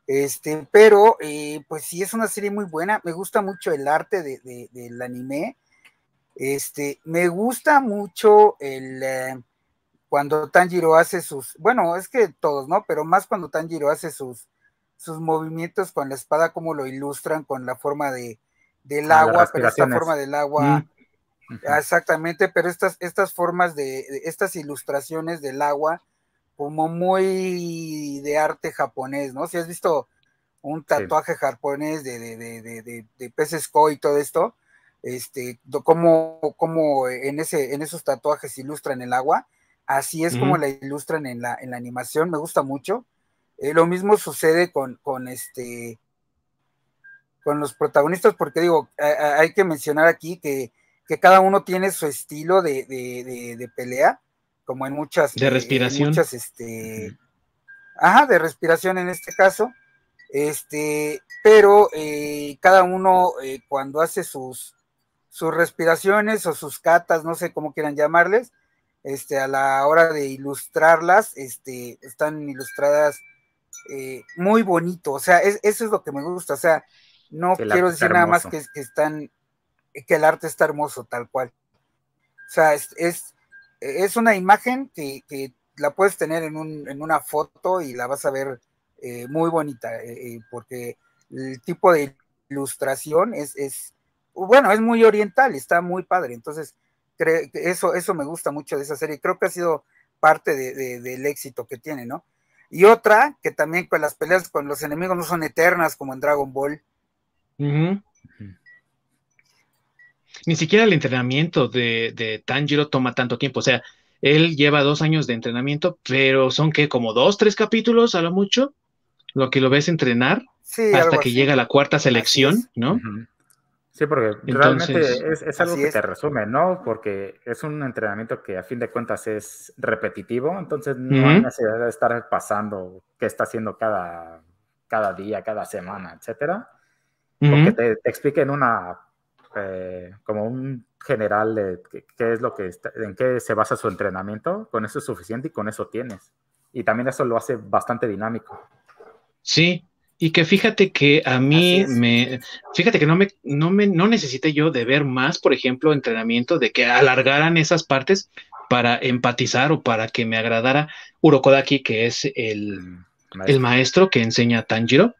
Este, pero eh, pues sí es una serie muy buena. Me gusta mucho el arte de, del anime. Este, me gusta mucho el eh, cuando Tanjiro hace sus, bueno, es que todos, ¿no? Pero más cuando Tanjiro hace sus sus movimientos con la espada, como lo ilustran con la forma de, del agua, pero esta forma del agua, mm. exactamente, pero estas, estas formas de, estas ilustraciones del agua, como muy de arte japonés, ¿no? Si has visto un tatuaje japonés de, de, de, peces koi y todo esto, este, como, como en, ese, en esos tatuajes ilustran el agua, así es como la ilustran en la, en la animación, me gusta mucho. Eh, lo mismo sucede con, con, este con los protagonistas, porque digo, hay que mencionar aquí que, cada uno tiene su estilo de, pelea, como en muchas. De respiración. muchas, este. Ajá, de respiración en este caso. Este, pero eh, cada uno eh, cuando hace sus, sus respiraciones o sus catas, no sé cómo quieran llamarles, este, a la hora de ilustrarlas, este, están ilustradas eh, muy bonito, o sea, eso es lo que me gusta, o sea, no quiero decir nada más que, están, que el arte está hermoso, tal cual. O sea, es, es, una imagen que, la puedes tener en, un, en, una foto y la vas a ver eh, muy bonita, eh, porque el tipo de ilustración es, es, bueno, es muy oriental, está muy padre, entonces eso, eso me gusta mucho de esa serie. Creo que ha sido parte del éxito que tiene, ¿no? Y otra, que también con las peleas con los enemigos no son eternas como en Dragon Ball. Ni siquiera el entrenamiento de, de, Tanjiro toma tanto tiempo. O sea, él lleva dos años de entrenamiento, pero son que como dos, tres capítulos a lo mucho, lo que lo ves entrenar hasta que llega la cuarta selección, ¿no? Sí, porque realmente es, algo que te resume, ¿no? Porque es un entrenamiento que a fin de cuentas es repetitivo, entonces no hay necesidad de estar pasando qué está haciendo cada, cada día, cada semana, etcétera. Porque te, te expliquen una, eh, como un general de qué, es lo que, en qué se basa su entrenamiento, con eso es suficiente y con eso tienes. Y también eso lo hace bastante dinámico. Sí, y que fíjate que a mí me, fíjate que no me, no me, no necesité yo de ver más, por ejemplo, entrenamiento, de que alargaran esas partes para empatizar o para que me agradara Urokodaki, que es el maestro, el maestro que enseña a Tanjiro.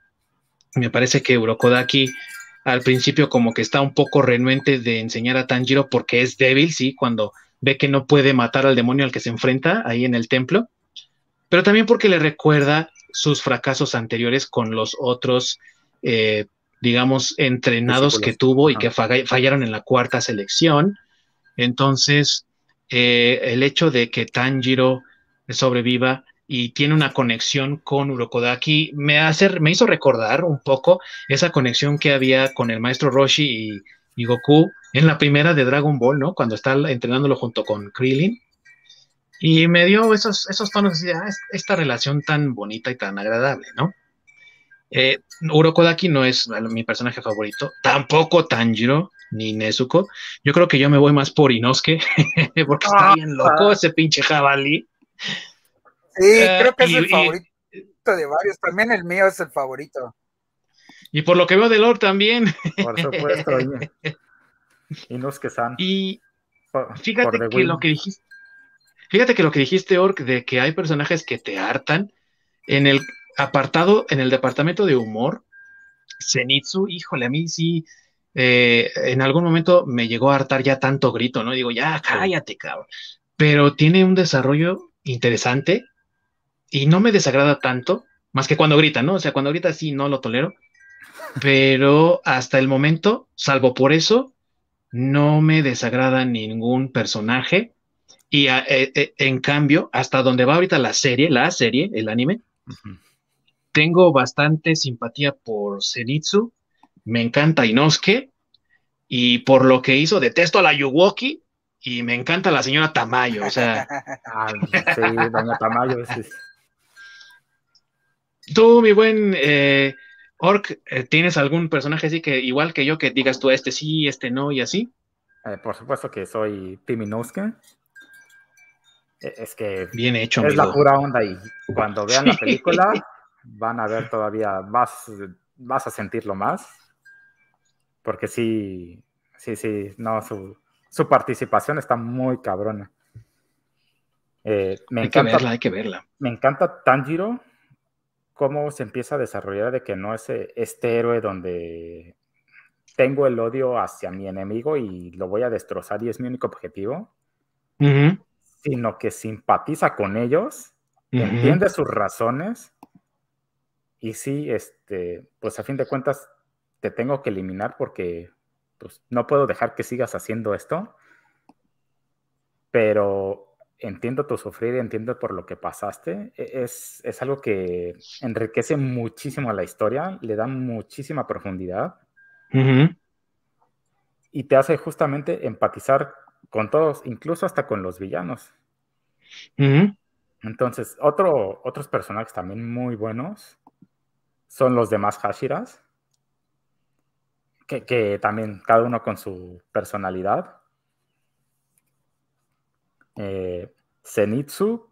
Me parece que Urokodaki al principio como que está un poco renuente de enseñar a Tanjiro porque es débil, sí, cuando ve que no puede matar al demonio al que se enfrenta ahí en el templo, pero también porque le recuerda sus fracasos anteriores con los otros, eh, digamos, entrenados que tuvo y que fallaron en la cuarta selección. Entonces, eh, el hecho de que Tanjiro sobreviva y tiene una conexión con Urokodaki me, hace, me hizo recordar un poco esa conexión que había con el maestro Roshi y, y Goku en la primera de Dragon Ball, ¿no? Cuando está entrenándolo junto con Krillin y me dio esos, esos tonos de ah, esta relación tan bonita y tan agradable, ¿no? Eh, Urokodaki no es mi personaje favorito, tampoco Tanjiro ni Nezuko. Yo creo que yo me voy más por Inosuke, porque está ah, bien loco ah. ese pinche jabalí. Sí, eh, creo que es el favorito de varios. También el mío es el favorito. Y por lo que veo de Lord también. Por supuesto. Inosuke-san. Y fíjate que lo que dijiste Fíjate que lo que dijiste, Ork, de que hay personajes que te hartan, en el apartado, en el departamento de humor, Zenitsu, híjole, a mí sí, eh, en algún momento me llegó a hartar ya tanto grito, ¿no? Digo, ya cállate, cabrón. Pero tiene un desarrollo interesante y no me desagrada tanto, más que cuando grita, ¿no? O sea, cuando grita sí, no lo tolero, pero hasta el momento, salvo por eso, no me desagrada ningún personaje y eh, eh, en cambio, hasta donde va ahorita la serie, la serie, el anime, tengo bastante simpatía por Zenitsu, me encanta Inosuke, y por lo que hizo, detesto a la Yuwoki, y me encanta la señora Tamayo, o sea. sí, doña Tamayo. Tú, mi buen eh, Orc, ¿tienes algún personaje así que, igual que yo, que digas tú, este sí, este no, y así? por supuesto que soy Tim Inosuke. E, es que Bien hecho, es la pura onda y cuando vean la película van a ver todavía más, vas a sentirlo más. Porque sí, sí, sí, no, su, su participación está muy cabrona. Eh, me hay encanta, que verla, hay que verla. Me encanta Tanjiro, cómo se empieza a desarrollar de que no es este héroe donde tengo el odio hacia mi enemigo y lo voy a destrozar y es mi único objetivo sino que simpatiza con ellos, entiende sus razones y sí, este, pues a fin de cuentas te tengo que eliminar porque pues, no puedo dejar que sigas haciendo esto, pero entiendo tu sufrir, entiendo por lo que pasaste, e, es, es algo que enriquece muchísimo la historia, le da muchísima profundidad. Y te hace justamente empatizar con todos, incluso hasta con los villanos. Entonces, otro, otros personajes también muy buenos son los demás Hashiras, que, también cada uno con su personalidad. Eh, Zenitsu,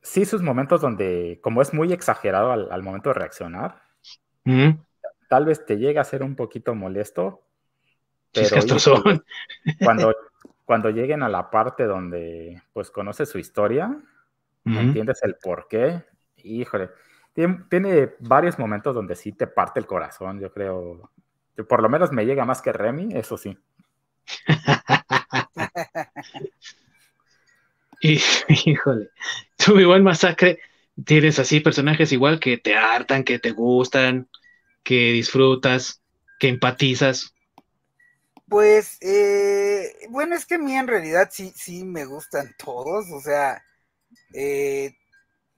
sí, sus momentos donde, como es muy exagerado al, momento de reaccionar, tal vez te llega a ser un poquito molesto, pero cuando, cuando lleguen a la parte donde pues conoces su historia, entiendes el por qué, híjole, tiene, varios momentos donde sí te parte el corazón, yo creo. Por lo menos me llega más que Remy, eso sí. híjole, tú igual masacre, tienes así personajes igual que te hartan, que te gustan, que disfrutas, que empatizas. Pues, eh, bueno, es que a mí en realidad sí, sí me gustan todos, o sea, eh,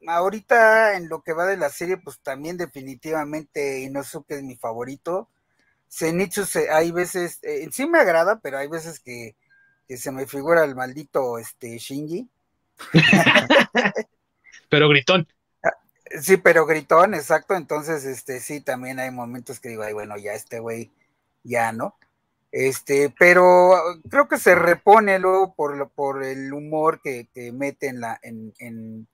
ahorita en lo que va de la serie, pues también definitivamente Inosuke es mi favorito. Zenitsu hay veces, eh, sí me agrada, pero hay veces que, se me figura el maldito este Shinji. pero gritón. Sí, pero gritón, exacto. Entonces, este, sí, también hay momentos que digo, ay, bueno, ya este güey, ya, ¿no? Este, pero creo que se repone luego por, por el humor que, mete en la, en, en,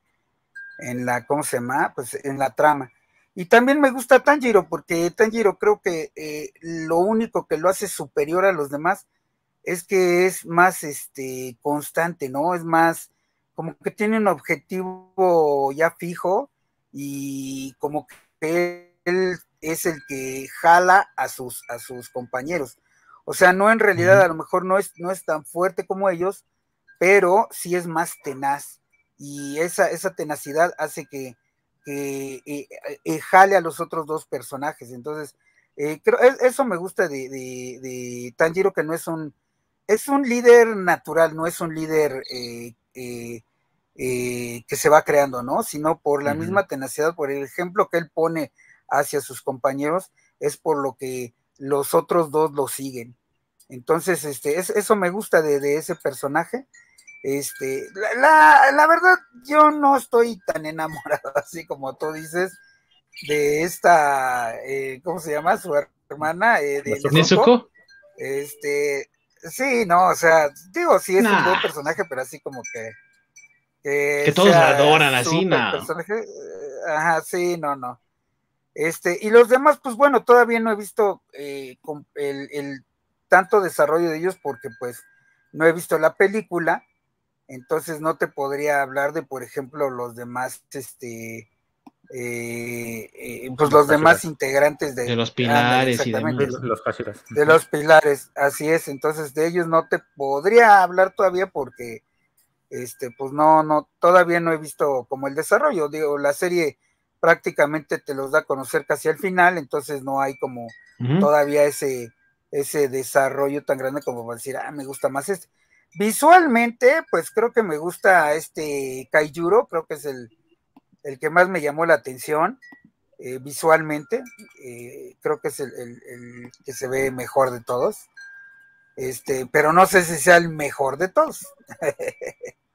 en, la, ¿cómo se llama? Pues en la trama. Y también me gusta Tanjiro, porque Tanjiro creo que eh, lo único que lo hace superior a los demás es que es más este constante, ¿no? Es más, como que tiene un objetivo ya fijo y como que él es el que jala a sus, a sus compañeros. O sea, no en realidad a lo mejor no es, no es tan fuerte como ellos, pero sí es más tenaz. Y esa, esa tenacidad hace que, eh, eh, jale a los otros dos personajes. Entonces, eh, creo, e, eso me gusta de, de, Tanjiro, que no es un, es un líder natural, no es un líder que se va creando, ¿no? Sino por la misma tenacidad, por el ejemplo que él pone hacia sus compañeros, es por lo que los otros dos lo siguen. Entonces, este, eso me gusta de, ese personaje. Este, la, verdad, yo no estoy tan enamorado así como tú dices de esta, eh, ¿cómo se llama? Su hermana, eh, de Nezuko. Este, sí, no, o sea, digo, sí es un buen personaje, pero así como que. Que, todos la adoran así, no. Eh, ajá, sí, no, no. Este, y los demás, pues bueno, todavía no he visto eh, el, tanto desarrollo de ellos porque pues no he visto la película, entonces no te podría hablar de, por ejemplo, los demás, este, eh, eh, pues los, demás integrantes de, los pilares y de los de los pilares, así es, entonces de ellos no te podría hablar todavía porque, este, pues no, no, todavía no he visto como el desarrollo, digo, la serie prácticamente te los da a conocer casi al final, entonces no hay como todavía ese, ese desarrollo tan grande como para decir, ah, me gusta más este. Visualmente, pues creo que me gusta este Kaijuro, creo que es el, el que más me llamó la atención eh, visualmente, eh, creo que es el, el, que se ve mejor de todos, este, pero no sé si sea el mejor de todos.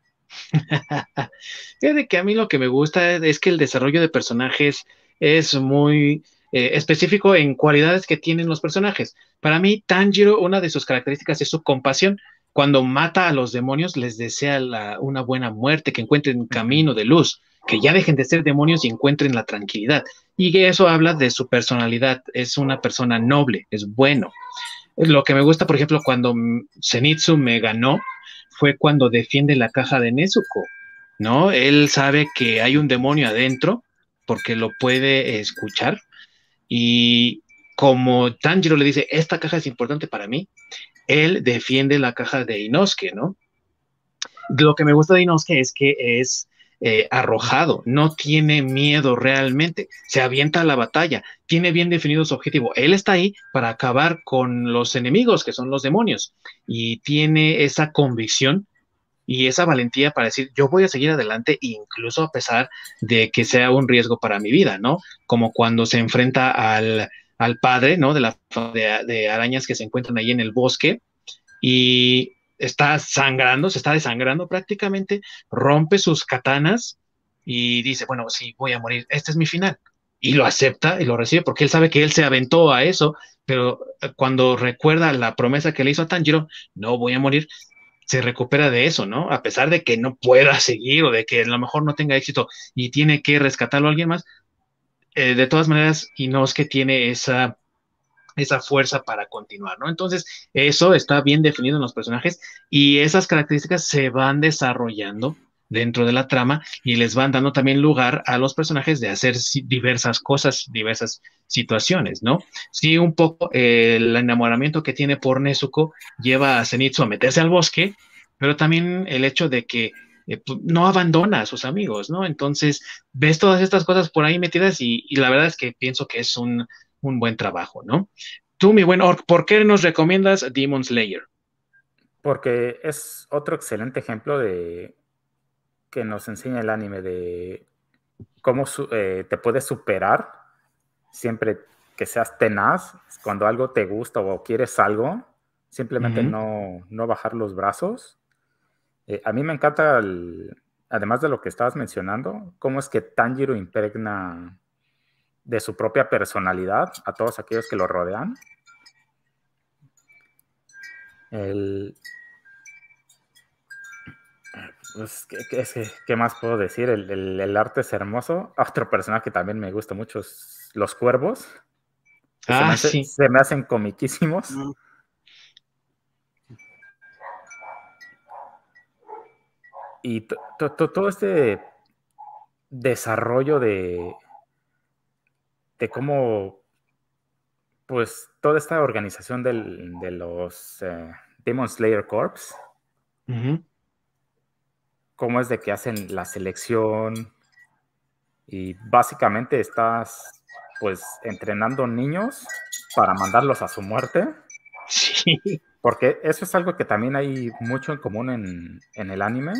Fíjate que a mí lo que me gusta es que el desarrollo de personajes es muy eh, específico en cualidades que tienen los personajes. Para mí, Tanjiro, una de sus características es su compasión. Cuando mata a los demonios, les desea una buena muerte, que encuentren un camino de luz, que ya dejen de ser demonios y encuentren la tranquilidad. Y que eso habla de su personalidad. Es una persona noble, es bueno. Lo que me gusta, por ejemplo, cuando Zenitsu me ganó, fue cuando defiende la caja de Nezuko, ¿no? Él sabe que hay un demonio adentro porque lo puede escuchar y como Tanjiro le dice, esta caja es importante para mí, él defiende la caja de Inosuke, ¿no? Lo que me gusta de Inosuke es que es eh, arrojado, no tiene miedo realmente, se avienta a la batalla, tiene bien definido su objetivo. Él está ahí para acabar con los enemigos, que son los demonios, y tiene esa convicción y esa valentía para decir, yo voy a seguir adelante, incluso a pesar de que sea un riesgo para mi vida, ¿no? Como cuando se enfrenta al, padre, ¿no? De la de arañas que se encuentran ahí en el bosque y está sangrando, se está desangrando prácticamente, rompe sus katanas y dice, bueno, sí, voy a morir, este es mi final. Y lo acepta y lo recibe porque él sabe que él se aventó a eso, pero eh, cuando recuerda la promesa que le hizo a Tanjiro, no voy a morir, se recupera de eso, ¿no? A pesar de que no pueda seguir o de que a lo mejor no tenga éxito y tiene que rescatarlo a alguien más, eh, de todas maneras, y no es que tiene esa, esa fuerza para continuar, ¿no? Entonces, eso está bien definido en los personajes y esas características se van desarrollando dentro de la trama y les van dando también lugar a los personajes de hacer diversas cosas, diversas situaciones, ¿no? Sí, un poco eh, el enamoramiento que tiene por Nezuko lleva a Zenitsu a meterse al bosque, pero también el hecho de que eh, pues, no abandona a sus amigos, ¿no? Entonces, ves todas estas cosas por ahí metidas y, la verdad es que pienso que es un, un buen trabajo, ¿no? Tú, mi buen Orc, ¿por qué nos recomiendas Demon Slayer? Porque es otro excelente ejemplo de que nos enseña el anime de cómo eh, te puedes superar siempre que seas tenaz, cuando algo te gusta o quieres algo, simplemente no, bajar los brazos. Eh, a mí me encanta, además de lo que estabas mencionando, cómo es que Tanjiro impregna de su propia personalidad a todos aquellos que lo rodean. El, pues, ¿qué, más puedo decir? El, arte es hermoso. Otro personaje que también me gusta mucho es los cuervos. Ah, se, sí. se me hacen comiquísimos. Mm. Y todo este desarrollo de, de cómo, pues, toda esta organización de los eh, Demon Slayer Corps, cómo es de que hacen la selección y básicamente estás pues entrenando niños para mandarlos a su muerte. Sí. Porque eso es algo que también hay mucho en común en, el anime,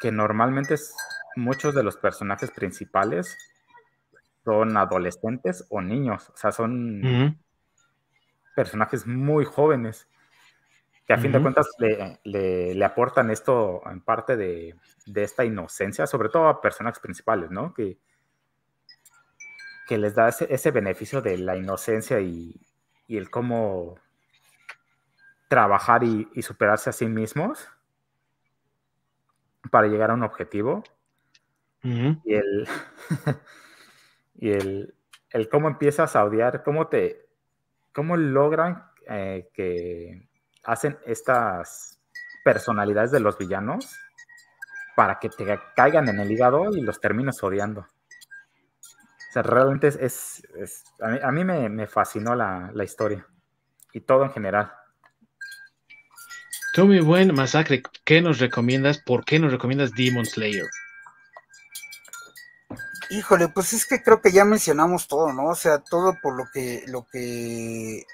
que normalmente muchos de los personajes principales son adolescentes o niños, o sea, son personajes muy jóvenes que a fin de cuentas le, aportan esto en parte de, esta inocencia, sobre todo a personajes principales, ¿no? Que, que les da ese, beneficio de la inocencia y, el cómo trabajar y, superarse a sí mismos para llegar a un objetivo. Y el y el, cómo empiezas a odiar, cómo te cómo logran eh, que hacen estas personalidades de los villanos para que te caigan en el hígado y los termines odiando. O sea, realmente es, a mí, me, fascinó la, historia y todo en general. Mi buen Masacre, ¿qué nos recomiendas? ¿Por qué nos recomiendas Demon Slayer? Híjole, pues es que creo que ya mencionamos todo, ¿no? O sea, todo por lo que, lo que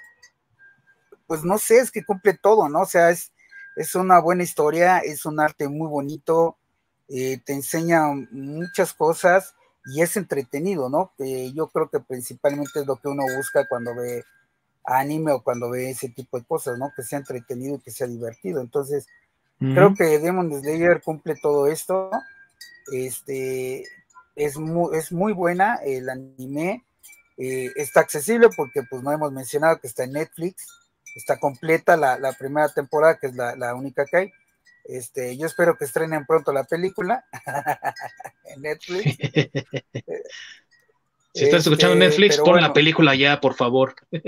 pues no sé, es que cumple todo, ¿no? O sea, es, es una buena historia, es un arte muy bonito, eh, te enseña muchas cosas y es entretenido, ¿no? yo creo que principalmente es lo que uno busca cuando ve anime o cuando ve ese tipo de cosas, ¿no? Que sea entretenido y que sea divertido. Entonces, creo que Demon Slayer cumple todo esto. Este es muy, es muy buena el anime. Eh, está accesible porque pues no hemos mencionado que está en Netflix está completa la, primera temporada, que es la, única que hay. Este, yo espero que estrenen pronto la película en Netflix. si estás escuchando este, Netflix, pon la película ya, por favor.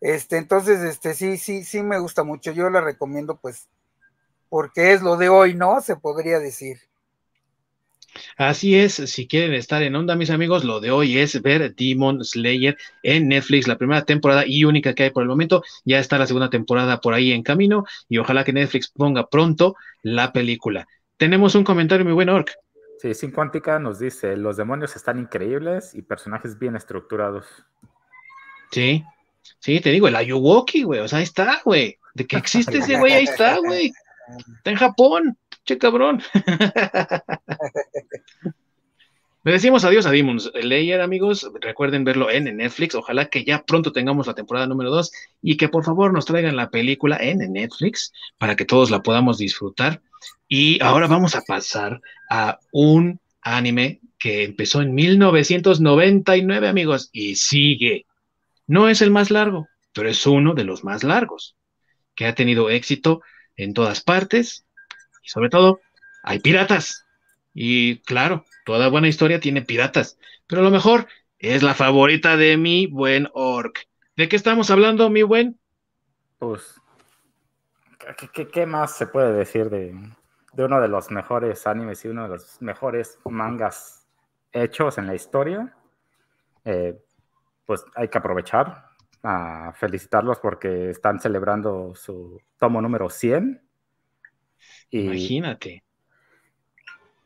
este, entonces, este, sí, sí, sí me gusta mucho. Yo la recomiendo, pues, porque es lo de hoy, ¿no? Se podría decir. Así es, si quieren estar en onda, mis amigos, lo de hoy es ver Demon Slayer en Netflix, la primera temporada y única que hay por el momento. Ya está la segunda temporada por ahí en camino y ojalá que Netflix ponga pronto la película. Tenemos un comentario muy bueno, Orc. Sí, Sin Cuántica nos dice, los demonios están increíbles y personajes bien estructurados. Sí, sí, te digo, el Ayuwoki, güey, o sea, ahí está, güey. De que existe ese güey, ahí está, güey. Está en Japón. Che cabrón. Le decimos adiós a Demon Slayer, amigos. Recuerden verlo en Netflix. Ojalá que ya pronto tengamos la temporada número 2 y que por favor nos traigan la película en Netflix para que todos la podamos disfrutar. Y ahora vamos a pasar a un anime que empezó en 1999, amigos, y sigue. No es el más largo, pero es uno de los más largos, que ha tenido éxito en todas partes sobre todo hay piratas. Y claro, toda buena historia tiene piratas, pero lo mejor es la favorita de mi buen Orc. ¿De qué estamos hablando, mi buen? Pues, ¿qué, más se puede decir de, uno de los mejores animes y uno de los mejores mangas hechos en la historia? Eh, pues hay que aprovechar a felicitarlos porque están celebrando su tomo número 100. Imagínate.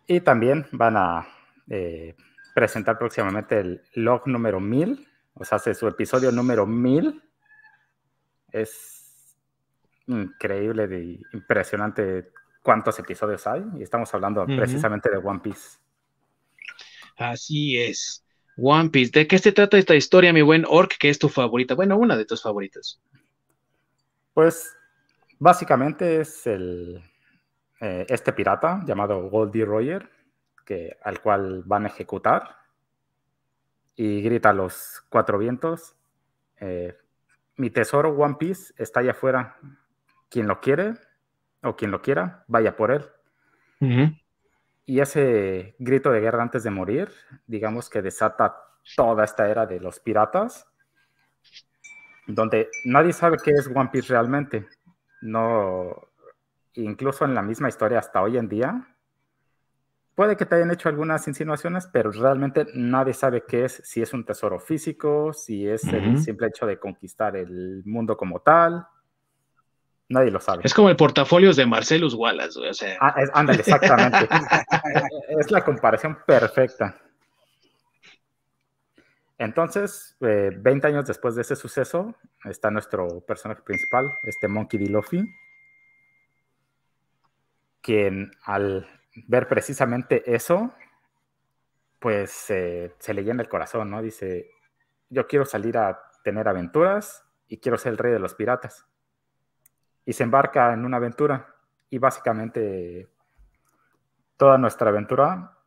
Y también van a eh, presentar próximamente el log número 1000, o sea, su episodio número 1000. Es increíble y impresionante cuántos episodios hay, y estamos hablando precisamente de One Piece. Así es. One Piece. ¿De qué se trata esta historia, mi buen Orc, que es tu favorita? Bueno, una de tus favoritas. Pues básicamente es el, eh, este pirata llamado Goldie Roger, que, al cual van a ejecutar, y grita a los cuatro vientos, eh, mi tesoro One Piece está allá afuera, quien lo quiere o quien lo quiera, vaya por él. Y ese grito de guerra antes de morir, digamos que desata toda esta era de los piratas, donde nadie sabe qué es One Piece realmente. No, incluso en la misma historia hasta hoy en día, puede que te hayan hecho algunas insinuaciones, pero realmente nadie sabe qué es, si es un tesoro físico, si es el simple hecho de conquistar el mundo como tal. Nadie lo sabe. Es como el portafolio de Marcelus Wallace, o sea. Ah, ándale, exactamente. es la comparación perfecta. Entonces, 20 eh, años después de ese suceso, está nuestro personaje principal, este Monkey D. Luffy, quien al ver precisamente eso, pues se le llena el corazón, ¿no? Dice, yo quiero salir a tener aventuras y quiero ser el rey de los piratas. Y se embarca en una aventura y básicamente toda nuestra aventura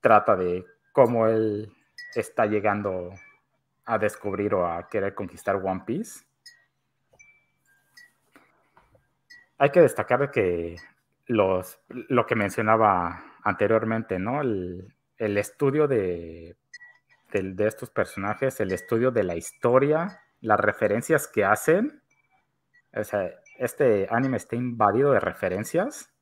trata de cómo él está llegando a descubrir o a querer conquistar One Piece. Hay que destacar que los, lo que mencionaba anteriormente, ¿no? El, estudio de, de, estos personajes, el estudio de la historia, las referencias que hacen. O sea, este anime está invadido de referencias,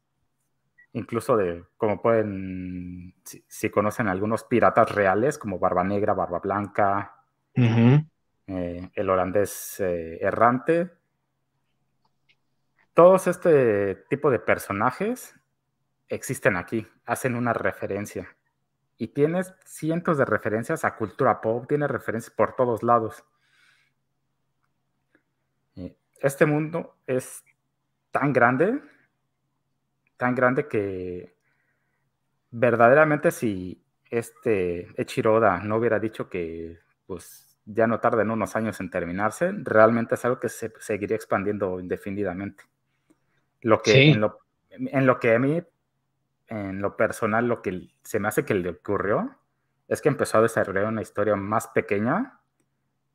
incluso de, como pueden, si, conocen algunos piratas reales, como Barba Negra, Barba Blanca, eh, el holandés eh, errante todos este tipo de personajes existen aquí, hacen una referencia. Y tienes cientos de referencias a cultura pop, tienes referencias por todos lados. Este mundo es tan grande, tan grande que verdaderamente si este Echiroda no hubiera dicho que pues ya no tarden unos años en terminarse, realmente es algo que se seguiría expandiendo indefinidamente. Lo que, en, lo, en lo que a mí, en lo personal, lo que se me hace que le ocurrió es que empezó a desarrollar una historia más pequeña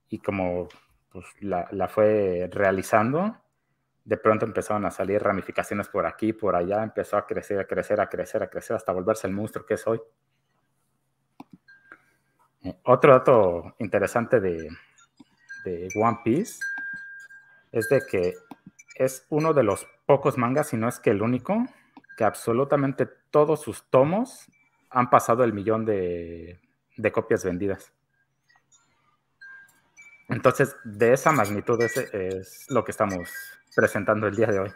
y como pues, la, la, fue realizando, de pronto empezaron a salir ramificaciones por aquí, por allá, empezó a crecer, a crecer, a crecer, a crecer, hasta volverse el monstruo que es hoy. Eh, otro dato interesante de, de One Piece es de que es uno de los pocos mangas, si no es que el único, que absolutamente todos sus tomos han pasado el millón de, copias vendidas. Entonces, de esa magnitud es, lo que estamos presentando el día de hoy.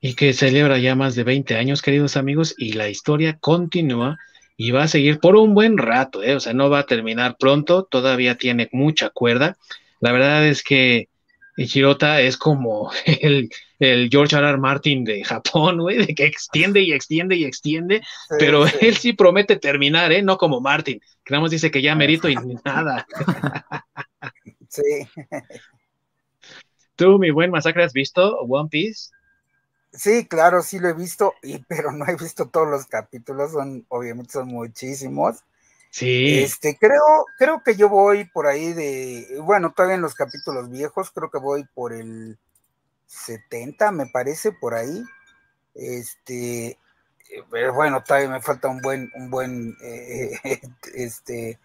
Y que celebra ya más de 20 años, queridos amigos, y la historia continúa y va a seguir por un buen rato, ¿eh? o sea, no va a terminar pronto, todavía tiene mucha cuerda. La verdad es que y Hirota es como el, George R. R. Martin de Japón, güey, de que extiende y extiende y extiende, pero él sí promete terminar, ¿eh? No como Martin, que nada más dice que ya merito y nada. Sí. ¿Tú, mi buen masacre, has visto One Piece? Sí, claro, sí lo he visto, y, pero no he visto todos los capítulos, son, obviamente son muchísimos. Este, creo, creo que yo voy por ahí de, bueno, todavía en los capítulos viejos, creo que voy por el 70, me parece, por ahí. Este, pero bueno, todavía me falta un buen, un buen, eh, este,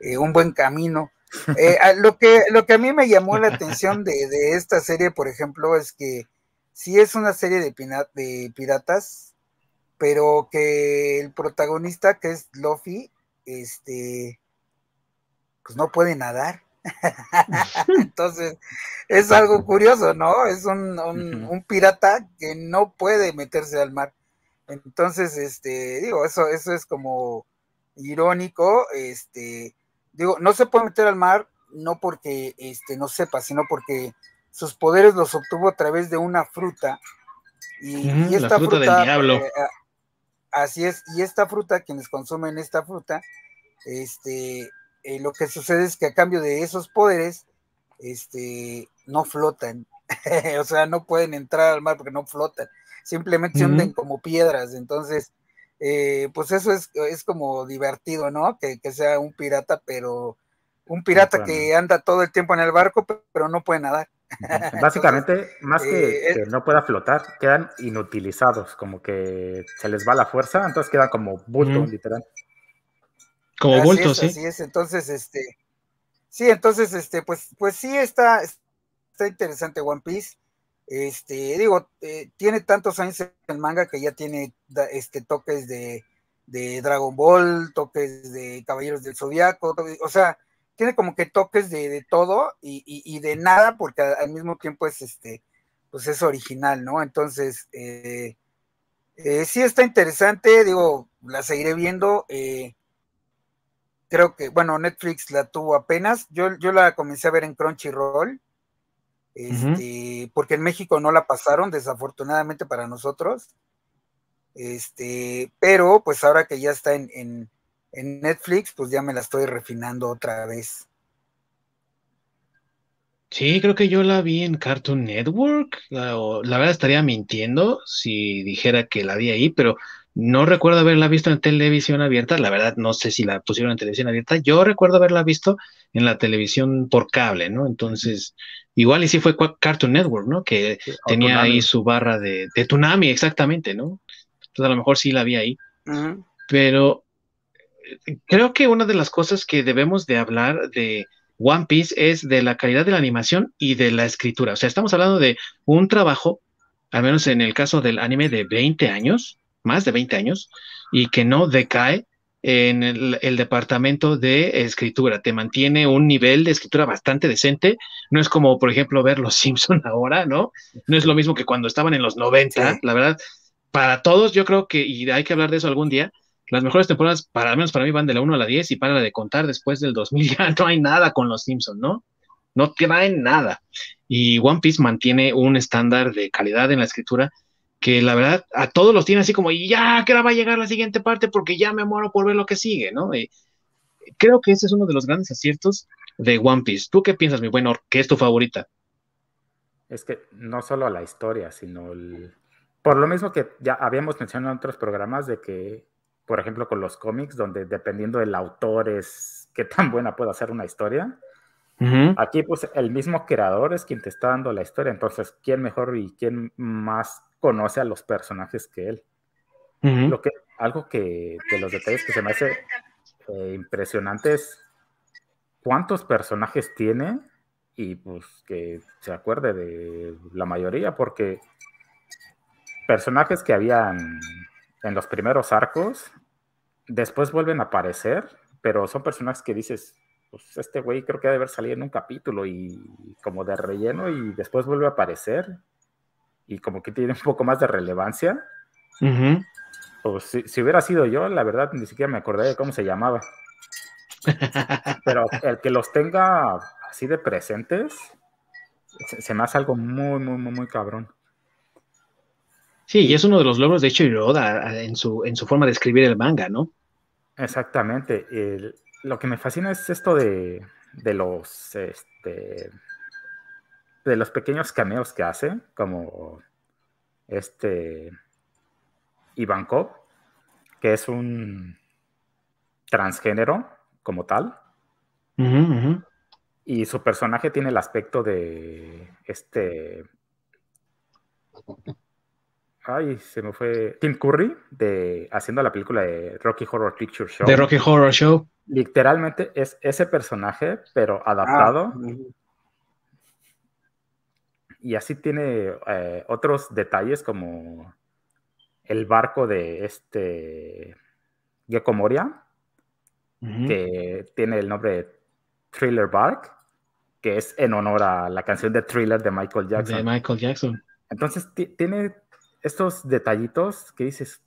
eh, un buen camino. Eh, lo, que, lo que a mí me llamó la atención de, de, esta serie, por ejemplo, es que sí es una serie de, de piratas, pero que el protagonista, que es Luffy, este, pues no puede nadar. Entonces, es algo curioso, ¿no? Es un, un, pirata que no puede meterse al mar. Entonces, este, digo, eso, eso es como irónico, este, digo, no se puede meter al mar, no porque este, no sepa, sino porque sus poderes los obtuvo a través de una fruta. Y, esta fruta, del diablo. Eh, así es, y esta fruta, quienes consumen esta fruta, este, eh, lo que sucede es que a cambio de esos poderes, este, no flotan, o sea, no pueden entrar al mar porque no flotan simplemente se hunden como piedras. Entonces, eh, pues eso es, es como divertido, ¿no? Que, sea un pirata, pero un pirata que anda todo el tiempo en el barco, pero no puede nadar. Básicamente, más que, eh, no pueda flotar, quedan inutilizados, como que se les va la fuerza, entonces quedan como bulto, literal. Como bulto, sí. Así es, entonces, este, sí, entonces, este, pues, pues sí está, está interesante One Piece. Este, digo, eh, tiene tantos años el manga que ya tiene este, toques de, Dragon Ball, toques de Caballeros del Zodiaco, o sea, tiene como que toques de, todo y, de nada, porque al mismo tiempo es este, pues es original, ¿no? Entonces, eh, eh, sí está interesante, digo, la seguiré viendo. creo que, bueno, Netflix la tuvo apenas. Yo, yo la comencé a ver en Crunchyroll este, porque en México no la pasaron, desafortunadamente para nosotros. Este, pero pues ahora que ya está en, Netflix, pues ya me la estoy refinando otra vez. Sí, creo que yo la vi en Cartoon Network. La, la, verdad estaría mintiendo si dijera que la vi ahí, pero no recuerdo haberla visto en televisión abierta. La verdad, no sé si la pusieron en televisión abierta. Yo recuerdo haberla visto en la televisión por cable, ¿no? Entonces, Igual y sí fue Cartoon Network, ¿no? Que tenía ahí su barra de, de Tsunami, exactamente, ¿no? Entonces a lo mejor sí la vi ahí. Pero creo que una de las cosas que debemos de hablar de One Piece es de la calidad de la animación y de la escritura. O sea, estamos hablando de un trabajo, al menos en el caso del anime, de 20 años, más de 20 años, y que no decae en el, departamento de escritura. Te mantiene un nivel de escritura bastante decente. No es como, por ejemplo, ver Los Simpson ahora, ¿no? No es lo mismo que cuando estaban en los 90. La verdad, para todos, yo creo que, y hay que hablar de eso algún día, las mejores temporadas, para al menos para mí, van de la 1 a la 10 y para de contar después del 2000 ya no hay nada con Los Simpson, ¿no? No traen nada. Y One Piece mantiene un estándar de calidad en la escritura que la verdad a todos los tiene así como, y ya, que ahora va a llegar la siguiente parte porque ya me muero por ver lo que sigue, ¿no? creo que ese es uno de los grandes aciertos de One Piece. ¿Tú qué piensas, mi buen ¿Qué es tu favorita? Es que no solo la historia, sino el... Por lo mismo que ya habíamos mencionado en otros programas de que, por ejemplo, con los cómics, donde dependiendo del autor es qué tan buena puede hacer una historia, Aquí, pues, el mismo creador es quien te está dando la historia. Entonces, ¿quién mejor y quién más conoce a los personajes que él. Lo que, algo que de los detalles que se me hace eh, impresionante es cuántos personajes tiene y pues que se acuerde de la mayoría, porque personajes que habían en los primeros arcos, después vuelven a aparecer, pero son personajes que dices, pues este güey creo que debe haber salido en un capítulo y como de relleno y después vuelve a aparecer y como que tiene un poco más de relevancia. Pues si, hubiera sido yo, la verdad ni siquiera me acordaría de cómo se llamaba. Pero el que los tenga así de presentes, se, me hace algo muy, muy, muy, muy cabrón. Sí, y es uno de los logros de hecho en su, en su forma de escribir el manga, ¿no? Exactamente. lo que me fascina es esto de, de los este, de los pequeños cameos que hace, como este Ivankov, que es un transgénero como tal. Y su personaje tiene el aspecto de este. Ay, se me fue. Tim Curry, de haciendo la película de Rocky Horror Picture Show. De Rocky Horror Show. Literalmente es ese personaje, pero adaptado. Ah, y así tiene eh, otros detalles como el barco de este Gecko Moria, que tiene el nombre de Thriller Bark, que es en honor a la canción de Thriller de Michael Jackson. De Michael Jackson. Entonces tiene estos detallitos que dices,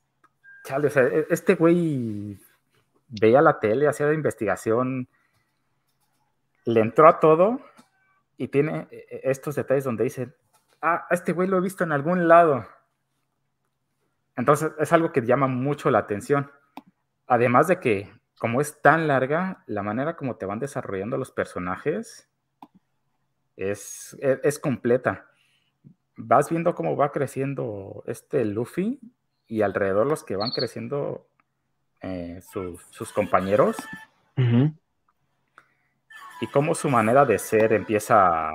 chale, o sea, e-, este güey veía la tele, hacía la investigación, le entró a todo y tiene e-, e-, estos detalles donde dice, ah, este güey lo he visto en algún lado. Entonces es algo que llama mucho la atención. Además de que, como es tan larga, la manera como te van desarrollando los personajes es, es, completa. Vas viendo cómo va creciendo este Luffy y alrededor los que van creciendo eh, sus compañeros. Y cómo su manera de ser empieza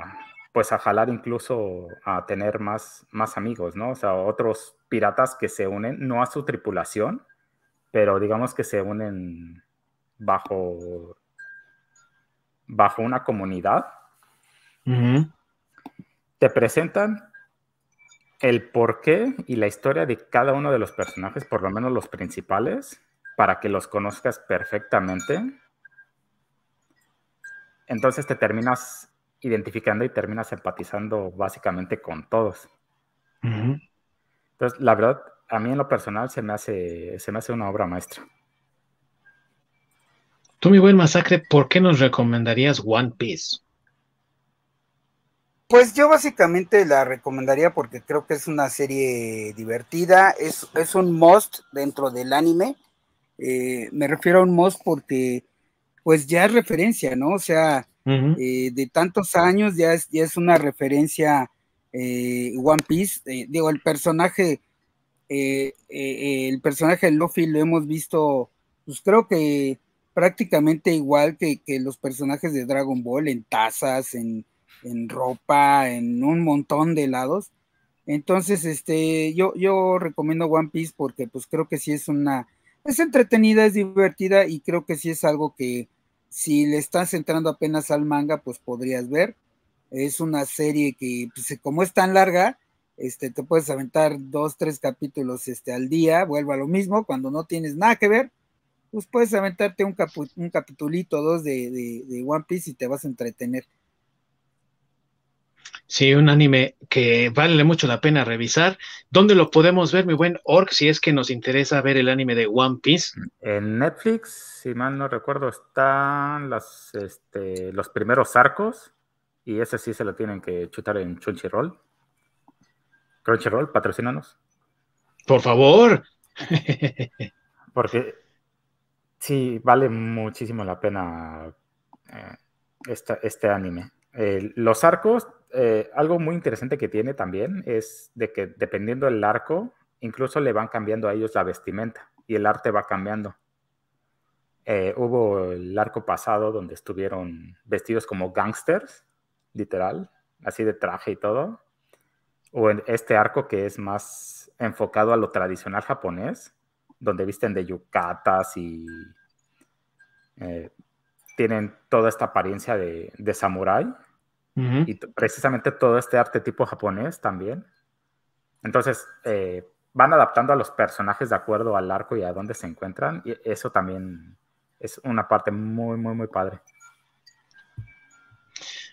pues a jalar incluso a tener más, más amigos, ¿no? O sea, otros piratas que se unen, no a su tripulación, pero digamos que se unen bajo, bajo una comunidad. Te presentan el porqué y la historia de cada uno de los personajes, por lo menos los principales, para que los conozcas perfectamente. Entonces te terminas identificando y terminas empatizando básicamente con todos. Entonces, la verdad, a mí en lo personal se me hace, se me hace una obra maestra. Tú, mi buen masacre, ¿por qué nos recomendarías One Piece? Pues yo básicamente la recomendaría porque creo que es una serie divertida, es, es un must dentro del anime. Eh, me refiero a un must porque pues ya es referencia, ¿no? O sea, eh, de tantos años ya es, ya es una referencia eh, One Piece. Digo, el personaje, el personaje de Luffy lo hemos visto, pues creo que prácticamente igual que, los personajes de Dragon Ball, en tazas, en, en, ropa, en un montón de lados. Entonces, este, yo, yo recomiendo One Piece porque pues creo que sí es una, es entretenida, es divertida y creo que sí es algo que, si le estás entrando apenas al manga, pues podrías ver. Es una serie que, pues, como es tan larga, este, te puedes aventar dos, tres capítulos este, al día, vuelvo a lo mismo, cuando no tienes nada que ver, pues puedes aventarte un, un capitulito, dos de, de One Piece y te vas a entretener. Sí, un anime que vale mucho la pena revisar. ¿Dónde lo podemos ver, mi buen Orc, si es que nos interesa ver el anime de One Piece? En Netflix, si mal no recuerdo, están las, este, los primeros arcos y ese sí se lo tienen que chutar en Crunchyroll. Crunchyroll, patrocínanos. Por favor. Porque sí, vale muchísimo la pena eh, este anime. los arcos eh, algo muy interesante que tiene también es de que dependiendo del arco, incluso le van cambiando a ellos la vestimenta y el arte va cambiando. Eh, hubo el arco pasado donde estuvieron vestidos como gangsters, literal, así de traje y todo. O en este arco que es más enfocado a lo tradicional japonés, donde visten de yucatas y eh, tienen toda esta apariencia de, de samurái y precisamente todo este arte tipo japonés también. Entonces, eh, van adaptando a los personajes de acuerdo al arco y a dónde se encuentran, y eso también es una parte muy, muy, muy padre.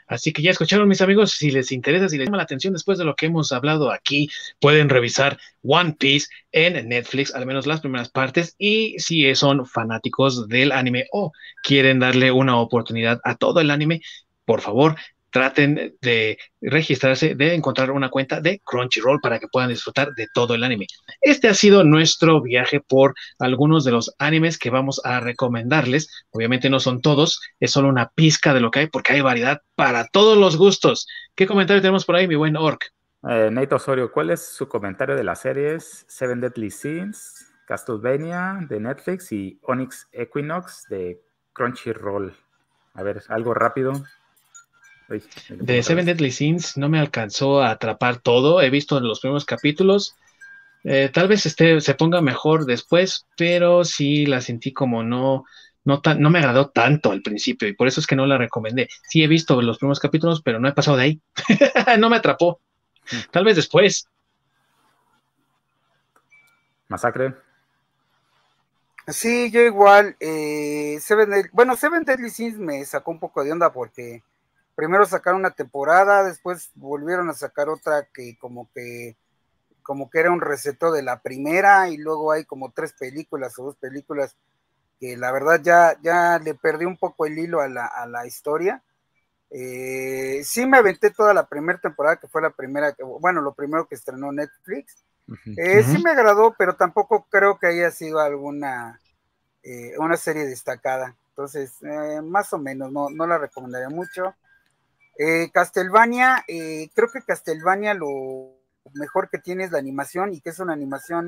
Así que ya escucharon mis amigos, si les interesa, si les llama la atención después de lo que hemos hablado aquí, pueden revisar One Piece en Netflix, al menos las primeras partes, y si son fanáticos del anime o quieren darle una oportunidad a todo el anime, por favor, traten de registrarse, de encontrar una cuenta de Crunchyroll para que puedan disfrutar de todo el anime. Este ha sido nuestro viaje por algunos de los animes que vamos a recomendarles. Obviamente no son todos, es solo una pizca de lo que hay porque hay variedad para todos los gustos. ¿Qué comentario tenemos por ahí, mi buen Orc? Eh, Nate Osorio, ¿cuál es su comentario de las series Seven Deadly Sins, Castlevania de Netflix y Onyx Equinox de Crunchyroll? A ver, algo rápido. De Seven Deadly Sins no me alcanzó a atrapar todo. He visto los primeros capítulos. Eh, tal vez este, se ponga mejor después, pero sí la sentí como no, no, no me agradó tanto al principio y por eso es que no la recomendé. Sí he visto los primeros capítulos, pero no he pasado de ahí. no me atrapó. Tal vez después. Masacre. Sí, yo igual. Eh, bueno, Seven Deadly Sins me sacó un poco de onda porque primero sacaron una temporada, después volvieron a sacar otra que como que como que era un receto de la primera y luego hay como tres películas o dos películas que la verdad ya, ya le perdí un poco el hilo a la, a la historia. Eh, sí me aventé toda la primera temporada, que fue la primera, que, bueno, lo primero que estrenó Netflix. Eh, sí me agradó, pero tampoco creo que haya sido alguna eh, una serie destacada. Entonces, más o menos, no, no la recomendaría mucho. Castlevania, creo que Castlevania lo mejor que tiene es la animación y que es una animación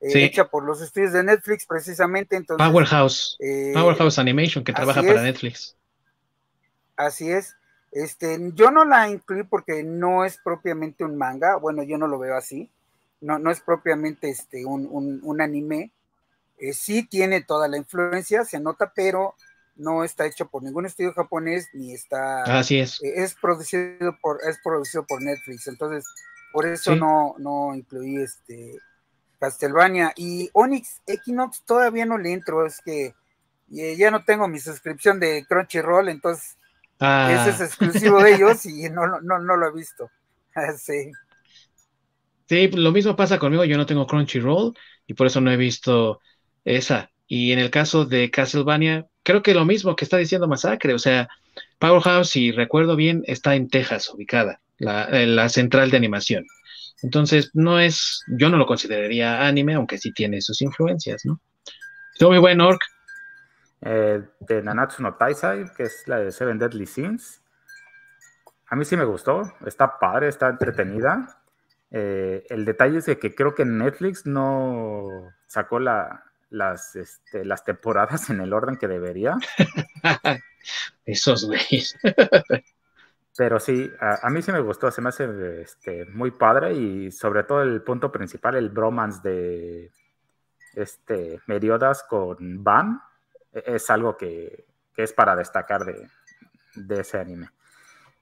hecha por los estudios de Netflix precisamente. Entonces, Powerhouse. Powerhouse Animation que trabaja para Netflix. Así es. Este, yo no la incluí porque no es propiamente un manga, bueno, yo no lo veo así, no, no es propiamente este, un, anime, eh, sí tiene toda la influencia, se nota, pero no está hecho por ningún estudio japonés, ni está... Así es. Eh, es, producido por, es producido por Netflix, entonces por eso no, no incluí este Castlevania. Y Onyx Equinox todavía no le entro, es que eh, ya no tengo mi suscripción de Crunchyroll, entonces ese es ah. exclusivo de ellos y no, no, no lo he visto. sí. Sí, lo mismo pasa conmigo, yo no tengo Crunchyroll y por eso no he visto esa. Y en el caso de Castlevania, creo que lo mismo que está diciendo Masacre, o sea, Powerhouse, si recuerdo bien, está en Texas ubicada, la, eh, la central de animación. Entonces, no es, yo no lo consideraría anime, aunque sí tiene sus influencias, ¿no? Estuvo muy bueno, Orc. Eh, de Nanatsu no Taisai, que es la de Seven Deadly Sins. A mí sí me gustó, está padre, está entretenida. Eh, el detalle es que creo que Netflix no sacó la, las, este, las temporadas en el orden que debería. Esos güeyes. Pero sí, a, mí sí me gustó, se me hace este, muy padre y sobre todo el punto principal, el bromance de este, Meriodas con Van es algo que, es para destacar de, ese anime.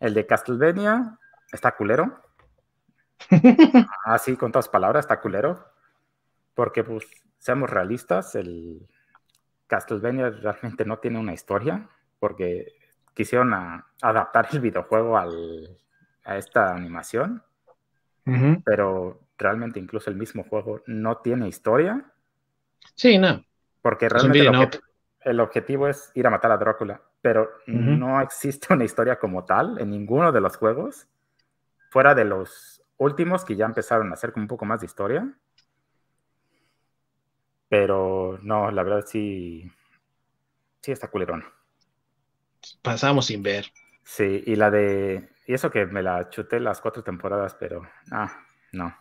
El de Castlevania está culero. Así, con todas palabras, está culero. Porque, pues, seamos realistas, el Castlevania realmente no tiene una historia, porque quisieron adaptar el videojuego a esta animación, pero realmente incluso el mismo juego no tiene historia. Sí, no. Porque realmente el objetivo es ir a matar a Drácula, pero no existe una historia como tal en ninguno de los juegos, fuera de los últimos que ya empezaron a hacer como un poco más de historia. Pero no, la verdad sí, sí está culerón. Pasamos sin ver. Sí, y la de, y eso que me la chuté las cuatro temporadas, pero, ah, no.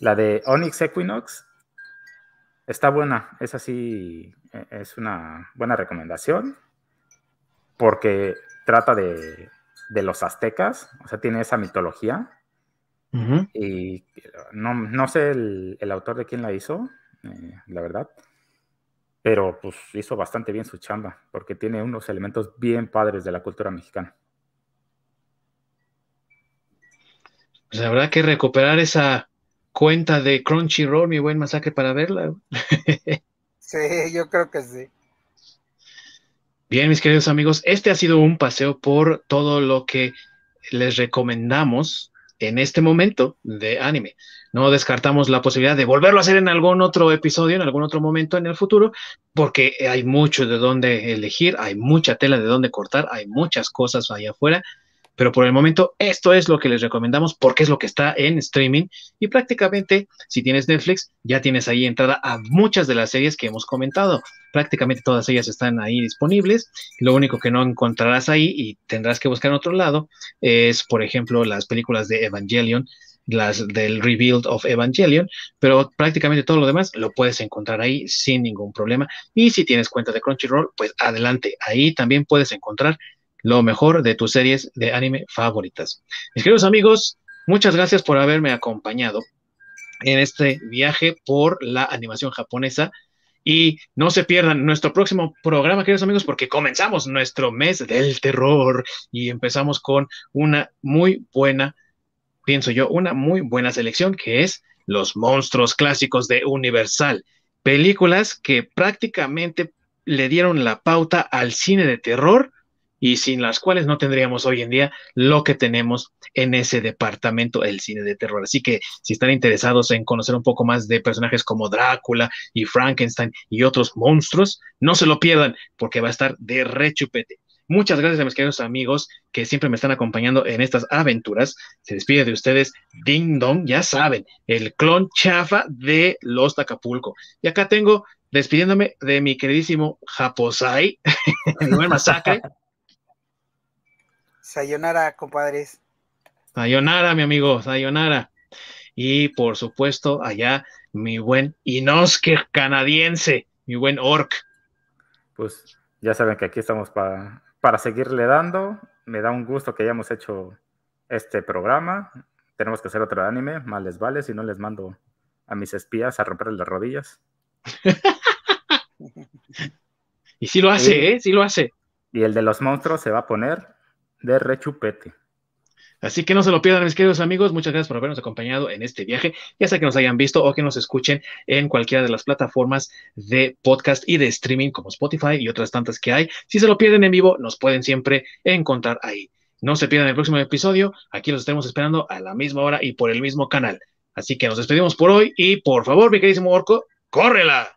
La de Onyx Equinox, Está buena, es así, e, es una buena recomendación, porque trata de, los aztecas, o sea, tiene esa mitología. Y no, sé el, autor de quién la hizo, eh, la verdad, pero pues hizo bastante bien su chamba, porque tiene unos elementos bien padres de la cultura mexicana. Pues habrá que recuperar esa cuenta de Crunchyroll, mi buen masacre, para verla. sí, yo creo que sí. Bien, mis queridos amigos, este ha sido un paseo por todo lo que les recomendamos en este momento de anime. No descartamos la posibilidad de volverlo a hacer en algún otro episodio, en algún otro momento en el futuro, porque hay mucho de dónde elegir, hay mucha tela de dónde cortar, hay muchas cosas allá afuera pero por el momento esto es lo que les recomendamos porque es lo que está en streaming y prácticamente si tienes Netflix ya tienes ahí entrada a muchas de las series que hemos comentado. Prácticamente todas ellas están ahí disponibles. Lo único que no encontrarás ahí y tendrás que buscar en otro lado es, por ejemplo, las películas de Evangelion las del Rebuild of Evangelion, pero prácticamente todo lo demás lo puedes encontrar ahí sin ningún problema. Y si tienes cuenta de Crunchyroll, pues adelante, ahí también puedes encontrar lo mejor de tus series de anime favoritas. Mis queridos amigos, muchas gracias por haberme acompañado en este viaje por la animación japonesa. Y no se pierdan nuestro próximo programa, queridos amigos, porque comenzamos nuestro mes del terror y empezamos con una muy buena pienso yo, una muy buena selección que es Los monstruos clásicos de Universal. Películas que prácticamente le dieron la pauta al cine de terror y sin las cuales no tendríamos hoy en día lo que tenemos en ese departamento, el cine de terror. Así que si están interesados en conocer un poco más de personajes como Drácula y Frankenstein y otros monstruos, no se lo pierdan porque va a estar de rechupete. Muchas gracias a mis queridos amigos que siempre me están acompañando en estas aventuras. Se despide de ustedes Ding Dong, ya saben, el clon chafa de Los Acapulco. Y acá tengo, despidiéndome de mi queridísimo Japosai, mi buen masacre. Sayonara, compadres. Sayonara, mi amigo, sayonara. Y por supuesto, allá mi buen Inosuke canadiense, mi buen Orc. Pues ya saben que aquí estamos para para seguirle dando. Me da un gusto que hayamos hecho este programa. Tenemos que hacer otro anime, más les vale, si no les mando a mis espías a romperle las rodillas. y sí lo hace, ¿eh? Sí lo hace. Y el de los monstruos se va a poner de rechupete. Así que no se lo pierdan, mis queridos amigos. Muchas gracias por habernos acompañado en este viaje, ya sea que nos hayan visto o que nos escuchen en cualquiera de las plataformas de podcast y de streaming como Spotify y otras tantas que hay. Si se lo pierden en vivo, nos pueden siempre encontrar ahí. No se pierdan el próximo episodio. Aquí los estaremos esperando a la misma hora y por el mismo canal. Así que nos despedimos por hoy y por favor, mi queridísimo Orco, ¡córrela!